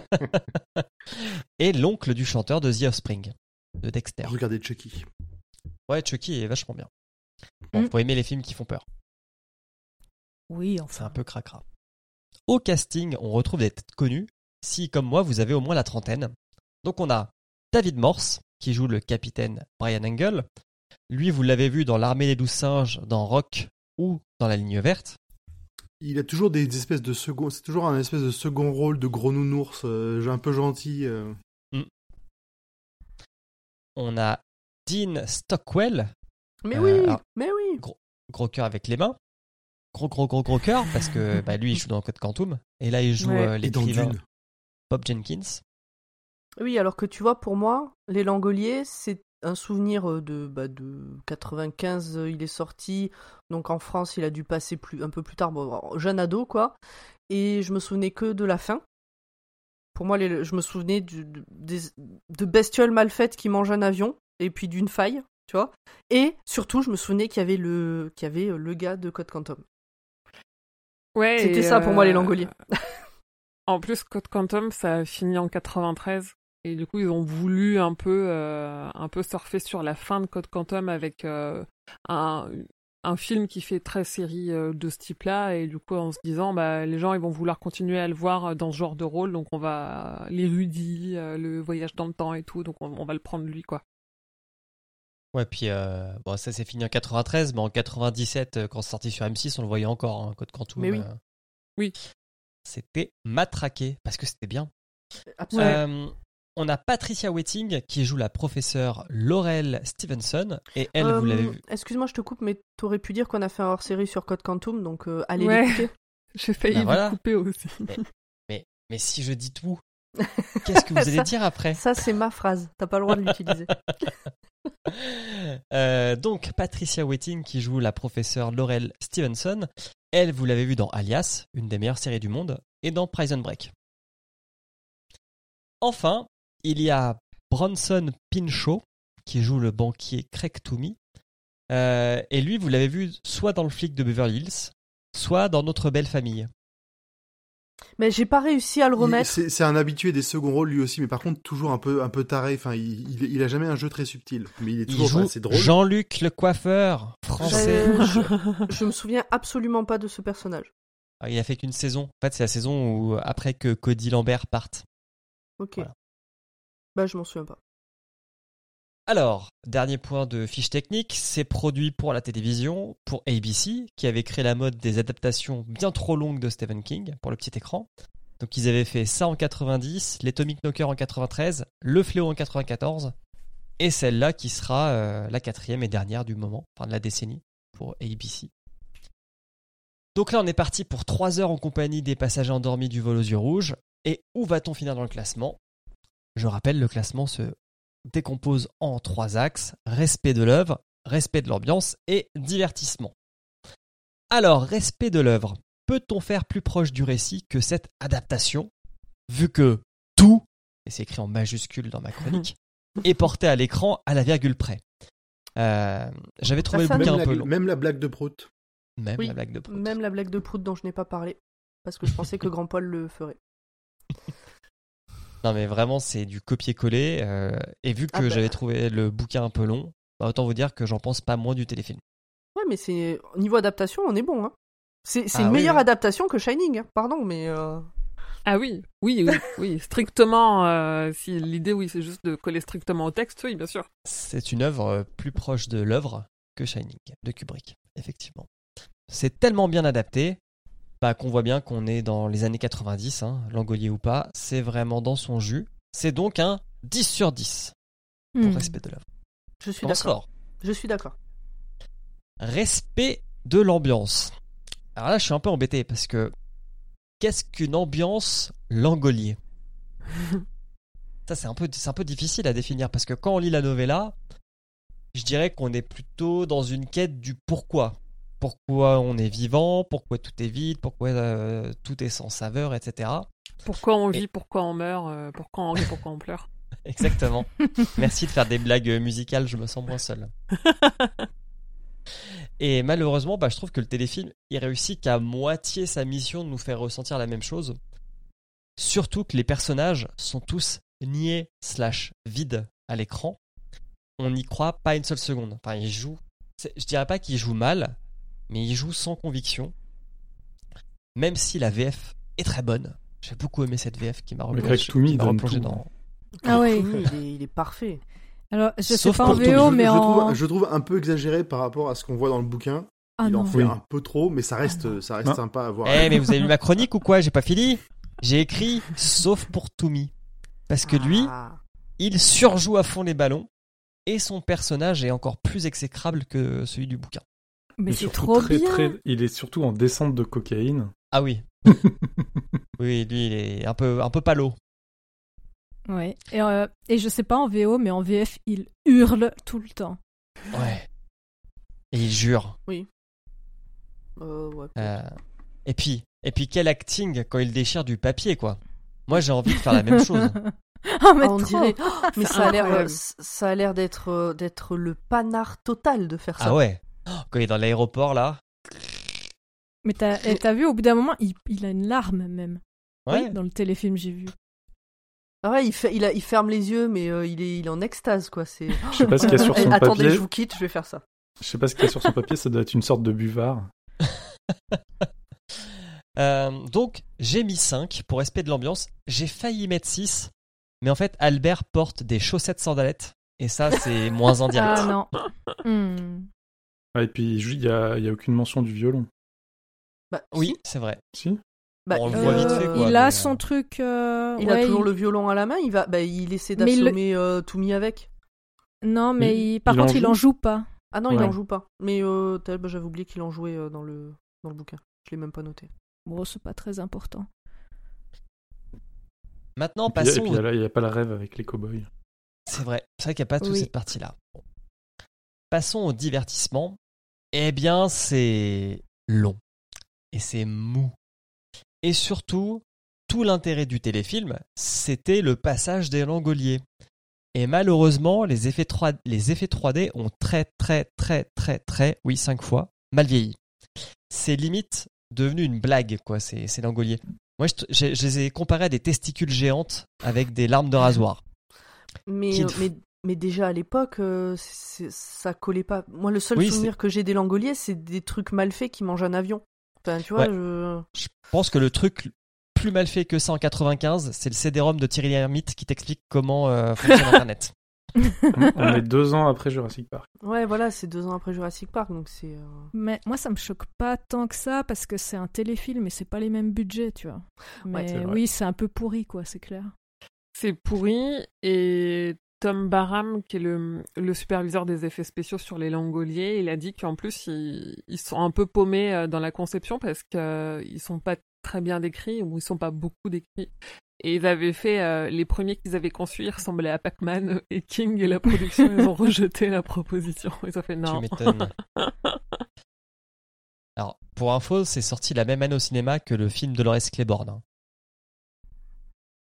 et l'oncle du chanteur de The Offspring, de Dexter. Regardez Chucky. Ouais, Chucky est vachement bien. Bon, Mm. faut aimer les films qui font peur. Oui, C'est enfin. un peu cracra. Au casting, on retrouve des têtes connues, si comme moi vous avez au moins la trentaine. Donc on a David Morse, qui joue le capitaine Brian Engel. Lui, vous l'avez vu dans L'armée des douze singes, dans Rock ou dans La ligne verte. Il a toujours des espèces de second, c'est toujours un espèce de second rôle de gros nounours, euh, un peu gentil. euh. On a Dean Stockwell, Mais Euh, oui, alors- mais oui. gros cœur avec les mains. Gros, gros, gros, gros cœur, parce que bah, lui, il joue dans Code Quantum. Et là, il joue Ouais. euh, l'écrivain. Bob Jenkins. Oui, alors que tu vois, pour moi, Les Langoliers, c'est un souvenir euh, de, bah, de 95, euh, il est sorti. Donc en France, il a dû passer plus, un peu plus tard, bon, jeune ado, quoi. Et je me souvenais que de la fin. Pour moi, les- je me souvenais du- de, des- de bestioles mal faites qui mangent un avion, et puis d'une faille, tu vois. Et surtout, je me souvenais qu'il y avait le, qu'il y avait euh, le gars de Code Quantum. Ouais, C'était ça pour moi, les Langoliers. En plus, Code Quantum, ça a fini en 93. Et du coup, ils ont voulu un peu, euh, un peu surfer sur la fin de Code Quantum avec euh, un, un film qui fait très série euh, de ce type-là. Et du coup, en se disant, bah, les gens, ils vont vouloir continuer à le voir dans ce genre de rôle. Donc, on va l'érudit, le voyage dans le temps et tout. Donc, on, on va le prendre lui, quoi. Ouais, puis euh, bon, ça s'est fini en 93, mais en 97, euh, quand c'est sorti sur M6, on le voyait encore, hein, Code Quantum. Mais oui. euh, Oui. C'était matraqué, parce que c'était bien. Absolument. Euh, on a Patricia Wetting qui joue la professeure Laurel Stevenson, et elle, vous Euh, l'avez vu. Excuse-moi, je te coupe, mais t'aurais pu dire qu'on a fait un hors-série sur Code Quantum, donc euh, allez Ouais. l'écouter. J'ai failli vous voilà. couper aussi. Mais, mais si je dis tout, qu'est-ce que vous allez Ça- dire après Ça, c'est ma phrase. T'as pas le droit de l'utiliser. Euh, donc, Patricia Wetting qui joue la professeure Laurel Stevenson. Elle, vous l'avez vu dans Alias, une des meilleures séries du monde, et dans Prison Break. Enfin, il y a Bronson Pinchot qui joue le banquier Craig Toomey. Euh, et lui, vous l'avez vu soit dans le flic de Beverly Hills, soit dans Notre belle famille. Mais j'ai pas réussi à le Il- remettre. C'est c'est un habitué des seconds rôles lui aussi, mais par contre toujours un peu un peu taré. Enfin, il, il, il a jamais un jeu très subtil, mais il est Il toujours joue assez drôle. Jean-Luc le coiffeur, français. Euh, je, je me souviens absolument pas de ce personnage. Ah, Il a fait qu'une saison. En fait, c'est la saison où, après que Cody Lambert parte. Ok. Voilà. Bah, je m'en souviens pas. Alors, dernier point de fiche technique, c'est produit pour la télévision, pour ABC, qui avait créé la mode des adaptations bien trop longues de Stephen King pour le petit écran. Donc ils avaient fait ça en 90, les Atomic Knocker en 93, Le Fléau en 94, et celle-là qui sera euh, la quatrième et dernière du moment, enfin de la décennie, pour ABC. Donc là on est parti pour 3 heures en compagnie des passagers endormis du vol aux yeux rouges, et où va-t-on finir dans le classement? Je rappelle, le classement se décompose en trois axes respect de l'œuvre, respect de l'ambiance et divertissement. Alors, respect de l'œuvre. Peut-on faire plus proche du récit que cette adaptation, vu que tout, et c'est écrit en majuscule dans ma chronique, est porté à l'écran à la virgule près? Euh, J'avais trouvé le bouquin Même un la, peu long. même la blague de Prout. Même Oui, la blague de Proust. Même la blague de Prout dont je n'ai pas parlé. Parce que je pensais que Grand Paul le ferait. Non mais vraiment c'est du copier-coller. euh, et vu que Ah bah. j'avais trouvé le bouquin un peu long, bah, autant vous dire que j'en pense pas moins du téléfilm. Ouais, mais c'est au niveau adaptation, on est bon. Hein. C'est c'est Ah une oui, meilleure oui. adaptation que Shining. hein. Pardon, mais euh, Ah oui, oui, oui, oui, strictement. euh, si l'idée, oui, c'est juste de coller strictement au texte, oui, bien sûr. C'est une œuvre plus proche de l'œuvre que Shining de Kubrick, effectivement. C'est tellement bien adapté bah, qu'on voit bien qu'on est dans les années 90, hein, Langolier ou pas, c'est vraiment dans son jus. C'est donc un 10 sur 10 pour Hmm. respect de l'œuvre. je suis d'accord. Je suis d'accord. Respect de l'ambiance. Alors là, je suis un peu embêté parce que qu'est-ce qu'une ambiance langolier Ça, c'est un, peu, c'est un peu difficile à définir parce que quand on lit la novella, je dirais qu'on est plutôt dans une quête du pourquoi. Pourquoi on est vivant, pourquoi tout est vide, pourquoi euh, tout est sans saveur, etc. Pourquoi on Et- vit, pourquoi on meurt, euh, pourquoi on rit, pourquoi on pleure. Exactement. Merci de faire des blagues musicales, je me sens moins seul. Et malheureusement, bah, je trouve que le téléfilm, il réussit qu'à moitié sa mission de nous faire ressentir la même chose. Surtout que les personnages sont tous niais slash vides à l'écran. On n'y croit pas une seule seconde. Enfin, ils jouent. Je dirais pas qu'ils jouent mal, mais ils jouent sans conviction. Même si la VF est très bonne. J'ai beaucoup aimé cette VF qui m'a replongé, qui il replongé dans, hein. Ah ouais. Tommy, il, est, il est parfait. Alors, je sais Sauf pas en pour VO, Tommy, je, mais je en. trouve, je trouve un peu exagéré par rapport à ce qu'on voit dans le bouquin. Ah il en fait Oui. un peu trop, mais ça reste, ça reste Non. sympa à voir. Eh, mais vous avez lu ma chronique ou quoi? J'ai pas fini J'ai écrit sauf pour Toumi. Parce que lui, Ah. il surjoue à fond les ballons et son personnage est encore plus exécrable que celui du bouquin. Mais c'est trop très, bien. très- il est surtout en descente de cocaïne. Ah oui. oui, lui, il est un peu, un peu palo. Ouais. Et, euh, et je sais pas en VO, mais en VF, il hurle tout le temps. Ouais. Et il jure. Euh, ouais. Euh, Et puis, et puis quel acting quand il déchire du papier, quoi. Moi, j'ai envie de faire la même chose. Ah, mais Ah, on trop. dirait. Mais C'est ça a l'air, euh, ça a l'air d'être, euh, d'être le panard total de faire ça. Ah ouais. Oh, Quand il est dans l'aéroport, là. Mais t'as et t'as vu, au bout d'un moment, il, il a une larme même. Ouais. Oui, dans le téléfilm, j'ai vu. Ah ouais, il, fait, il, a, il ferme les yeux, mais euh, il, est, il est en extase, quoi. C'est... Je sais pas ce qu'il y a sur Eh, son Attendez, papier. je vous quitte, je vais faire ça. Je sais pas ce qu'il y a sur son papier, ça doit être une sorte de buvard. Euh, donc, j'ai mis 5 pour respect de l'ambiance. J'ai failli mettre 6. Mais en fait, Albert porte des chaussettes sandalettes. Et ça, c'est moins en direct. Ah non. Hmm. Ah, et puis il y a, y a aucune mention du violon. Bah, Oui, si. c'est vrai. Si Bah, On le il, voit euh, vite fait, quoi. il a mais, son euh, truc. euh, Il ouais, a toujours il- le violon à la main, il va, bah, il essaie le- d'assommer euh, Toumi avec. Non, mais Il- il- par il en contre, il en joue pas. Ah non, il en joue pas. Mais euh, bah, j'avais oublié qu'il en jouait euh, dans le dans le bouquin. Je l'ai même pas noté. Bon, c'est pas très important. Maintenant, Et puis, et passons. puis, il y a là- il y a pas le rêve avec les cowboys. C'est vrai. C'est vrai qu'il n'y a pas toute Oui. cette partie-là. Bon. Passons au divertissement. Eh bien, c'est long. Et c'est mou. Et surtout, tout l'intérêt du téléfilm, c'était le passage des langoliers. Et malheureusement, les effets, 3, les effets 3D ont très, très, très, très, très, oui, 5 fois, mal vieilli. C'est limite devenu une blague, quoi, ces, ces langoliers. Moi, je, les ai comparés à des testicules géantes avec des larmes de rasoir. Mais, Qui- mais, mais déjà à l'époque, euh, ça collait pas. Moi, le seul Oui, souvenir que j'ai des langoliers, c'est des trucs mal faits qui mangent un avion. Enfin, tu vois, Ouais. je... Je pense que le truc plus mal fait que ça en 95, c'est le CD-ROM de Thierry Lhermitte qui t'explique comment euh, fonctionne Internet. On est deux ans après Jurassic Park. Ouais, voilà, c'est deux ans après Jurassic Park, donc c'est. euh, Mais moi, ça me choque pas tant que ça parce que c'est un téléfilm et c'est pas les mêmes budgets, tu vois. Mais oui, c'est un peu pourri, quoi, c'est clair. C'est pourri et Tom Barham, qui est le, le superviseur des effets spéciaux sur les Langoliers, il a dit qu'en plus ils, ils sont un peu paumés euh, dans la conception parce qu'ils sont pas très bien décrits ou ils sont pas beaucoup décrits. Et ils avaient fait euh, les premiers qu'ils avaient conçus, ils ressemblaient à Pac-Man et King et la production, ils ont rejeté la proposition. Ils ont fait Tu non. m'étonnes. Alors, pour info, c'est sorti la même année au cinéma que le film de Dolores Claiborne. hein.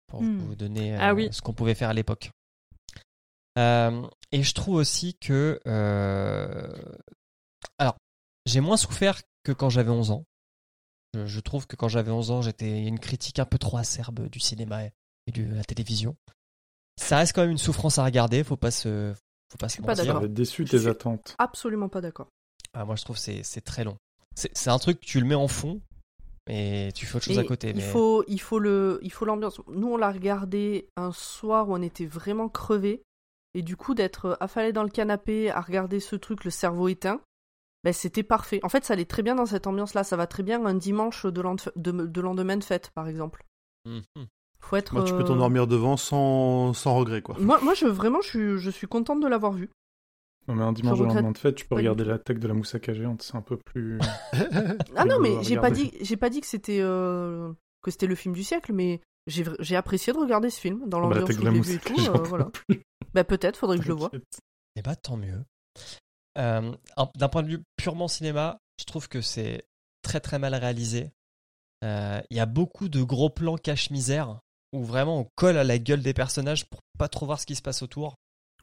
Pour Hmm. vous donner euh, Ah oui. ce qu'on pouvait faire à l'époque. Euh, et je trouve aussi que... euh, Alors, j'ai moins souffert que quand j'avais 11 ans. Je, je trouve que quand j'avais 11 ans, j'étais une critique un peu trop acerbe du cinéma et de la télévision. Ça reste quand même une souffrance à regarder, faut pas se, Faut pas Je se suis pas mentir. Ça d'accord. déçu tes attentes. Absolument pas d'accord. Ah, moi, je trouve que c'est c'est très long. C'est c'est un truc, tu le mets en fond, et tu fais autre chose Et à côté. Il mais... faut, il faut le, il faut l'ambiance. Nous, on l'a regardé un soir où on était vraiment crevés, et du coup d'être affalé dans le canapé à regarder ce truc, le cerveau éteint, ben c'était parfait. En fait, ça allait très bien dans cette ambiance-là. Ça va très bien un dimanche de, lende- de, de lendemain de fête, par exemple. Mhm. Faut être. Moi, tu peux euh, t'endormir devant sans, sans regret, quoi. Moi, moi, je vraiment, je suis, je suis contente de l'avoir vu. Non, mais un dimanche de lendemain de fête, tu peux pas regarder l'attaque de la moussaka géante, c'est un peu plus. Ah non, mais j'ai pas dit, j'ai pas dit que c'était euh, que c'était le film du siècle, mais j'ai apprécié de regarder ce film dans Bah, l'ambiance l'ai vu et tout. euh, voilà. Bah peut-être, faudrait que je le vois. T'inquiète. Eh bah, tant mieux. Euh, un- D'un point de vue purement cinéma, je trouve que c'est très très mal réalisé. Euh, Il y a beaucoup de gros plans cache-misère où vraiment on colle à la gueule des personnages pour pas trop voir ce qui se passe autour.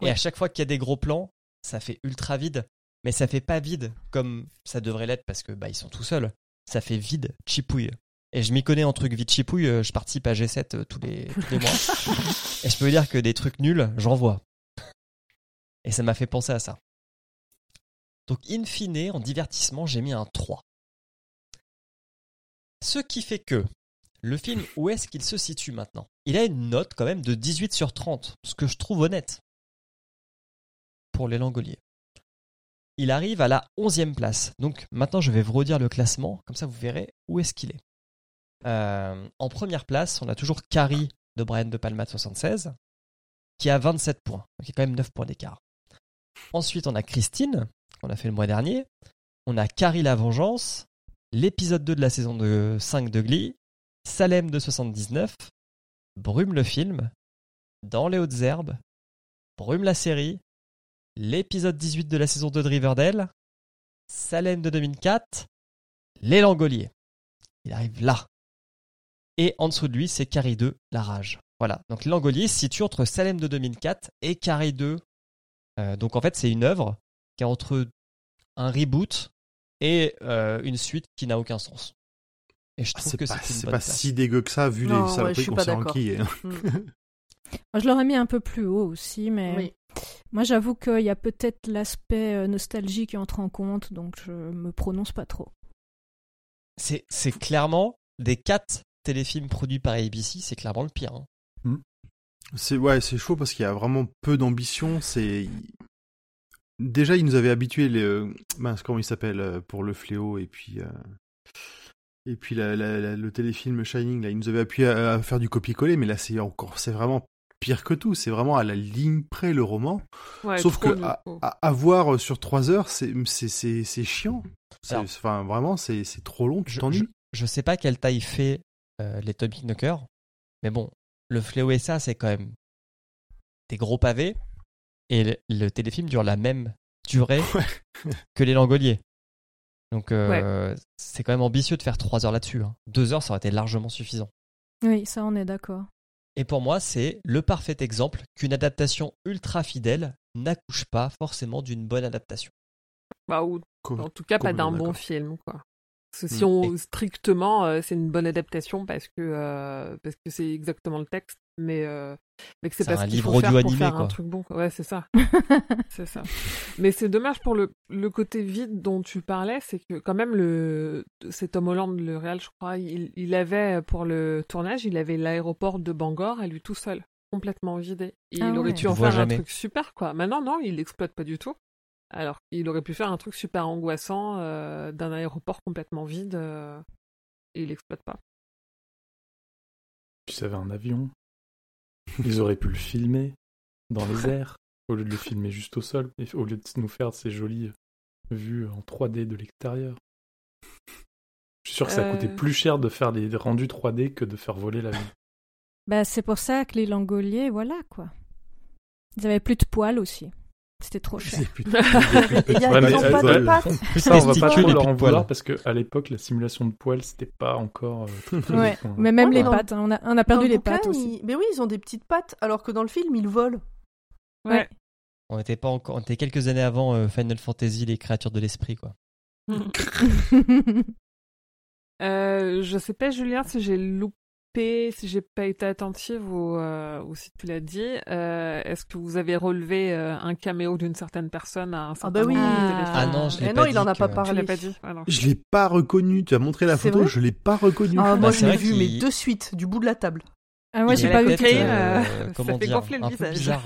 Et à chaque fois qu'il y a des gros plans, ça fait ultra vide. Mais ça fait pas vide comme ça devrait l'être parce que bah ils sont tout seuls. Ça fait vide, chipouille. Et je m'y connais en truc vide chipouille, euh, je participe à G7 euh, tous les, tous les mois. Et je peux vous dire que des trucs nuls, j'en vois. Et ça m'a fait penser à ça. Donc, in fine, en divertissement, j'ai mis un 3. Ce qui fait que le film, où est-ce qu'il se situe maintenant? Il a une note quand même de 18 sur 30, ce que je trouve honnête pour les Langoliers. Il arrive à la 11e place. Donc maintenant, je vais vous redire le classement, comme ça vous verrez où est-ce qu'il est. Euh, en première place, on a toujours Carrie de Brian De Palma de 76, qui a 27 points. Donc il y a quand même 9 points d'écart. Ensuite, on a Christine, qu'on a fait le mois dernier. On a Carrie la Vengeance, l'épisode 2 de la saison de 5 de Glee, Salem de 79, Brume le film, Dans les hautes herbes, Brume la série, l'épisode 18 de la saison 2 de Riverdale, Salem de 2004, Les Langoliers. Il arrive là. Et en dessous de lui, c'est Carrie 2, La Rage. Voilà. Donc Les Langoliers se situe entre Salem de 2004 et Carrie 2. Euh, donc en fait, c'est une œuvre qui est entre un reboot et euh, une suite qui n'a aucun sens. Et je Ah, trouve c'est que pas, c'est une c'est bonne pas place. si dégueu que ça, vu Non, les ouais, saloperies suis qu'on pas s'est enquillées. hein. Mm. Moi, je l'aurais mis un peu plus haut aussi, mais Oui. moi, j'avoue qu'il y a peut-être l'aspect euh, nostalgie qui entre en compte, donc je me prononce pas trop. C'est c'est clairement des quatre téléfilms produits par ABC, c'est clairement le pire. hein. C'est ouais, c'est chaud parce qu'il y a vraiment peu d'ambition. C'est déjà ils nous avaient habitués les mince, comment il s'appelle euh, pour le fléau et puis euh, et puis la- la- la- le téléfilm Shining là, ils nous avaient appuyé à, à faire du copier-coller, mais là c'est encore c'est vraiment pire que tout. C'est vraiment à la ligne près le roman. Ouais, Sauf que à, coup. à- à voir sur trois heures, c'est c'est c'est c'est chiant. C'est- Alors- Enfin vraiment c'est c'est trop long. Tu Je, t'ennuies. je, je sais pas quelle taille fait euh, les Tommy Knocker, mais bon, le fléau et ça, c'est quand même des gros pavés. Et le, le téléfilm dure la même durée que les Langoliers. Donc euh, c'est quand même ambitieux de faire 3 heures là-dessus. hein. Deux heures, ça aurait été largement suffisant. Oui, ça, on est d'accord. Et pour moi, c'est le parfait exemple qu'une adaptation ultra fidèle n'accouche pas forcément d'une bonne adaptation. Bah, ou en tout cas pas d'un bon film quoi. Parce que si Mm. on strictement euh, c'est une bonne adaptation parce que euh, parce que c'est exactement le texte mais euh, mais que c'est pas un ce livre faut faire audio pour animé, un truc bon quoi. ouais c'est ça c'est ça mais c'est dommage pour le le côté vide dont tu parlais c'est que quand même le c'est Tom Holland le réal je crois il, il avait pour le tournage il avait l'aéroport de Bangor à lui tout seul complètement vidé et Ah il aurait ouais. dû On en faire un jamais. truc super quoi maintenant non il l'exploite pas du tout alors il aurait pu faire un truc super angoissant euh, d'un aéroport complètement vide euh, et il l'exploite pas Puis ça avait un avion? Ils auraient pu le filmer dans les airs, au lieu de le filmer juste au sol, et au lieu de nous faire ces jolies vues en 3D de l'extérieur. Je suis sûr que ça a coûté Euh. plus cher de faire les rendus 3D que de faire voler l'avion. Bah, c'est pour ça que les Langoliers, voilà quoi. Ils avaient plus de poils aussi. C'était trop cher. Ils mais ont ça- pas de pattes. Ça, on va pas trop leur en vouloir parce qu'à l'époque, la simulation de poils, c'était pas encore. euh, très, Ouais, mais même Ouais, les pattes, hein, on, a, on a Dans perdu le les bouquin, pattes aussi. ils- Mais oui, ils ont des petites pattes, alors que dans le film, ils volent. ouais On était pas encore, on était quelques années avant euh, Final Fantasy, les créatures de l'esprit, quoi. Euh, je sais pas Julien si j'ai loupé si j'ai pas été attentive ou, euh, ou si tu l'as dit. Euh, Est-ce que vous avez relevé euh, un caméo d'une certaine personne à un certain bah oui. Ah. Ah non, je l'ai pas non, il dit en a pas Tu parlé. pas dit Ah non. Je l'ai pas reconnu. Tu as montré la photo, je l'ai pas reconnu. Ah, moi, Bah, je l'ai vu, mais de suite, du bout de la table. Ah, moi, Il j'ai a pas vu. euh, comment ça fait dire, gonfler le un peu visage. bizarre.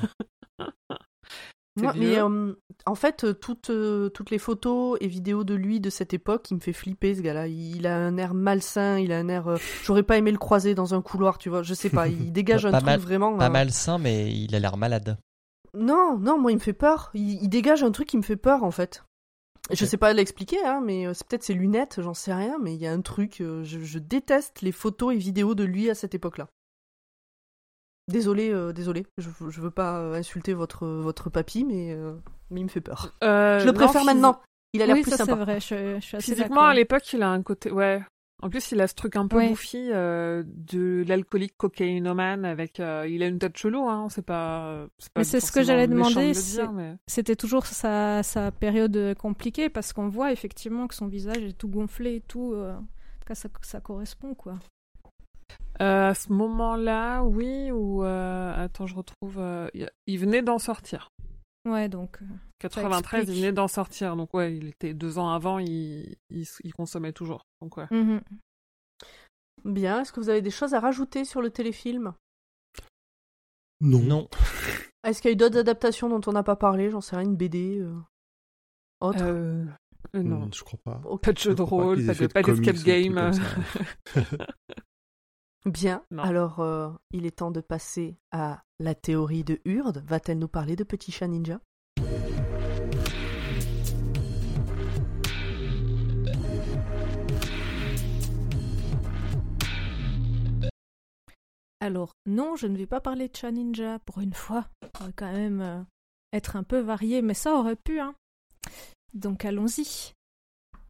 Ouais, mais euh, en fait, toutes, euh, toutes les photos et vidéos de lui de cette époque, il me fait flipper ce gars-là. Il a un air malsain, il a un air. euh, J'aurais pas aimé le croiser dans un couloir, tu vois. Je sais pas, il dégage un truc mal- vraiment. Pas euh, malsain, mais il a l'air malade. Non, non, moi il me fait peur. Il, il dégage un truc qui me fait peur en fait. Je sais pas l'expliquer, hein, mais c'est peut-être ses lunettes, j'en sais rien, mais il y a un truc. je, je déteste les photos et vidéos de lui à cette époque-là. Désolé, euh, désolé, je, je veux pas euh, insulter votre, votre papy, mais, euh, mais il me fait peur. Euh, Je le préfère maintenant. Il a l'air Oui, plus ça c'est sympa. vrai, je, je suis assez Physiquement, à l'époque, il a un côté. Ouais. En plus, il a ce truc un peu Ouais. bouffi euh, de l'alcoolique cocaïnomane avec. euh, il a une tête chelou, hein. C'est pas. pas Mais c'est ce que j'allais de demander, c'est- mais- C'était toujours sa, sa période compliquée parce qu'on voit effectivement que son visage est tout gonflé et tout. euh, En tout cas, ça, ça correspond quoi. Euh, à ce moment-là, oui, ou. euh, Attends, je retrouve. euh, il- venait d'en sortir. Ouais, donc. euh, 93, il venait d'en sortir. Donc, ouais, il était deux ans avant, il, il, il consommait toujours. Donc, ouais. mhm. Bien, est-ce que vous avez des choses à rajouter sur le téléfilm? Non. Non. Est-ce qu'il y a eu d'autres adaptations dont on n'a pas parlé? J'en sais rien, une BD euh, autre? Euh, euh, non. Hmm, je crois pas. Pas de jeu Je de rôle, pas d'escape game. Bien, Non. alors euh, il est temps de passer à la théorie de Hurd. Va-t-elle nous parler de Petit Chat Ninja? Alors, non, je ne vais pas parler de Chat Ninja pour une fois. Ça va quand même euh, être un peu varié, mais ça aurait pu, hein. Donc allons-y.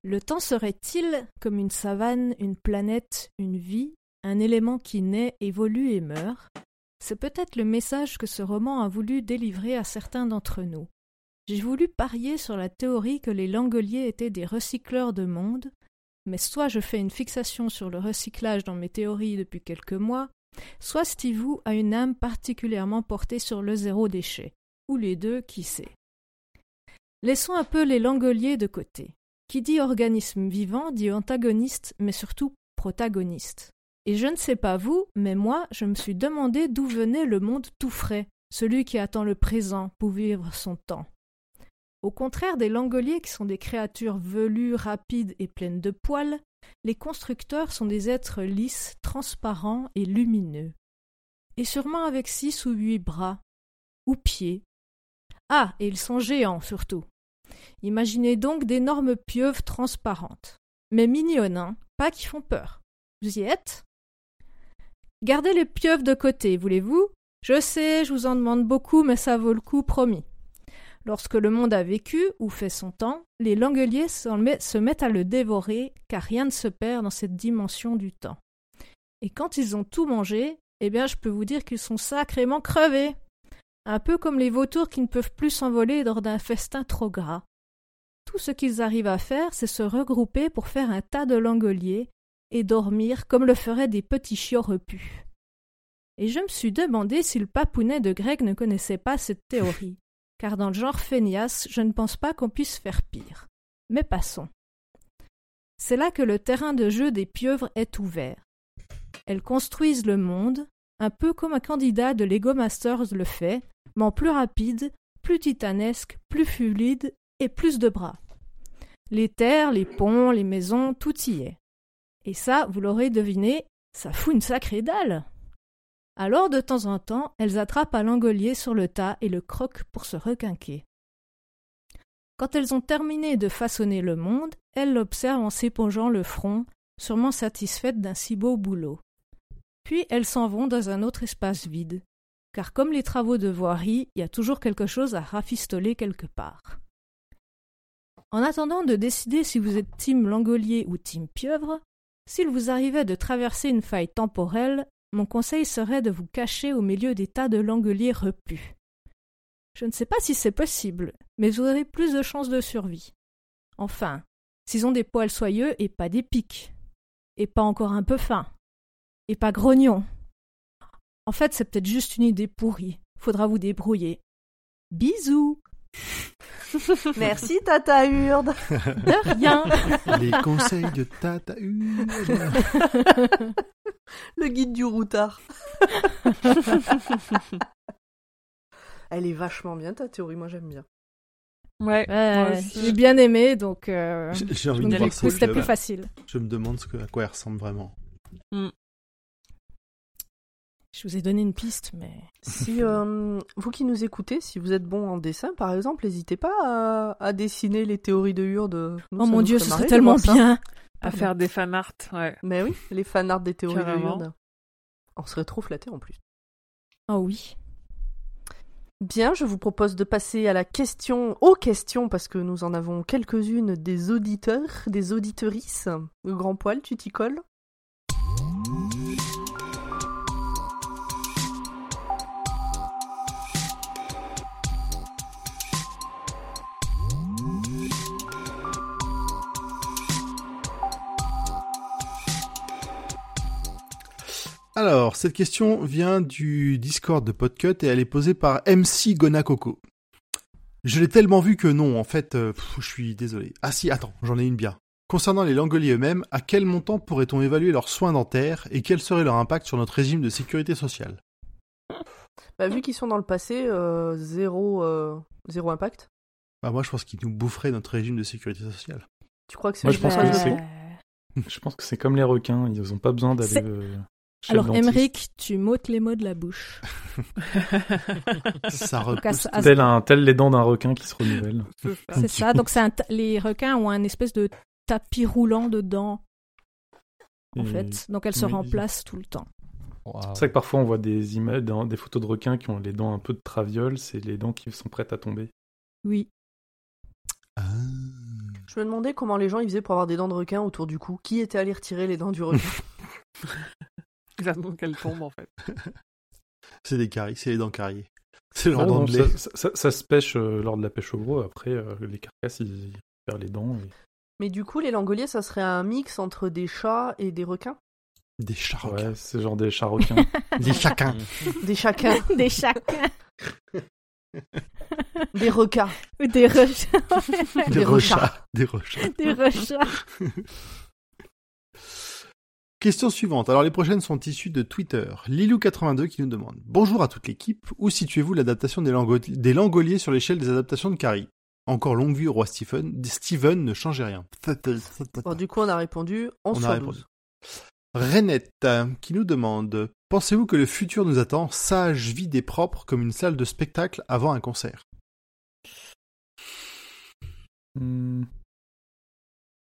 Le temps serait-il comme une savane, une planète, une vie, un élément qui naît, évolue et meurt C'est peut-être le message que ce roman a voulu délivrer à certains d'entre nous. J'ai voulu parier sur la théorie que les langoliers étaient des recycleurs de monde, mais soit je fais une fixation sur le recyclage dans mes théories depuis quelques mois, soit Steve Wu a une âme particulièrement portée sur le zéro déchet, ou les deux, qui sait. Laissons un peu les langoliers de côté. Qui dit organisme vivant dit antagoniste, mais surtout protagoniste. Et je ne sais pas vous, mais moi, je me suis demandé d'où venait le monde tout frais, celui qui attend le présent pour vivre son temps. Au contraire des langoliers qui sont des créatures velues, rapides et pleines de poils, les constructeurs sont des êtres lisses, transparents et lumineux. Et sûrement avec six ou huit bras. Ou pieds. Ah, et ils sont géants surtout. Imaginez donc d'énormes pieuvres transparentes. Mais mignonnes, hein, pas qui font peur. Vous y êtes? Gardez les pieuvres de côté, voulez-vous? Je sais, je vous en demande beaucoup, mais ça vaut le coup, promis. Lorsque le monde a vécu ou fait son temps, les langoliers se mettent à le dévorer, car rien ne se perd dans cette dimension du temps. Et quand ils ont tout mangé, eh bien je peux vous dire qu'ils sont sacrément crevés. Un peu comme les vautours qui ne peuvent plus s'envoler lors d'un festin trop gras. Tout ce qu'ils arrivent à faire, c'est se regrouper pour faire un tas de langoliers et dormir comme le feraient des petits chiots repus. Et je me suis demandé si le papounet de Greg ne connaissait pas cette théorie car dans le genre feignasse, je ne pense pas qu'on puisse faire pire. Mais passons. C'est là que le terrain de jeu des pieuvres est ouvert. Elles construisent le monde, un peu comme un candidat de Lego Masters le fait, mais en plus rapide, plus titanesque, plus fluide et plus de bras. Les terres, les ponts, les maisons, tout y est. Et ça, vous l'aurez deviné, ça fout une sacrée dalle. Alors, de temps en temps, elles attrapent un langolier sur le tas et le croquent pour se requinquer. Quand elles ont terminé de façonner le monde, elles l'observent en s'épongeant le front, sûrement satisfaites d'un si beau boulot. Puis elles s'en vont dans un autre espace vide, car comme les travaux de voirie, il y a toujours quelque chose à rafistoler quelque part. En attendant de décider si vous êtes team langolier ou team pieuvre, s'il vous arrivait de traverser une faille temporelle, mon conseil serait de vous cacher au milieu des tas de langoliers repus. Je ne sais pas si c'est possible, mais vous aurez plus de chances de survie. Enfin, s'ils ont des poils soyeux et pas des pics. Et pas encore un peu fins. et pas grognon. En fait, c'est peut-être juste une idée pourrie. Faudra vous débrouiller. Bisous. Merci Tata Hurde. De rien. Les conseils de Tata Hurde. Le guide du routard. Elle est vachement bien ta théorie, moi j'aime bien. Ouais, j'ai bien aimé, donc euh, J'ai envie de voir c'était Je- plus facile. Je me demande ce que, à quoi elle ressemble vraiment. Je vous ai donné une piste, mais Si euh, vous qui nous écoutez, si vous êtes bon en dessin par exemple, n'hésitez pas à, à dessiner les théories de Hurde. Nous, oh mon dieu, ce serait tellement bien. À faire des fan art, ouais. Mais oui, les fanarts des théories Carrément. de Hurde. On serait trop flattés en plus. Oh oui. Bien, je vous propose de passer à la question, aux questions, parce que nous en avons quelques-unes des auditeurs, des auditorices. Le grand poil, tu t'y colles? Alors, cette question vient du Discord de Podcut et elle est posée par MC Gonacoco. Je l'ai tellement vu que non, en fait, euh, pff, je suis désolé. Ah si, attends, j'en ai une bien. Concernant les langoliers eux-mêmes, à quel montant pourrait-on évaluer leurs soins dentaires et quel serait leur impact sur notre régime de sécurité sociale? Bah, Vu qu'ils sont dans le passé, euh, zéro, euh, zéro impact. Bah moi, je pense qu'ils nous boufferaient notre régime de sécurité sociale. Tu crois que c'est Moi, je pense que de- c'est- Je pense que c'est comme les requins, ils n'ont pas besoin d'aller C'est- euh, Alors. Emmerich, tu m'ôtes les mots de la bouche. Ça repousse. Tel, un, tel les dents d'un requin qui se renouvellent. C'est ça. Ça. Donc, c'est un les requins ont un espèce de tapis roulant dedans, en Et fait. Donc, elles se oui. remplacent tout le temps. C'est vrai que parfois on voit des images, dans- des photos de requins qui ont les dents un peu de traviole, c'est les dents qui sont prêtes à tomber. Oui. Ah. Je me demandais comment les gens ils faisaient pour avoir des dents de requin autour du cou. Qui était allé retirer les dents du requin? Ils attendent qu'elle tombe, en fait. C'est des caries, c'est les dents carriées. C'est leur Ah, de lait. ça, ça- se pêche euh, lors de la pêche au gros, après euh, les carcasses ils, ils perdent les dents. et- Mais du coup, les langoliers, ça serait un mix entre des chats et des requins? Des chats requins. Ouais, c'est genre des chats requins. Des chacun. Des chacun Des chacun. Des requins Ou des rechats. Des Des rechats. Des rechats. des rechats. Question suivante. Alors les prochaines sont issues de Twitter. Lilou82 qui nous demande Bonjour à toute l'équipe. Où situez-vous l'adaptation des, lango- des langoliers sur l'échelle des adaptations de Carrie? Encore longue vue au roi Stephen. Steven ne changeait rien. Bon, du coup, on a répondu 11 On a sur répondu. 12. Renette euh, qui nous demande Pensez-vous que le futur nous attend sage, vide et propre comme une salle de spectacle avant un concert? Hmm,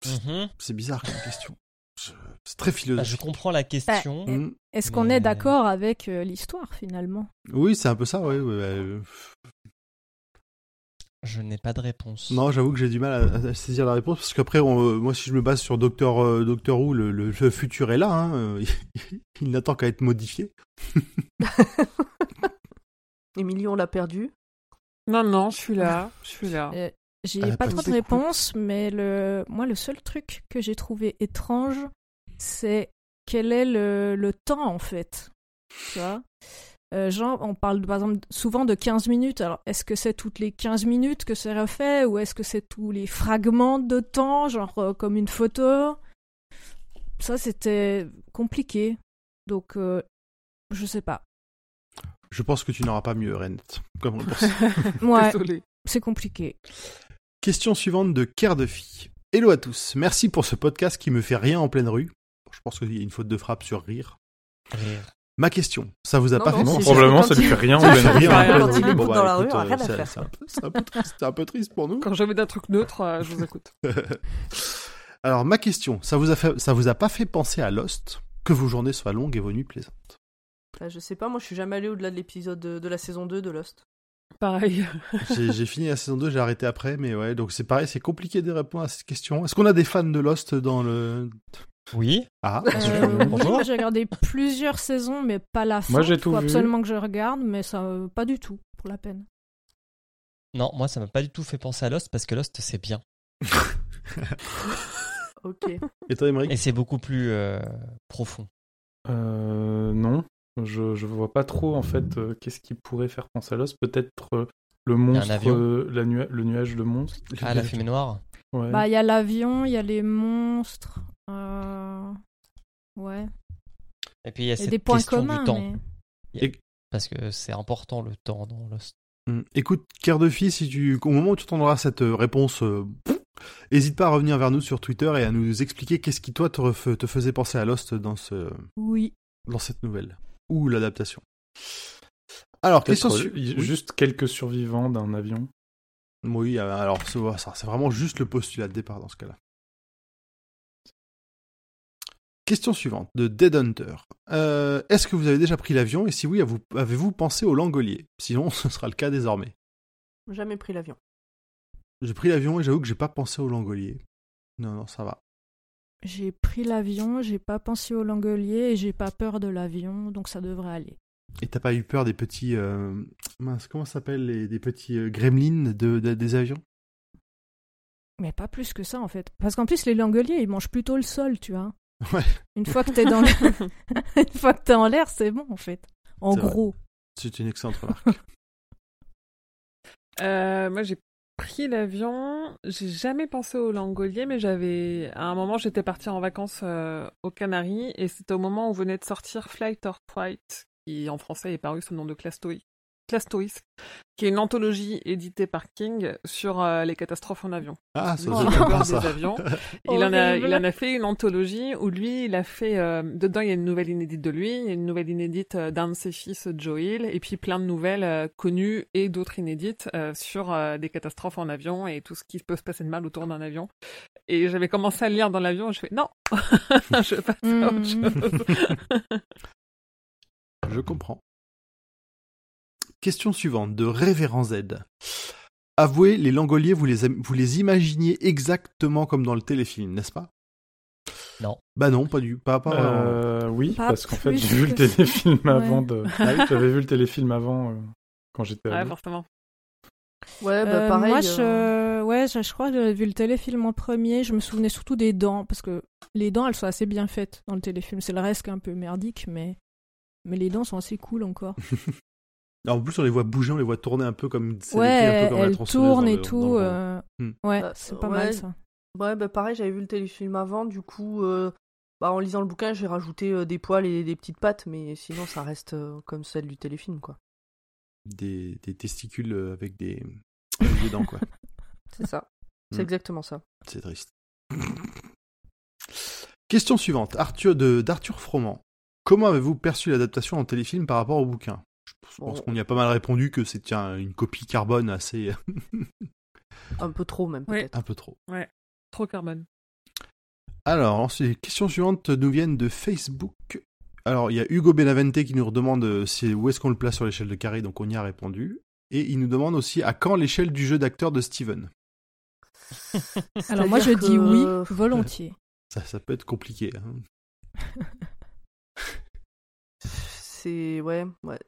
Mhm. C'est bizarre comme question. Je- C'est très Bah, philosophique. je comprends la question. Bah, Hmm. Est-ce qu'on est d'accord avec euh, l'histoire, finalement? Oui, c'est un peu ça, oui. Je n'ai pas de réponse. Non, j'avoue que j'ai du mal à, à saisir la réponse parce qu'après, on, euh, moi, si je me base sur Docteur euh, Doctor Who, le, le- le futur est là. Hein, euh, il n'attend qu'à être modifié. Émilie, on l'a perdu. Non, non, je suis là. Je suis là. Euh, J'ai pas pas trop de réponses, mais le... moi, le seul truc que j'ai trouvé étrange, c'est quel est le, le temps, en fait. Tu vois? Euh, genre, on parle par exemple souvent de 15 minutes. Alors, est-ce que c'est toutes les 15 minutes que c'est refait ou est-ce que c'est tous les fragments de temps, genre euh, comme une photo? Ça, c'était compliqué. Donc, euh, je sais pas. Je pense que tu n'auras pas mieux, Renette. Comme réponse. Ouais, Désolé. c'est compliqué. Question suivante de Care de Fille. Hello à tous. Merci pour ce podcast qui me fait rien en pleine rue. Je pense qu'il y a une faute de frappe sur rire. Rire. Ma question, ça vous a Non, pas non, fait Non, probablement ça lui il- fait rien en pleine rue. rien. Quand il écoute dans la rue, écoute, rien à c'est- faire. C'est un, peu- triste- c'est un peu triste pour nous. Quand j'avais d'un truc neutre, euh, je vous écoute. Alors ma question, ça vous a fait, ça vous a pas fait penser à Lost? Que vos journées soient longues et vos nuits plaisantes Bah, je sais pas, moi je suis jamais allé au-delà de l'épisode de, de la saison 2 de Lost. Pareil. J'ai fini la saison 2, j'ai arrêté après, mais ouais, donc c'est pareil, c'est compliqué de répondre à cette question. Est-ce qu'on a des fans de Lost dans le... Oui. Ah, Euh, oui, Bonjour. moi j'ai regardé plusieurs saisons, mais pas la fin. Moi, j'ai Il tout faut vu. absolument que je regarde, mais ça, euh, pas du tout, pour la peine. Non, moi ça m'a pas du tout fait penser à Lost parce que Lost c'est bien. Ok. et toi, Émeric? Et c'est beaucoup plus euh, profond. Euh, non, je je vois pas trop en fait euh, qu'est-ce qui pourrait faire penser à Lost. Peut-être euh, le monstre, euh, la nua- le nuage de monstres. Ah, la fumée noire Ouais. Bah, il y a l'avion, il y a les monstres. euh, Ouais. Et puis il y a Il y a cette des points question communs. du temps. mais- Parce que c'est important le temps dans Lost. Hmm. Écoute, Cœur de fille, si tu, au moment où tu entendras cette réponse, euh, hésite pas à revenir vers nous sur Twitter et à nous expliquer qu'est-ce qui toi te, faisait penser à Lost dans ce, Oui. dans cette nouvelle ou l'adaptation. Alors, question su- juste quelques survivants d'un avion. Oui, euh, alors c'est ça, c'est vraiment juste le postulat de départ dans ce cas-là. Question suivante de Dead Hunter. Euh, Est-ce que vous avez déjà pris l'avion et si oui, avez-vous avez-vous pensé au Langolier? Sinon, ce sera le cas désormais. Jamais pris l'avion. J'ai pris l'avion et j'avoue que j'ai pas pensé au Langolier. Non, non, ça va. J'ai pris l'avion, j'ai pas pensé au Langolier et j'ai pas peur de l'avion, donc ça devrait aller. Et t'as pas eu peur des petits... euh, mince, comment ça s'appelle les, Des petits euh, gremlins de, de- des avions? Mais pas plus que ça en fait. Parce qu'en plus, les Langoliers, ils mangent plutôt le sol, tu vois. Ouais. Une fois que t'es dans l'air, une fois que t'es en l'air, c'est bon en fait. En gros. C'est une excellente remarque. Euh, moi, j'ai l'avion. J'ai jamais pensé au Langolier, mais j'avais. À un moment, j'étais partie en vacances euh, aux Canaries et c'était au moment où venait de sortir Flight or Fight, qui en français est paru sous le nom de Clastoï. Qui est une anthologie éditée par King sur euh, les catastrophes en avion. Ah, ça Oh. ça. des avions. Il en, a, Horrible. il en a fait une anthologie où lui, il a fait. euh, dedans, il y a une nouvelle inédite de lui, il y a une nouvelle inédite euh, d'un de ses fils, Joe Hill, et puis plein de nouvelles euh, connues et d'autres inédites euh, sur euh, des catastrophes en avion et tout ce qui peut se passer de mal autour d'un avion. Et j'avais commencé à lire dans l'avion et je fais non, je vais passer à autre Mm. chose. Je comprends. Question suivante de Révérend Z. Avouez, les Langoliers, vous les, am- vous les imaginiez exactement comme dans le téléfilm, n'est-ce pas? Non. Bah non, pas du, pas. Euh, oui, Pas parce qu'en fait, j'ai vu le téléfilm Ouais. avant de. Ah oui, j'avais vu le téléfilm avant euh, quand j'étais ouais, forcément. Ouais, bah Euh, pareil. moi, euh, je... Ouais, je, je crois que j'avais vu le téléfilm en premier. Je me souvenais surtout des dents, parce que les dents, elles sont assez bien faites dans le téléfilm. C'est le reste qui est un peu merdique, mais... mais les dents sont assez cool encore. En plus, on les voit bouger, on les voit tourner un peu comme. c'est ouais, décrit un peu comme tournent dans et le- tout. euh, Hmm. Ouais, Bah, c'est pas ouais. mal ça. Ouais, bah pareil, j'avais vu le téléfilm avant, du coup, euh, bah, en lisant le bouquin, j'ai rajouté euh, des poils et des petites pattes, mais sinon, ça reste euh, comme celle du téléfilm, quoi. Des, des testicules avec des, avec des dents, quoi. C'est ça. C'est Mm. exactement ça. C'est triste. Question suivante, Arthur de d'Arthur Froment. Comment avez-vous perçu l'adaptation en téléfilm par rapport au bouquin? Je pense qu'on y a pas mal répondu que c'était un- une copie carbone assez Un peu trop, même, Ouais. peut-être. un peu trop. Trop carbone. Alors, les questions suivantes nous viennent de Facebook. Alors, il y a Hugo Benavente qui nous redemande euh, où est-ce qu'on le place sur l'échelle de carré, donc on y a répondu. Et il nous demande aussi à quand l'échelle du jeu d'acteur de Steven. Alors moi, je dis oui, volontiers. Ça, ça peut être compliqué. hein. C'est. Ouais, ouais.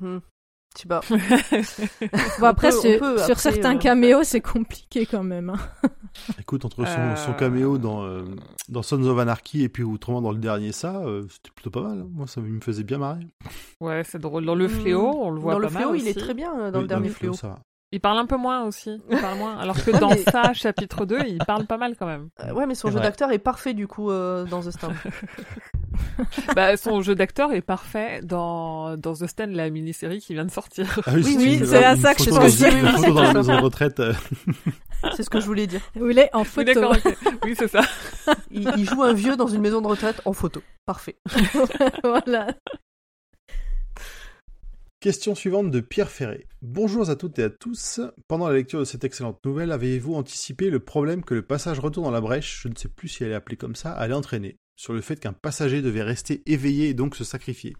mhm. Je sais pas. Bon, après, peut- sur- peut, sur après, certains euh, caméos, c'est compliqué quand même. hein. Écoute, entre son, Euh, son caméo dans, euh, dans Sons of Anarchy et puis autrement dans le dernier, ça, euh, c'était plutôt pas mal. hein. Moi, ça me faisait bien marrer. Ouais, c'est drôle. Dans le fléau, on le voit Dans le mal fléau, il est très bien euh, dans Oui, le dernier fléau, fléau. ça va. Il parle un peu moins aussi. Il parle moins. Alors que Ouais, dans mais- ça, chapitre 2, il parle pas mal quand même. Euh, ouais, mais son jeu d'acteur est parfait du coup euh, dans The Stand. bah, son jeu d'acteur est parfait dans, dans The Stand, la mini-série qui vient de sortir. Ah Oui, oui, c'est à ça que je pensais. une- Oui, oui, dans la maison de retraite. C'est ce que je voulais dire. Il est en Oui, photo. ok. Oui, c'est ça. Il, il joue un vieux dans une maison de retraite en photo. Parfait. voilà. Question suivante de Pierre Ferré. Bonjour à toutes et à tous. Pendant la lecture de cette excellente nouvelle, avez-vous anticipé le problème que le passage retour dans la brèche, je ne sais plus si elle est appelée comme ça, allait entraîner? Sur le fait qu'un passager devait rester éveillé et donc se sacrifier.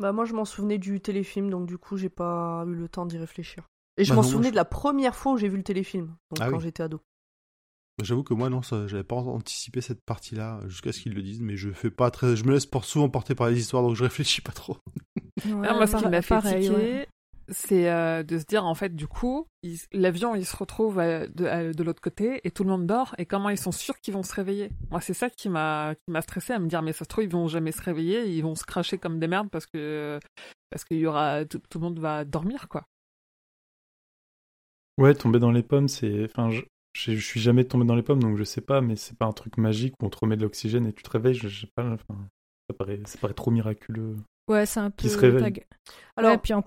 Bah moi je m'en souvenais du téléfilm donc du coup j'ai pas eu le temps d'y réfléchir. Et je Bah m'en souvenais je- de la première fois où j'ai vu le téléfilm, donc Ah quand oui. j'étais ado. J'avoue que moi non, ça, j'avais pas anticipé cette partie-là jusqu'à ce qu'ils le disent, mais je fais pas très, je me laisse pour souvent porter par les histoires, donc je réfléchis pas trop. Ouais, Alors, moi, ce qui m'a fait pareil, tiquer, ouais. c'est euh, de se dire en fait du coup il- l'avion il se retrouve à- de, à- de l'autre côté et tout le monde dort et comment ils sont sûrs qu'ils vont se réveiller? Moi c'est ça qui m'a qui m'a stressé à me dire mais ça se trouve ils vont jamais se réveiller ils vont se cracher comme des merdes parce que parce qu'il y aura tout, tout le monde va dormir quoi Ouais, tomber dans les pommes, c'est. Enfin, je... je je suis jamais tombé dans les pommes, donc je sais pas, mais c'est pas un truc magique où on te remet de l'oxygène et tu te réveilles. Je je sais pas. Enfin, ça paraît, ça paraît trop miraculeux. Ouais, c'est un peu. Qui se réveille. Alors, Ouais, puis en...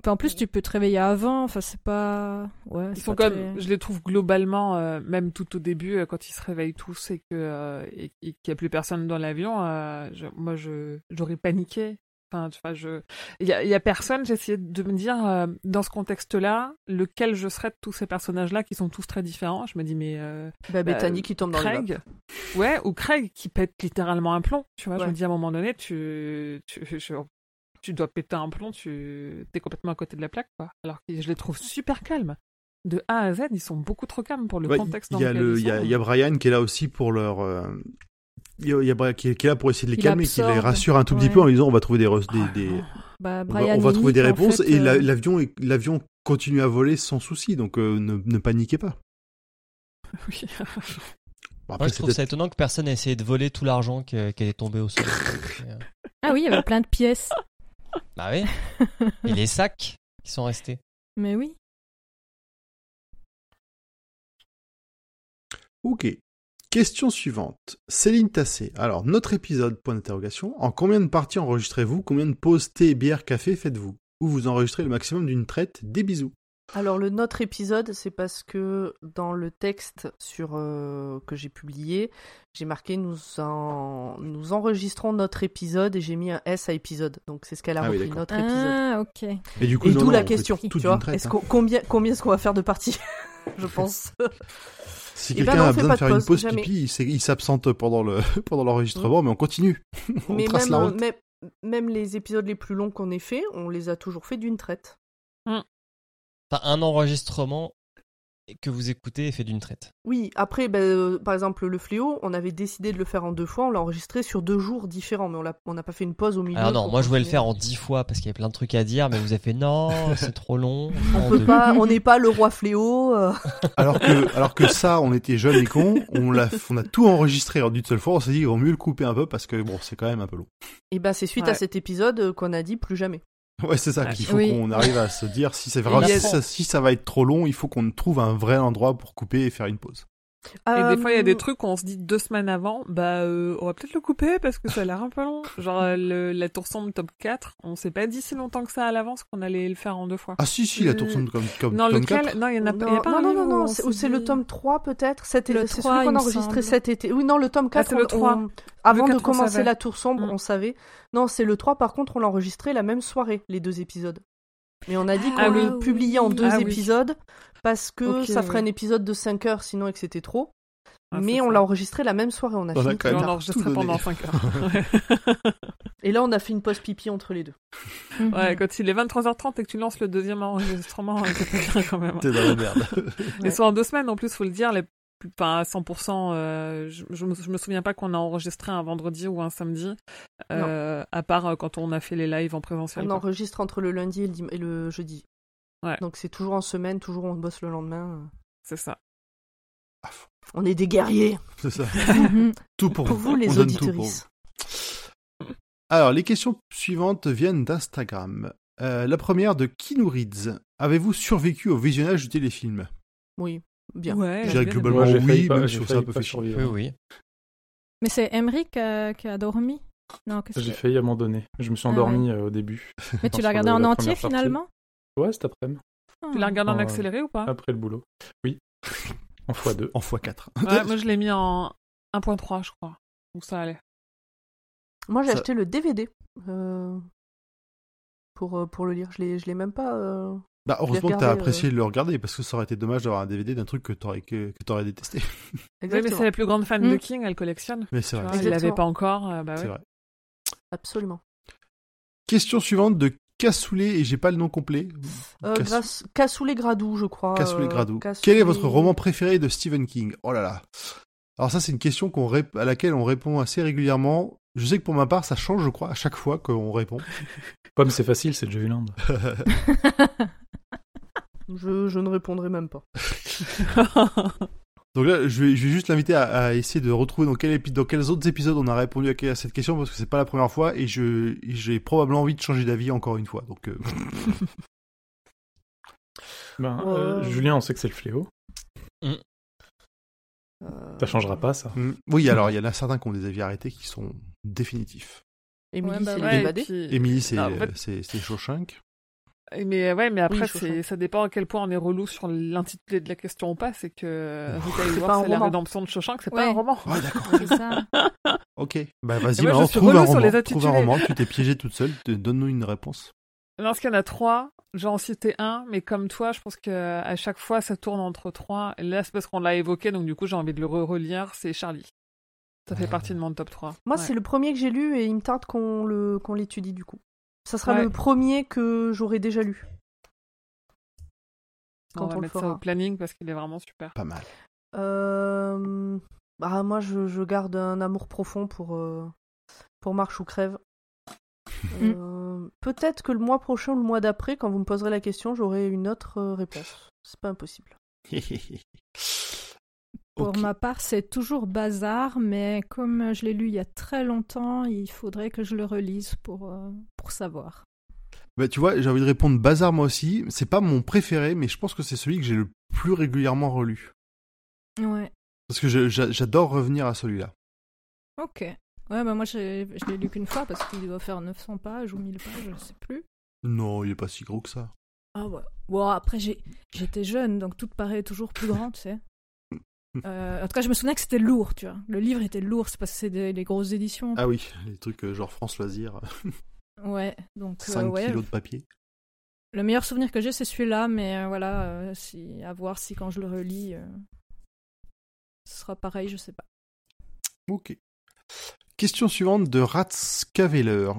enfin, en plus, tu peux te réveiller avant. Enfin, c'est pas. Ouais, ils c'est sont pas comme très- je les trouve globalement euh, même tout au début euh, quand ils se réveillent tous et que euh, et, et qu'il y a plus personne dans l'avion euh, je- moi je j'aurais paniqué enfin tu vois je il y a, il y a personne essayé de me dire euh, dans ce contexte là lequel je serais de tous ces personnages là qui sont tous très différents je me dis mais euh, bah, Bethany euh, qui tombe dans le Craig ouais ou Craig qui pète littéralement un plomb tu vois je me dis à un moment donné tu tu je- tu dois péter un plomb, tu es complètement à côté de la plaque, quoi. Alors que je les trouve super calmes. De A à Z, ils sont beaucoup trop calmes pour le Ouais, contexte dans Il y le, y a, sont. il y a Brian qui est là aussi pour leur. Il y a, il y a Brian qui est, qui là pour essayer de les Il calmer, qui les rassure un tout petit Ouais. peu en disant on va trouver des, des- Bah, on va, on trouver des en réponses fait, et euh, l'avion l'avion continue à voler sans souci donc euh, ne, ne paniquez pas. Oui. Bon, Moi, je trouve ça étonnant que personne ait essayé de voler tout l'argent que- qui est tombé au sol. Ah oui, il y avait plein de pièces. bah oui. Et les sacs qui sont restés. Mais oui. Ok. Question suivante. Céline Tassé. Alors, notre épisode, point d'interrogation. En combien de parties enregistrez-vous? Combien de pauses thé, bière, café faites-vous? Ou vous enregistrez le maximum d'une traite? Des bisous. Alors le notre épisode, c'est parce que dans le texte sur euh, que j'ai publié, j'ai marqué nous en... nous enregistrons notre épisode et j'ai mis un S à épisode. Donc c'est ce qu'elle a Ah oui, repris notre épisode. Ah, ok. Et du coup, Et non, d'où non, la question, tout tu d'une vois. traite, Est-ce hein. qu'on- combien combien est-ce qu'on va faire de parties? Je pense. Si Eh ben quelqu'un on a besoin de de faire une pause, jamais. pipi, il s'absente pendant le pendant l'enregistrement, mais on continue. on Mais trace même, la route. même même les épisodes les plus longs qu'on ait fait, on les a toujours fait d'une traite. Enfin, un enregistrement que vous écoutez est fait d'une traite. Oui, après, ben, euh, par exemple, le fléau, on avait décidé de le faire en deux fois, on l'a enregistré sur deux jours différents, mais on n'a pas fait une pause au milieu. Alors non, moi je voulais le faire en dix fois parce qu'il y a plein de trucs à dire, mais vous avez fait non, c'est trop long. On peut pas, on n'est pas le roi fléau. euh. Alors que alors que ça, on était jeunes et cons, on a tout enregistré en d'une seule fois. On s'est dit il vaut mieux le couper un peu parce que bon, c'est quand même un peu long. Et ben c'est suite Ouais. à cet épisode qu'on a dit plus jamais. Ouais, c'est ça qu'il faut Oui. qu'on arrive à se dire si c'est si, ça, si ça va être trop long, il faut qu'on trouve un vrai endroit pour couper et faire une pause. Et des fois, il y a des Euh, trucs où on se dit deux semaines avant, bah, euh, on va peut-être le couper parce que ça a l'air un peu long. Genre, euh, le, la tour sombre top 4, on s'est pas dit si longtemps que ça à l'avance qu'on allait le faire en deux fois. Ah si si, la tour Euh, sombre comme comme non, tome lequel 4. Non, il y en a, pas- il y Non, a pas non, non, non, non, c'est c'est le dit- tome 3 peut-être. C'était Le c'est 3, celui qu'on a enregistré cet été. Oui, non, le tome 4, c'est le on- 3. on- avant Le de 4, on commencer la tour sombre, Mm. on savait. Non, c'est le 3, par contre, on l'a enregistré la même soirée, les deux épisodes. Mais on a dit qu'on Ah le oui. publiait en deux Ah oui. épisodes parce que ça ferait oui. un épisode de 5 heures sinon et que c'était trop. Ah, mais on l'a enregistré la même soirée, on a On a fini même on pendant 5 heures. Et là, on a fait une pause pipi entre les deux. Mhm. ouais, quand il est 23h30 et que tu lances le deuxième enregistrement, euh, c'est pas bien quand même. T'es dans la merde. Et soit en deux semaines, en plus, faut le dire, les... enfin, à 100%, euh, je, je, me, je me souviens pas qu'on a enregistré un vendredi ou un samedi, euh, à part euh, quand on a fait les lives en présentiel. On quoi. enregistre entre le lundi et le, dim- et le jeudi. Ouais. Donc c'est toujours en semaine, toujours on bosse le lendemain. C'est ça. On est des guerriers. C'est ça. Tout pour, Pour vous, les auditrices. vous. Alors, les questions suivantes viennent d'Instagram. Euh, la première de Kinu Reads. Avez-vous survécu au visionnage du téléfilm? Oui, bien. Ouais, Je dirais globalement oui, pas- même si ça un peu fait chier. Oui, oui. Mais c'est Emery qui a, qui a dormi Non, J'ai failli abandonner. Je me suis Ah endormi euh, au début. Mais tu l'as regardé en la entier finalement Ouais, cet après-midi, Tu l'as regardé en Ah. accéléré ou pas après le boulot. Oui. En x2. En x4. Ouais, moi je l'ai mis en 1.3, je crois. Où ça allait. Moi, j'ai Ça- acheté le DVD euh, pour, euh, pour le lire. Je l'ai, je l'ai même pas. Bah, heureusement que t'as apprécié de le regarder parce que ça aurait été dommage d'avoir un DVD d'un truc que t'aurais, que, que t'aurais détesté. Oui, mais Exactement. c'est la plus grande fan de King, elle collectionne. Mais c'est vrai. vois, il l'avait Exactement. pas encore. euh, bah C'est ouais. vrai. Absolument. Question suivante de Cassoulet, et j'ai pas le nom complet. Euh, Cassoulet Gradou, je crois. Cassoulet euh, Gradou. Cassoulet- Quel est votre roman préféré de Stephen King? Oh là là. Alors ça, c'est une question qu'on à laquelle on répond assez régulièrement. Je sais que pour ma part, ça change, je crois, à chaque fois qu'on répond. Comme c'est facile, c'est Joyland. Je, je ne répondrai même pas. Donc là, je vais, je vais juste l'inviter à, à essayer de retrouver dans, quel épi- dans quels autres épisodes on a répondu à, à cette question parce que c'est pas la première fois et je j'ai probablement envie de changer d'avis encore une fois. Donc euh, Ben, Ouais. euh, Julien, on sait que c'est le fléau. Euh, Ça changera pas, ça. mm, oui, alors il y en a certains qui ont des avis arrêtés qui sont définitifs. Émilie, Ouais, bah c'est ouais, puis- Émilie, c'est Ah, en fait-. Mais ouais, mais après, Oui, ça dépend à quel point on est relou sur l'intitulé de la question ou pas. C'est que C'est pas un c'est la roman. rédemption de Shawshank, c'est Ouais. pas un roman. Ouais, d'accord. C'est ça. Ok. Bah vas-y, suis trouve un roman. Trouve un roman. Tu t'es piégée toute seule. Donne-nous une réponse. Non, parce qu'il y en a trois. J'en citais un, mais comme toi, je pense que à chaque fois, ça tourne entre trois. Et là, c'est parce qu'on l'a évoqué, donc du coup, j'ai envie de le re-relire. C'est Charlie. Ça fait Ah. partie de mon top 3. Moi, Ouais. c'est le premier que j'ai lu et il me tarde qu'on le qu'on l'étudie du coup. Ça sera Ouais. le premier que j'aurai déjà lu. on Quand va on le mettre ça fera. au planning parce qu'il est vraiment super. Pas mal. Euh... Bah, moi, je, je garde un amour profond pour, euh, pour Marche ou Crève. Euh, Peut-être que le mois prochain ou le mois d'après, quand vous me poserez la question, j'aurai une autre réponse. C'est pas impossible. Pour ma part, c'est toujours Bazar, mais comme je l'ai lu il y a très longtemps, il faudrait que je le relise pour, euh, pour savoir. Bah, tu vois, j'ai envie de répondre Bazar moi aussi. C'est pas mon préféré, mais je pense que c'est celui que j'ai le plus régulièrement relu. Ouais, Parce que j'adore revenir à celui-là. ok. Ouais, bah moi je l'ai lu qu'une fois parce qu'il doit faire 900 pages ou 1000 pages, je sais plus. Non, il est pas si gros que ça. Ah ouais. Bon, après j'ai- j'étais jeune, donc tout paraît toujours plus grand, tu sais. Euh, en tout cas, je me souviens que c'était lourd, tu vois. Le livre était lourd, c'est parce que c'est des, grosses éditions. Ah oui, les trucs euh, genre France Loisirs, Ouais, donc euh, 5 ouais, kilos de papier. Le meilleur souvenir que j'ai, c'est celui-là, mais euh, voilà, euh, si, à voir si quand je le relis, euh, ce sera pareil, je sais pas. Ok. Question suivante de Ratskaveler.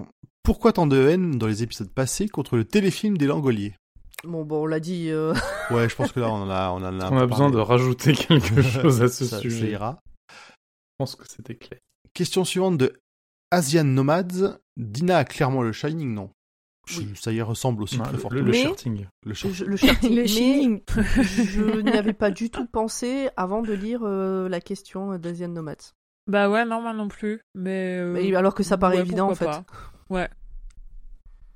Pourquoi tant de haine dans les épisodes passés contre le téléfilm des Langoliers? Bon, bon, on l'a dit. euh, Ouais, je pense que là, on en a, on en a, On a besoin de rajouter quelque chose à ce Ça- ça sujet. ira. Je pense que c'était clair. Question suivante de Asian Nomads. Dina a clairement le Shining, non? Oui. Ça y ressemble aussi Non, très le, fortement. le, shirting. Le Shining. je- le Shining. Le Mais je n'y avais pas du tout pensé avant de lire euh, la question d'Asian Nomads. Bah ouais, non, moi non plus. Mais, euh, Mais alors que ça paraît ouais, évident en fait. pas. Ouais.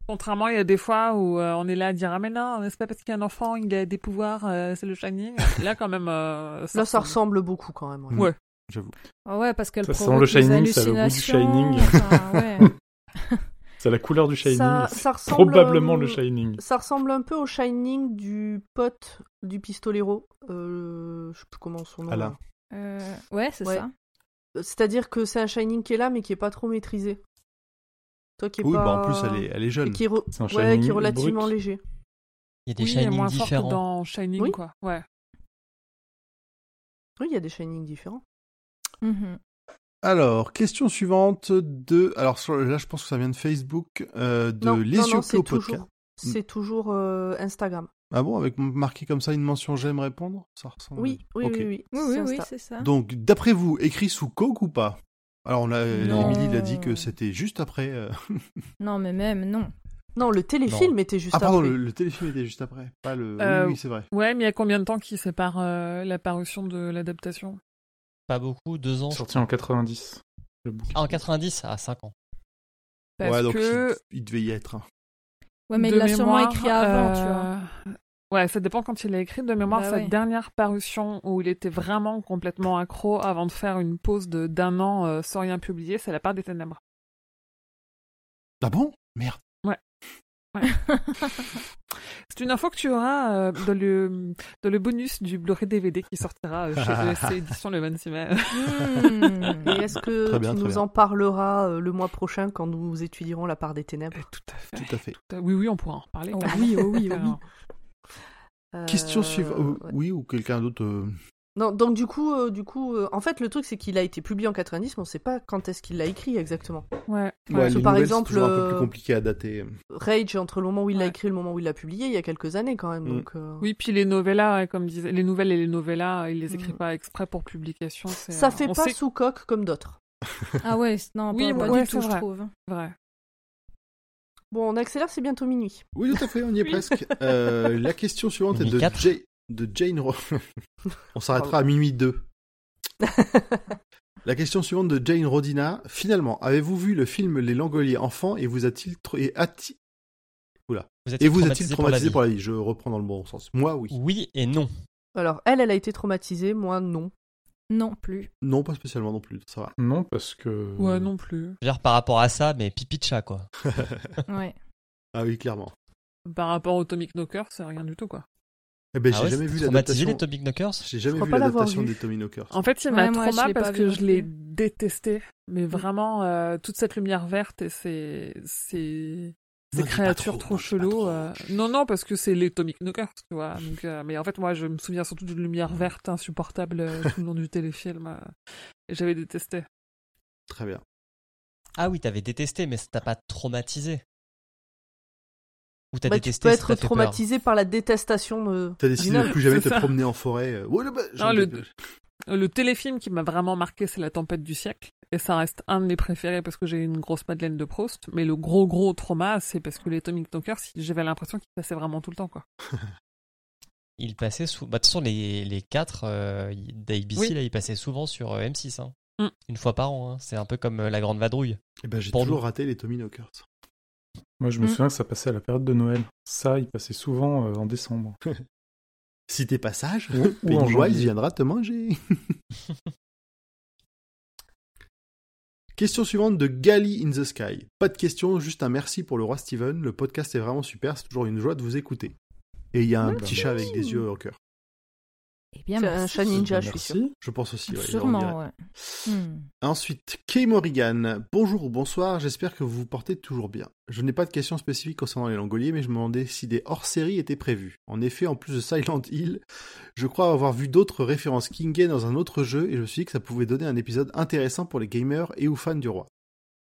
Contrairement, il y a des fois où euh, on est là à dire Ah, mais non, c'est pas parce qu'il y a un enfant, il a des pouvoirs, euh, c'est le Shining. Là, quand même. euh, Là, ça ressemble. beaucoup quand même. ouais. Ouais. J'avoue. Ah ouais, parce qu'elle Ça sent le des Shining, ça a le goût du Shining. enfin, ouais. C'est la couleur du Shining. Ça, ressemble, probablement euh, le Shining. Ça ressemble un peu au Shining du pote du pistolero. Euh, je sais plus comment son nom. Alain. Euh, ouais, c'est Ouais. ça. C'est-à-dire que c'est un Shining qui est là, mais qui est pas trop maîtrisé. Toi qui est Oui, pas... bah en plus, elle est, elle est et jeune. qui est, re- ouais, qui est relativement brut. léger. Il y a des Oui, Shining moins que différents. dans Shining, Oui. quoi. Ouais. Oui, il y a des Shining différents. Mhm. Alors, question suivante de. Alors là, je pense que ça vient de Facebook, euh, de non, Les non, Yeux non, Clos c'est Podcast. toujours, c'est toujours euh, Instagram. Ah bon, avec marqué comme ça une mention j'aime répondre Ça ressemble. Oui, oui, Ok. oui, oui. Oui, oui, c'est ça. Donc, d'après vous, écrit sous Coke ou pas? Alors, on a, Non. Émilie l'a dit que c'était juste après. euh, Non, mais même, non. Non, le téléfilm était juste Ah, pardon, après. le, le téléfilm était juste après. Pas le. Euh, Oui, oui, c'est vrai. Ouais, mais il y a combien de temps qui sépare euh, la parution de l'adaptation? Pas beaucoup, deux ans. je Sorti en 90. Le bouquin. Ah, en 90, à 5 ans. Parce ouais, donc que. il, il devait y être. hein. Ouais, mais de il l'a sûrement mémoire, écrit avant, tu vois. euh, Ouais, ça dépend quand il l'a écrit. De mémoire, Bah sa ouais. dernière parution où il était vraiment complètement accro avant de faire une pause de- d'un an euh, sans rien publier, c'est La part des ténèbres. Ah bon? Merde. C'est une info que tu auras euh, dans, le, dans le bonus du Blu-ray DVD qui sortira euh, chez ESC Édition le 26 mai. Hmm. Et est-ce que bien, tu nous bien. en parleras euh, le mois prochain quand nous étudierons La part des ténèbres? Tout à fait. Tout à fait. Tout à- Oui, oui, on pourra en reparler. Oh oui, oh oui, oh oui. Question Euh, suivante. ouais. Oui, ou quelqu'un d'autre. euh, Non, donc du coup, euh, du coup, euh, en fait, le truc c'est qu'il a été publié en 90, mais on sait pas quand est-ce qu'il l'a écrit exactement. Ouais. Ouais, que les par exemple, c'est un peu euh, plus compliqué à dater. Rage entre le moment où il l'a écrit et le moment où il l'a publié, il y a quelques années quand même. Mm. Donc, euh, Oui, puis les novellas, comme disait, les nouvelles et les novellas, il les écrit Mhm. pas exprès pour publication. ça euh, fait on pas sait- sous coque comme d'autres. Ah ouais, non, Oui, pas, pas ouais, du tout, je vrai. trouve. Vrai. Bon, on accélère, c'est bientôt minuit. Oui, tout à fait, on y est presque. Euh, la question suivante est de, Jane. On s'arrêtera à minuit 2. La question suivante de Jane Rodina. Finalement, avez-vous vu le film Les Langoliers enfants et vous a-t-il tra- et a-t-il- Vous êtes et vous a-t-il traumatisé pour la traumatisé vie pour la vie? Je reprends dans le bon sens. Moi, oui. Oui et non. Alors, elle, elle a été traumatisée, moi, non. Non plus. Non, pas spécialement non plus. Ça va. Non, parce que. Ouais, non plus. Je veux dire, par rapport à ça, mais pipi de chat, quoi. Ouais. Ah oui, clairement. Par rapport au Atomic Knocker, c'est rien du tout, quoi. Eh ben, Ah j'ai ouais, jamais vu l'adaptation. les Topic Knockers J'ai jamais vu l'adaptation vu. des Tommy Knockers. En fait, il Ouais, m'a moi, je trauma parce que je l'ai détesté. Mais vraiment, euh, toute cette lumière verte et ces, ces, ces créatures trop, trop, chelous. trop. euh, Non, non, parce que c'est les Atomic Knockers, tu vois. Donc, euh, mais en fait, moi, je me souviens surtout d'une lumière verte insupportable euh, tout le long du téléfilm. euh, et j'avais détesté. Très bien. Ah oui, t'avais détesté, mais ça t'a pas traumatisé. Ou t'as Bah, tu détesté peux ça t'a être traumatisé par la détestation de. T'as décidé de plus jamais te ça. promener en forêt. euh, ouais, bah, j'en le- Euh, Le téléfilm qui m'a vraiment marqué, c'est La Tempête du siècle. Et ça reste un de mes préférés parce que j'ai une grosse Madeleine de Proust. Mais le gros, gros trauma, c'est parce que les Atomic Knockers, j'avais l'impression qu'ils passaient vraiment tout le temps, quoi. Il passait sous. Bah, de toute façon, les, les quatre euh, d'ABC, Oui. là, ils passaient souvent sur euh, M6. Hein. Mm. Une fois par an. hein. C'est un peu comme euh, La Grande Vadrouille. Eh ben, j'ai Pour toujours nous. raté les Tommy Knockers. Moi, je me Mm. souviens que ça passait à la période de Noël. Ça, il passait souvent euh, en décembre. Si t'es pas sage, Ou- ou en Pennywise janvier. viendra te manger. Question suivante de Gali in the Sky. Pas de question, juste un merci pour le roi Steven. Le podcast est vraiment super, c'est toujours une joie de vous écouter. Et il y a un Merci. petit chat avec des yeux au cœur. Eh bien, C'est un chat ninja, je suis sûr. Je pense aussi. ouais. Sûrement, ouais. Hmm. Ensuite, Kay Morrigan. Bonjour ou bonsoir, j'espère que vous vous portez toujours bien. Je n'ai pas de questions spécifiques concernant les Langoliers, mais je me demandais si des hors-séries étaient prévus. En effet, en plus de Silent Hill, je crois avoir vu d'autres références Kingen dans un autre jeu, et je me suis dit que ça pouvait donner un épisode intéressant pour les gamers et ou fans du roi.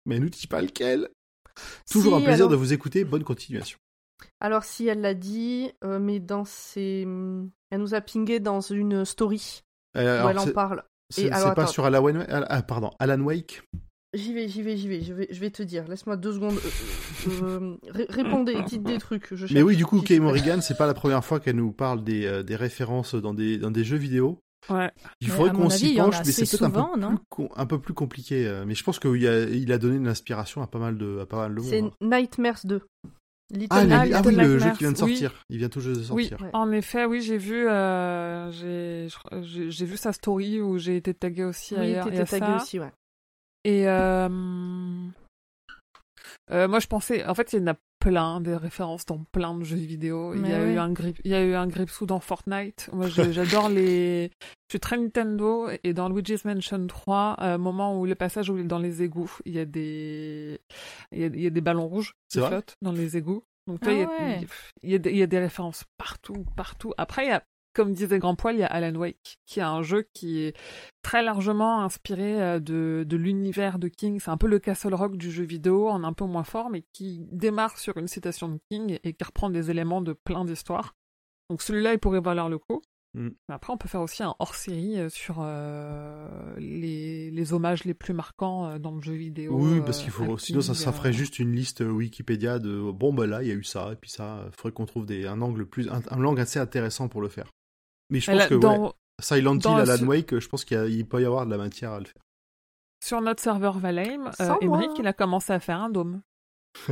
Mais nous dis pas lequel? Toujours Si, un plaisir alors- de vous écouter, bonne continuation. Alors, si elle l'a dit, euh, mais dans ses. Elle nous a pingé dans une story Euh, où elle en c'est- parle. c'est Et c'est alors, pas attends. sur Alan Wake, ah, pardon, Alan Wake J'y vais, j'y vais, j'y vais, je vais, je vais, te dire. Laisse-moi deux secondes. Euh, euh, ré- répondez, dites des trucs. Je Mais oui, du coup, Kay c'est. Morrigan, c'est pas la première fois qu'elle nous parle des, euh, des références dans des, dans des jeux vidéo. Ouais. Il faudrait qu'on s'y penche, mais c'est peut-être un, peu un peu plus compliqué. Mais je pense qu'il a, il a donné de l'inspiration à pas mal de, à pas mal de C'est monde. hein. Nightmares 2. Little Ah, le- Ah, ah oui, Little le jeu qui vient de oui. sortir. Il vient tout juste de Oui, sortir. Ouais. en effet, oui, j'ai vu, euh, j'ai, vu sa story où j'ai été tagué aussi Oui, ailleurs. t'étais tagué ça. aussi, ouais. Et euh, euh, moi, je pensais, en fait, il y en a plein des références dans plein de jeux vidéo. Il y a eu un grip, il y a eu un Gripsou dans Fortnite. Moi, j'adore les. Je suis très Nintendo et dans Luigi's Mansion 3, euh, moment où le passage où il est dans les égouts, il y a des, il y a, il y a des ballons rouges C'est qui flottent dans les égouts. Donc, Ah il y a- ouais. il y, a des- il y a des références partout, partout. Après, il y a, comme disait Grand Poil, il y a Alan Wake, qui est un jeu qui est très largement inspiré euh, de, de l'univers de King. C'est un peu le Castle Rock du jeu vidéo, en un peu moins fort, mais qui démarre sur une citation de King et qui reprend des éléments de plein d'histoires. Donc celui-là, il pourrait valoir le coup. Mm. Après, on peut faire aussi un hors-série euh, sur euh, les, les hommages les plus marquants dans le jeu vidéo. Oui, parce qu'il faut. Sinon, ça, King, ça ferait juste une liste Wikipédia de bon, bah là, il y a eu ça, et puis ça. Il faudrait qu'on trouve des, un angle plus, un, un angle assez intéressant pour le faire. Mais je pense a- que ouais, Silent Hill, Alan ce- Wake, je pense qu'il il peut y avoir de la matière à le faire. Sur notre serveur Valheim, euh. Emmerich, il a commencé à faire un dôme.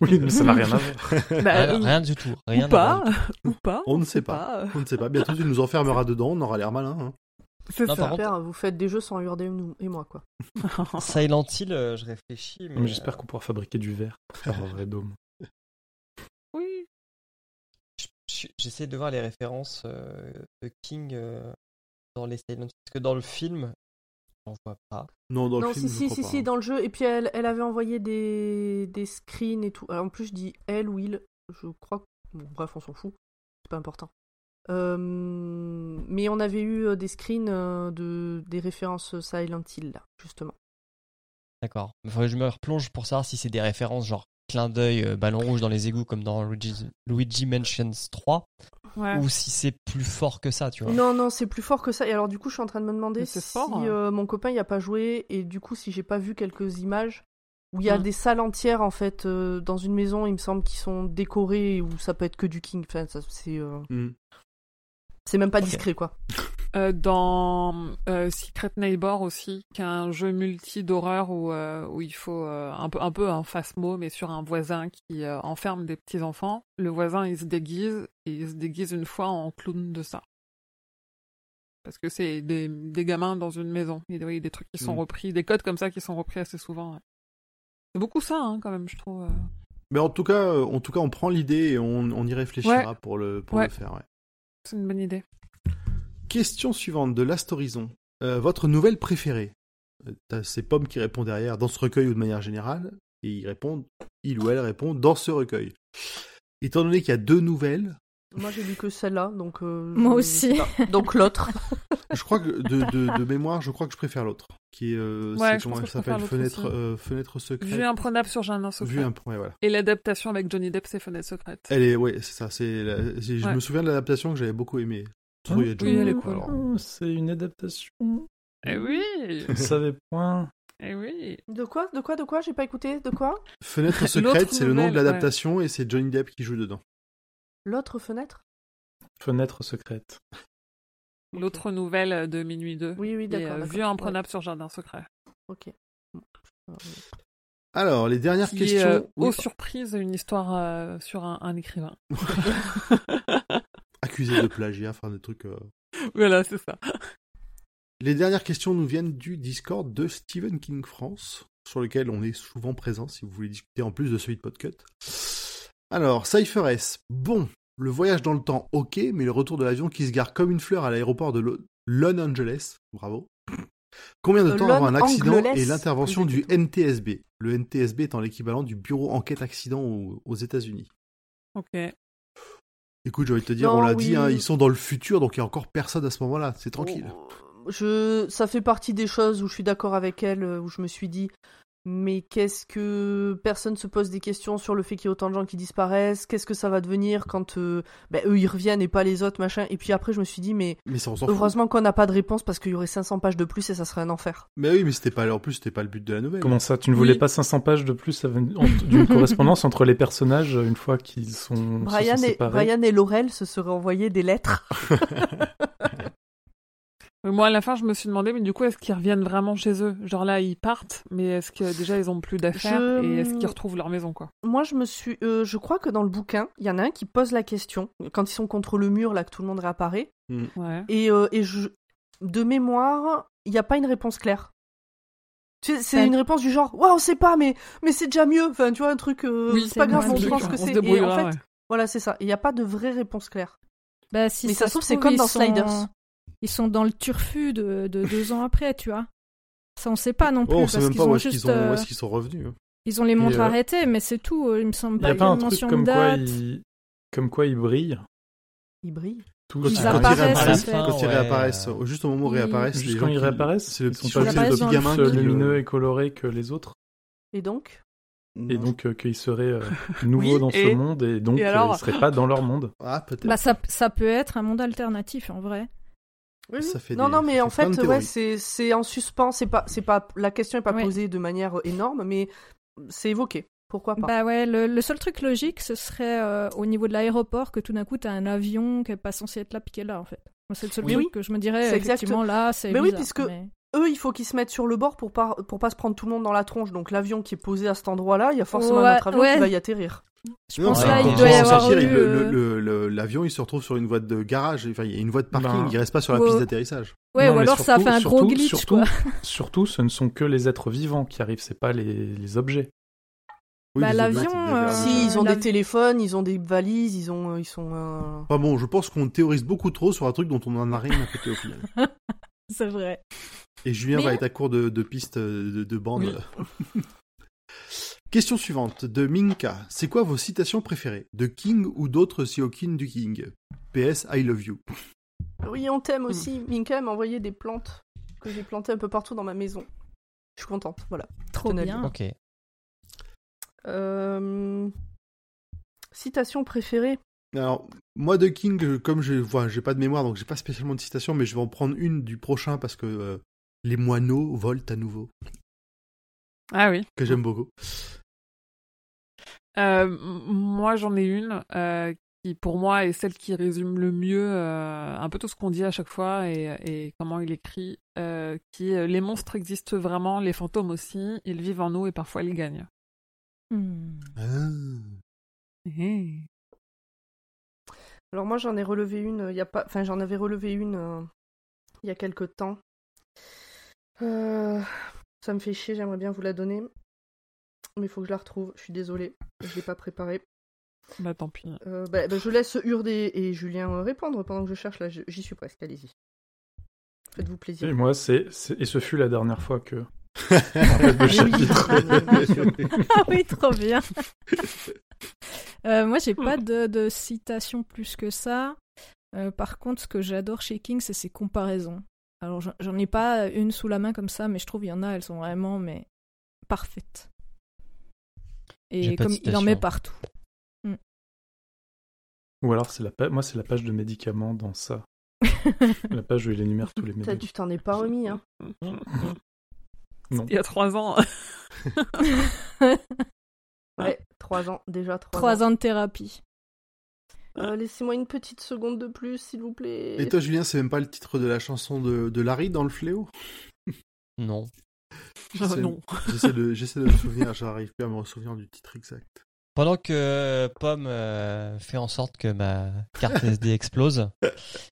Oui, mais ça n'a rien à voir. Bah, rien, euh, rien du tout. Rien ou pas, ou pas. On ne sait pas. pas. euh, On ne sait pas. Bientôt, tu nous enfermeras dedans, on aura l'air malin. hein. C'est ça. contre- Super, vous faites des jeux sans regarder nous et moi, quoi. Silent Hill, euh, je réfléchis. Mais, Mais j'espère qu'on pourra fabriquer du verre pour faire un vrai dôme. J'essaie de voir les références euh, de King euh, dans les Silent Hill. Parce que dans le film, j'en vois pas. Non, dans non, le film, si, je si, crois si, pas, si, hein. dans le jeu. Et puis elle, elle avait envoyé des, des screens et tout. Alors, en plus, je dis elle ou il. Je crois que. bon, bref, on s'en fout. C'est pas important. Euh, mais on avait eu des screens de, des références Silent Hill, là, justement. D'accord. Il faudrait que je me replonge pour savoir si c'est des références genre clin d'œil euh, ballon rouge dans les égouts comme dans Luigi, Luigi Mansions 3 Ouais. ou si c'est plus fort que ça, tu vois. Non, non, c'est plus fort que ça. Et alors, du coup, je suis en train de me demander si fort, hein. euh, mon copain il a pas joué et du coup, si j'ai pas vu quelques images où il y a Mm. des salles entières en fait euh, dans une maison, il me semble, qui sont décorées et où ça peut être que du King. Enfin, ça, c'est euh, Hmm. c'est même pas discret quoi. Euh, dans euh, Secret Neighbor aussi, qui est un jeu multi d'horreur où, euh, où il faut un peu un peu un face-mot, mais sur un voisin qui enferme des petits enfants. Le voisin il se déguise et il se déguise une fois en clown de ça. Parce que c'est des, des gamins dans une maison. Il y a des trucs qui sont Mm. repris, des codes comme ça qui sont repris assez souvent. ouais. C'est beaucoup ça, hein, quand même, je trouve. Mais en tout cas, en tout cas, on prend l'idée et on, on y réfléchira pour le pour Ouais. le faire. C'est une bonne idée. Question suivante de Last Horizon. Euh, votre nouvelle préférée Euh, T'as ces pommes qui répondent derrière dans ce recueil ou de manière générale, et ils répondent, il ou elle répond dans ce recueil. Étant donné qu'il y a deux nouvelles, Moi, j'ai lu que celle-là, donc. euh, Moi aussi. pas. Donc l'autre. je crois que de, de, de mémoire, je crois que je préfère l'autre, qui est, euh, Ouais, c'est comment elle s'appelle, fenêtre, euh, fenêtre secrète. Vue imprenable sur Jardin secret. Vue imp- ouais, voilà. Et l'adaptation avec Johnny Depp, c'est Fenêtre secrète. Elle est, ouais, c'est ça. C'est, la- c'est- je Ouais. me souviens de l'adaptation que j'avais beaucoup aimé. Trop, il y a Oui, Johnny. Oh, c'est une adaptation. Eh oui Je savais point. Eh oui De quoi De quoi De quoi? J'ai pas écouté. De quoi? Fenêtre secrète, c'est le nom de l'adaptation et c'est Johnny Depp qui joue dedans. L'autre fenêtre? Fenêtre secrète. L'autre nouvelle de Minuit 2. Oui, oui, Et, d'accord. euh, d'accord. Vue imprenable sur Jardin secret. Ok. Alors, les dernières Qui questions. est, euh, Oui, aux surprises, une histoire euh, sur un, un écrivain. accusé de plagiat, enfin des trucs. euh. voilà, c'est ça. Les dernières questions nous viennent du Discord de Stephen King France, sur lequel on est souvent présent si vous voulez discuter en plus de celui de Podcut. Alors, Cypher S. Bon, le voyage dans le temps, ok, mais le retour de l'avion qui se gare comme une fleur à l'aéroport de Lo- Los Angeles, bravo. Combien de temps avant un accident et l'intervention du. NTSB Le NTSB étant l'équivalent du Bureau Enquête Accident aux, aux États-Unis. Ok. Écoute, j'ai envie de te dire, Non, on l'a oui. dit, hein, ils sont dans le futur, donc il y a encore personne à ce moment-là, c'est tranquille. Oh, Je, ça fait partie des choses où je suis d'accord avec elle, euh, où je me suis dit, mais qu'est-ce que personne se pose des questions sur le fait qu'il y ait autant de gens qui disparaissent? Qu'est-ce que ça va devenir quand euh, ben, eux ils reviennent et pas les autres machin? Et puis après je me suis dit, mais ça, heureusement qu'on n'a pas de réponse parce qu'il y aurait 500 pages de plus et ça serait un enfer. Mais oui, mais c'était pas, en plus, c'était pas le but de la nouvelle. Comment ça Tu ne Oui. voulais pas 500 pages de plus d'une correspondance entre les personnages une fois qu'ils sont, se Brian sont et, séparés? Brian et Laurel se seraient envoyés des lettres. Mais Moi, à la fin, je me suis demandé, mais du coup, est-ce qu'ils reviennent vraiment chez eux? Genre là, ils partent, mais est-ce que déjà ils ont plus d'affaires Je- et est-ce qu'ils retrouvent leur maison, quoi? Moi, je me suis, euh, je crois que dans le bouquin, il y en a un qui pose la question quand ils sont contre le mur là que tout le monde réapparaît. Ouais. Et, euh, et je, de mémoire, il n'y a pas une réponse claire. Tu sais, C'est Ouais. une réponse du genre, waouh, on sait pas, mais, mais c'est déjà mieux. Enfin, tu vois, un truc, euh, Oui, c'est pas grave, on pense que c'est. Et en fait, ouais. voilà, c'est ça. Il n'y a pas de vraie réponse claire. Bah, si Mais ça se trouve, c'est comme dans sont- Sliders. Ils sont dans le turfu de, de deux ans après, tu vois. Ça, on sait pas non plus. Oh, on parce sait même qu'ils pas où ont est-ce juste. qu'ils euh, est-ce qu'ils sont revenus. Ils ont les montres euh, arrêtées, mais c'est tout. Il me semble Il pas n'y a qu'il pas y un truc comme de quoi, ils... comme quoi ils brillent Il Ils ils, à quand ils apparaissent, réapparaissent, quand ils Ouais. réapparaissent, juste au moment où ils réapparaissent, Juste quand ils réapparaissent, c'est le ils petit, gamin plus qui lumineux et colorés que les autres, Et donc? Et donc euh, qu'ils seraient euh, nouveaux Oui, dans et- ce monde, et donc et euh, alors? ils seraient pas dans leur monde. Ah, peut-être. Bah, ça, ça peut être un monde alternatif, en vrai. Oui, Ça oui. fait non, des- non, mais ça en fait ouais, c'est c'est en suspens. C'est pas, c'est pas, la question est pas Ouais. posée de manière énorme, mais c'est évoqué. Pourquoi pas? Bah ouais, le, le seul truc logique, ce serait euh, au niveau de l'aéroport que tout d'un coup, t'as un avion qui est pas censé être là, puis qui est là, en fait. C'est le seul Oui, truc oui. que je me dirais, C'est effectivement, là, c'est Mais oui, puisque- mais- Eux, il faut qu'ils se mettent sur le bord pour pas, pour pas se prendre tout le monde dans la tronche. Donc l'avion qui est posé à cet endroit-là, il y a forcément Ouais, un autre avion ouais. qui va y atterrir. Je Non, pense là, il doit y avoir sortir, eu... euh, L'avion, il se retrouve sur une voie de garage. Enfin, il y a une voie de parking. Ben, il reste pas sur la piste d'atterrissage. Ouais, Non, ou alors ça fait un gros surtout- glitch, surtout, quoi. Surtout, ce ne sont que les êtres vivants qui arrivent, c'est pas les, les objets. Oui, Bah, les l'avion, euh, si, ils ont des téléphones, ils ont des valises, ils ont, ils sont. euh, Enfin bon, je pense qu'on théorise beaucoup trop sur un truc dont on en a rien à côté au final. C'est vrai. Et Julien Mais- va être à court de, de pistes euh, de, de bandes. Oui. Question suivante de Minka. C'est quoi vos citations préférées? De King ou d'autres Siokin du King? PS, I love you. Oui, on t'aime aussi. Minka m'a envoyé des plantes que j'ai plantées un peu partout dans ma maison. Je suis contente, voilà. Trop Tenez, bien. Ok. Euh, Citation préférée? Alors, moi de King, comme je vois, j'ai pas de mémoire, donc j'ai pas spécialement de citation, mais je vais en prendre une du prochain parce que euh, les moineaux volent à nouveau, Ah oui. que j'aime beaucoup. Euh, moi, j'en ai une euh, qui, pour moi, est celle qui résume le mieux euh, un peu tout ce qu'on dit à chaque fois et, et comment il écrit. euh, qui est, les monstres existent vraiment, les fantômes aussi. Ils vivent en nous et parfois ils gagnent. Hmm. Ah. Hé. Alors moi j'en ai relevé une, il y a pas, enfin j'en avais relevé une euh, il y a quelque temps. Euh, ça me fait chier, j'aimerais bien vous la donner, mais il faut que je la retrouve. Je suis désolée, je l'ai pas préparée. Bah tant pis. Euh, bah, bah, je laisse Urde et Julien euh, répondre pendant que je cherche. Là, j'y suis presque. Allez-y. Faites-vous Et plaisir. moi, c'est, et ce fut la dernière fois que. le chapitre. Sûr. Ah oui, trop bien. Euh, moi, j'ai pas de, de citation plus que ça. Euh, par contre, ce que j'adore chez King, c'est ses comparaisons. Alors, j'en- j'en ai pas une sous la main comme ça, mais je trouve il y en a, elles sont vraiment mais parfaites. Et comme il en met partout. Ou alors, c'est la pa- moi, c'est la page de médicaments dans ça. La page où il énumère tous les Ça, médicaments. tu t'en es pas remis, hein. Non. Il y a trois ans. Ouais, trois ans, déjà trois, Trois ans. ans de thérapie. Euh, Laissez-moi une petite seconde de plus, s'il vous plaît. Et toi, Julien, c'est même pas le titre de la chanson de, de Larry dans le fléau? Non. Ah, non. J'essaie de, j'essaie de me souvenir, j'arrive plus à me souvenir du titre exact. Pendant que Pomme euh, fait en sorte que ma carte SD explose,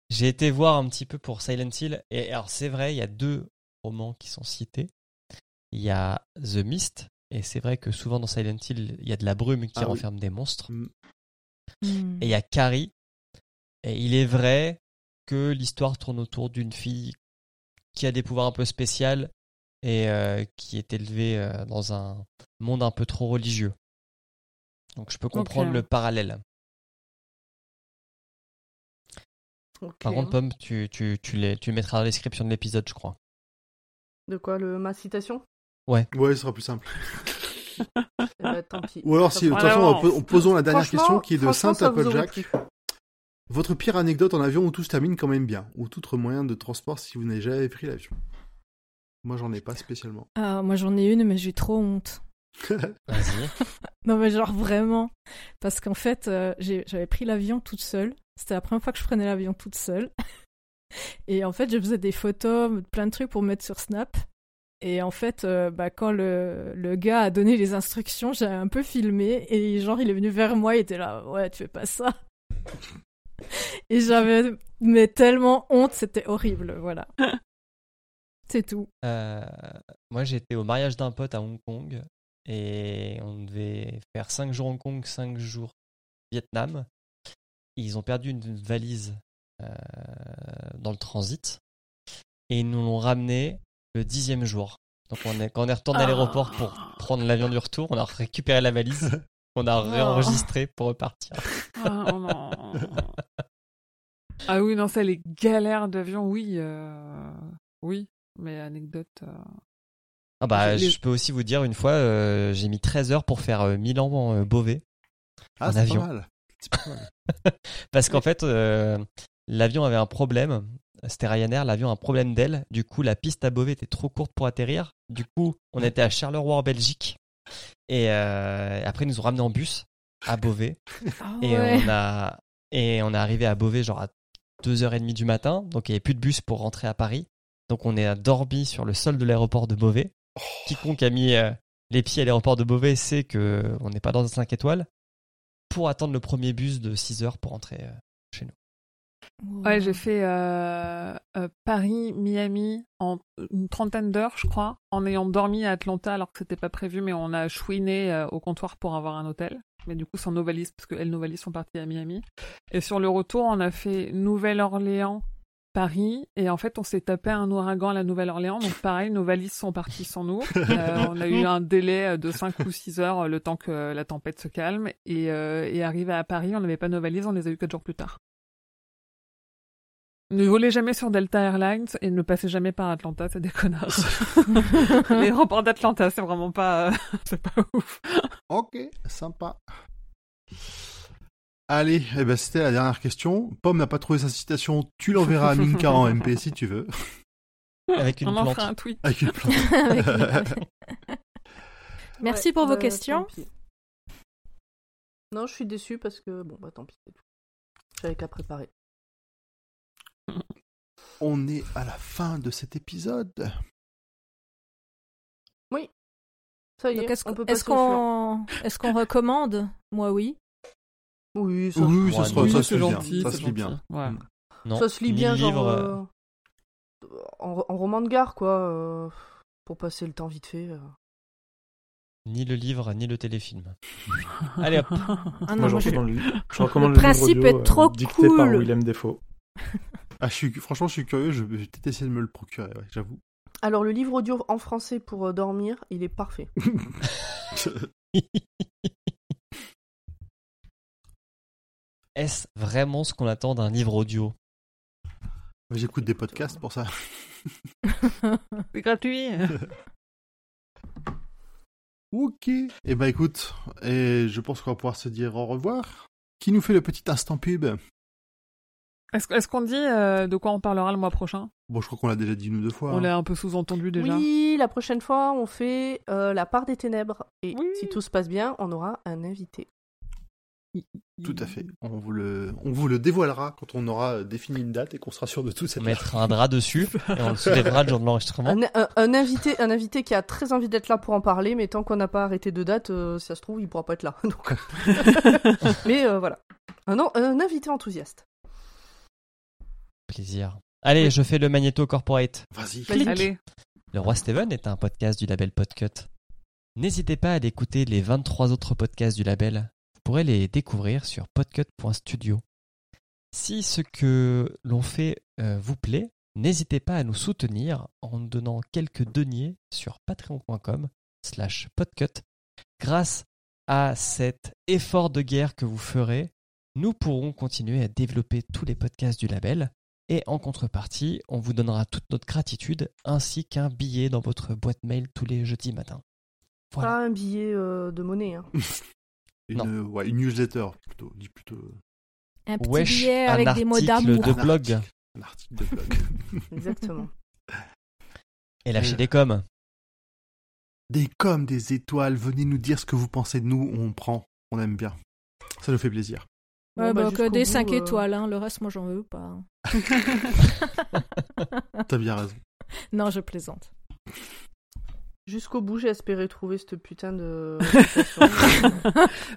j'ai été voir un petit peu pour Silent Hill. Et alors, c'est vrai, il y a deux romans qui sont cités. Il y a The Mist, et c'est vrai que souvent dans Silent Hill, il y a de la brume qui Ah oui. renferme des monstres. Mm. Hmm. Et il y a Carrie. Et il est vrai que l'histoire tourne autour d'une fille qui a des pouvoirs un peu spéciaux et euh, qui est élevée euh, dans un monde un peu trop religieux. Donc je peux comprendre le parallèle. Ok. Par contre, Pomme, tu, tu, tu, les, tu mettras dans la description de l'épisode, je crois. De quoi, le... ma citation? Ouais, ce sera plus simple. Eh ben, tant pis. Ou alors, si, de toute façon, on, on posons la dernière question qui est de aurait Applejack. Votre pire anecdote en avion où tout se termine quand même bien, ou tout autre moyen de transport si vous n'avez jamais pris l'avion? Moi, j'en ai pas spécialement. Ah, moi j'en ai une, mais j'ai trop honte. Vas-y. Non, mais genre vraiment. Parce qu'en fait, euh, j'avais pris l'avion toute seule. C'était la première fois que je prenais l'avion toute seule. Et en fait, je faisais des photos, plein de trucs pour mettre sur Snap. Et en fait, euh, bah, quand le, le gars a donné les instructions, j'ai un peu filmé. Et genre, il est venu vers moi, il était là, ouais, tu fais pas ça. Et j'avais mais tellement honte, c'était horrible, voilà. C'est tout. Euh, moi, j'étais au mariage d'un pote à Hong Kong et on devait faire 5 jours Hong Kong, 5 jours Vietnam. Ils ont perdu une valise euh, dans le transit et ils nous l'ont ramené le dixième jour. Donc on est, quand on est retourné à l'aéroport pour prendre l'avion du retour, on a récupéré la valise, on a réenregistré pour repartir. Ah, oh non. Ah oui, non, ça, les galères d'avion, oui. euh, Oui, mais anecdote. euh, Ah bah, Les- je peux aussi vous dire, une fois, euh, j'ai mis 13 heures pour faire euh, Milan-Beauvais. Ah, En c'est avion. pas mal. C'est pas mal. Parce qu'en fait, euh, l'avion avait un problème. C'était Ryanair, l'avion a un problème d'aile. Du coup, la piste à Beauvais était trop courte pour atterrir. Du coup, on était à Charleroi en Belgique. Et euh, après, ils nous ont ramenés en bus à Beauvais. Ah Et ouais. on a et on est arrivé à Beauvais genre à 2h30 du matin. Donc il n'y avait plus de bus pour rentrer à Paris. Donc on est dormi sur le sol de l'aéroport de Beauvais. Quiconque a mis euh, les pieds à l'aéroport de Beauvais sait que on n'est pas dans un 5 étoiles. Pour attendre le premier bus de 6 heures pour rentrer euh, chez nous. Ouais, j'ai fait euh, euh, Paris, Miami en une trentaine d'heures, je crois, en ayant dormi à Atlanta alors que c'était pas prévu, mais on a chouiné euh, au comptoir pour avoir un hôtel. Mais du coup, sans nos valises, parce que elles, nos valises sont parties à Miami. Et sur le retour, on a fait Nouvelle-Orléans, Paris, et en fait, on s'est tapé un ouragan à la Nouvelle-Orléans. Donc pareil, nos valises sont parties sans nous. Euh, on a eu un délai de 5 ou 6 heures, euh, le temps que la tempête se calme. Et, euh, et arrivé à Paris, on n'avait pas nos valises, on les a eu 4 jours plus tard. Ne volez jamais sur Delta Airlines et ne passez jamais par Atlanta, c'est des connards. L'aéroport d'Atlanta, c'est vraiment pas, c'est pas ouf. Ok, sympa. Allez, eh ben, c'était la dernière question. Pomme n'a pas trouvé sa citation. Tu l'enverras à Minka en MP si tu veux. Avec une On en plante. fera un tweet. Avec une plante. Avec une- Merci Ouais, pour vos bah, questions. Non, je suis déçue parce que bon bah tant pis. c'est tout. J'avais qu'à préparer. On est à la fin de cet épisode. Ça y est, Donc, est-ce qu'on suivant. qu'on est-ce qu'on recommande? Moi, oui. Oui, ça, Oui, ça, Ouais, se, oui, ça lit bien. gentil, Ça c'est se lit bien. Ouais. Non, ça se lit bien genre livre, euh, en, en roman de gare quoi, euh, pour passer le temps vite fait. euh. ni le livre, ni le téléfilm. Allez hop. Ah non, moi, je moi, je- recommande, le- je recommande Le le, principe livre audio, est trop euh, dicté par cool. Willem Defoe. Ah, je suis, franchement, je suis curieux. Je vais peut-être essayer de me le procurer, ouais, j'avoue. Alors le livre audio en français pour euh, dormir, il est parfait. Est-ce vraiment ce qu'on attend d'un livre audio? J'écoute des podcasts pour ça. C'est gratuit. Ok. Eh ben écoute, et je pense qu'on va pouvoir se dire au revoir. Qui nous fait le petit instant pub? Est-ce est-ce qu'on dit euh, de quoi on parlera le mois prochain? Bon, je crois qu'on l'a déjà dit une ou deux fois. On hein. l'a un peu sous-entendu déjà. Oui, la prochaine fois on fait euh, la part des ténèbres et Oui. si tout se passe bien, on aura un invité. Tout à fait. On vous le, on vous le dévoilera quand on aura défini une date et qu'on sera sûr de tout On cette mettra un drap dessus et on le soulèvera le jour de l'enregistrement. Un, un- un invité, un invité qui a très envie d'être là pour en parler, mais tant qu'on n'a pas arrêté de date, euh, si ça se trouve, il pourra pas être là. Donc- mais euh, voilà, un, invité enthousiaste. Plaisir. Allez, je fais le Magneto Corporate. Vas-y. Vas-y. Allez. Le Roi Steven est un podcast du label Podcut. N'hésitez pas à écouter les 23 autres podcasts du label. Vous pourrez les découvrir sur podcut.studio. Si ce que l'on fait euh, vous plaît, n'hésitez pas à nous soutenir en nous donnant quelques deniers sur patreon.com slash podcut. Grâce à cet effort de guerre que vous ferez, nous pourrons continuer à développer tous les podcasts du label et en contrepartie, on vous donnera toute notre gratitude ainsi qu'un billet dans votre boîte mail tous les jeudis matins. Voilà. Pas un billet euh, de monnaie. Hein. Une, ouais, une newsletter, plutôt. Dis plutôt. Un petit Wesh, billet un avec des mots article d'amour. de Un blog. article. Un article de blog. Exactement. Et lâchez des coms. des comme des étoiles, venez nous dire ce que vous pensez de nous, on prend, on aime bien. Ça nous fait plaisir. Ouais, Bon, bah, bah, que des bout, 5 euh, étoiles, hein. le reste, moi, j'en veux pas. T'as bien raison. Non, je plaisante. Jusqu'au bout, j'ai espéré trouver cette putain de.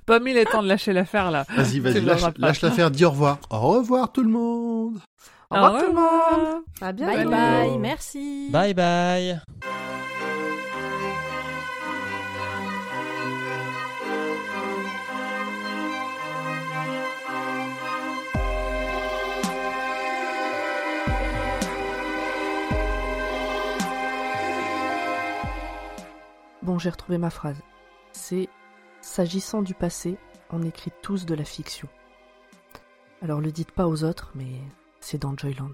Pomme, il est temps de lâcher l'affaire là. Vas-y, vas-y, pas. lâche l'affaire, dis au revoir. Au revoir tout le monde. Au revoir tout le monde. À bientôt. Bye bye, merci. Bye bye. Bon, j'ai retrouvé ma phrase. C'est S'agissant du passé, on écrit tous de la fiction. Alors le dites pas aux autres, mais c'est dans Joyland.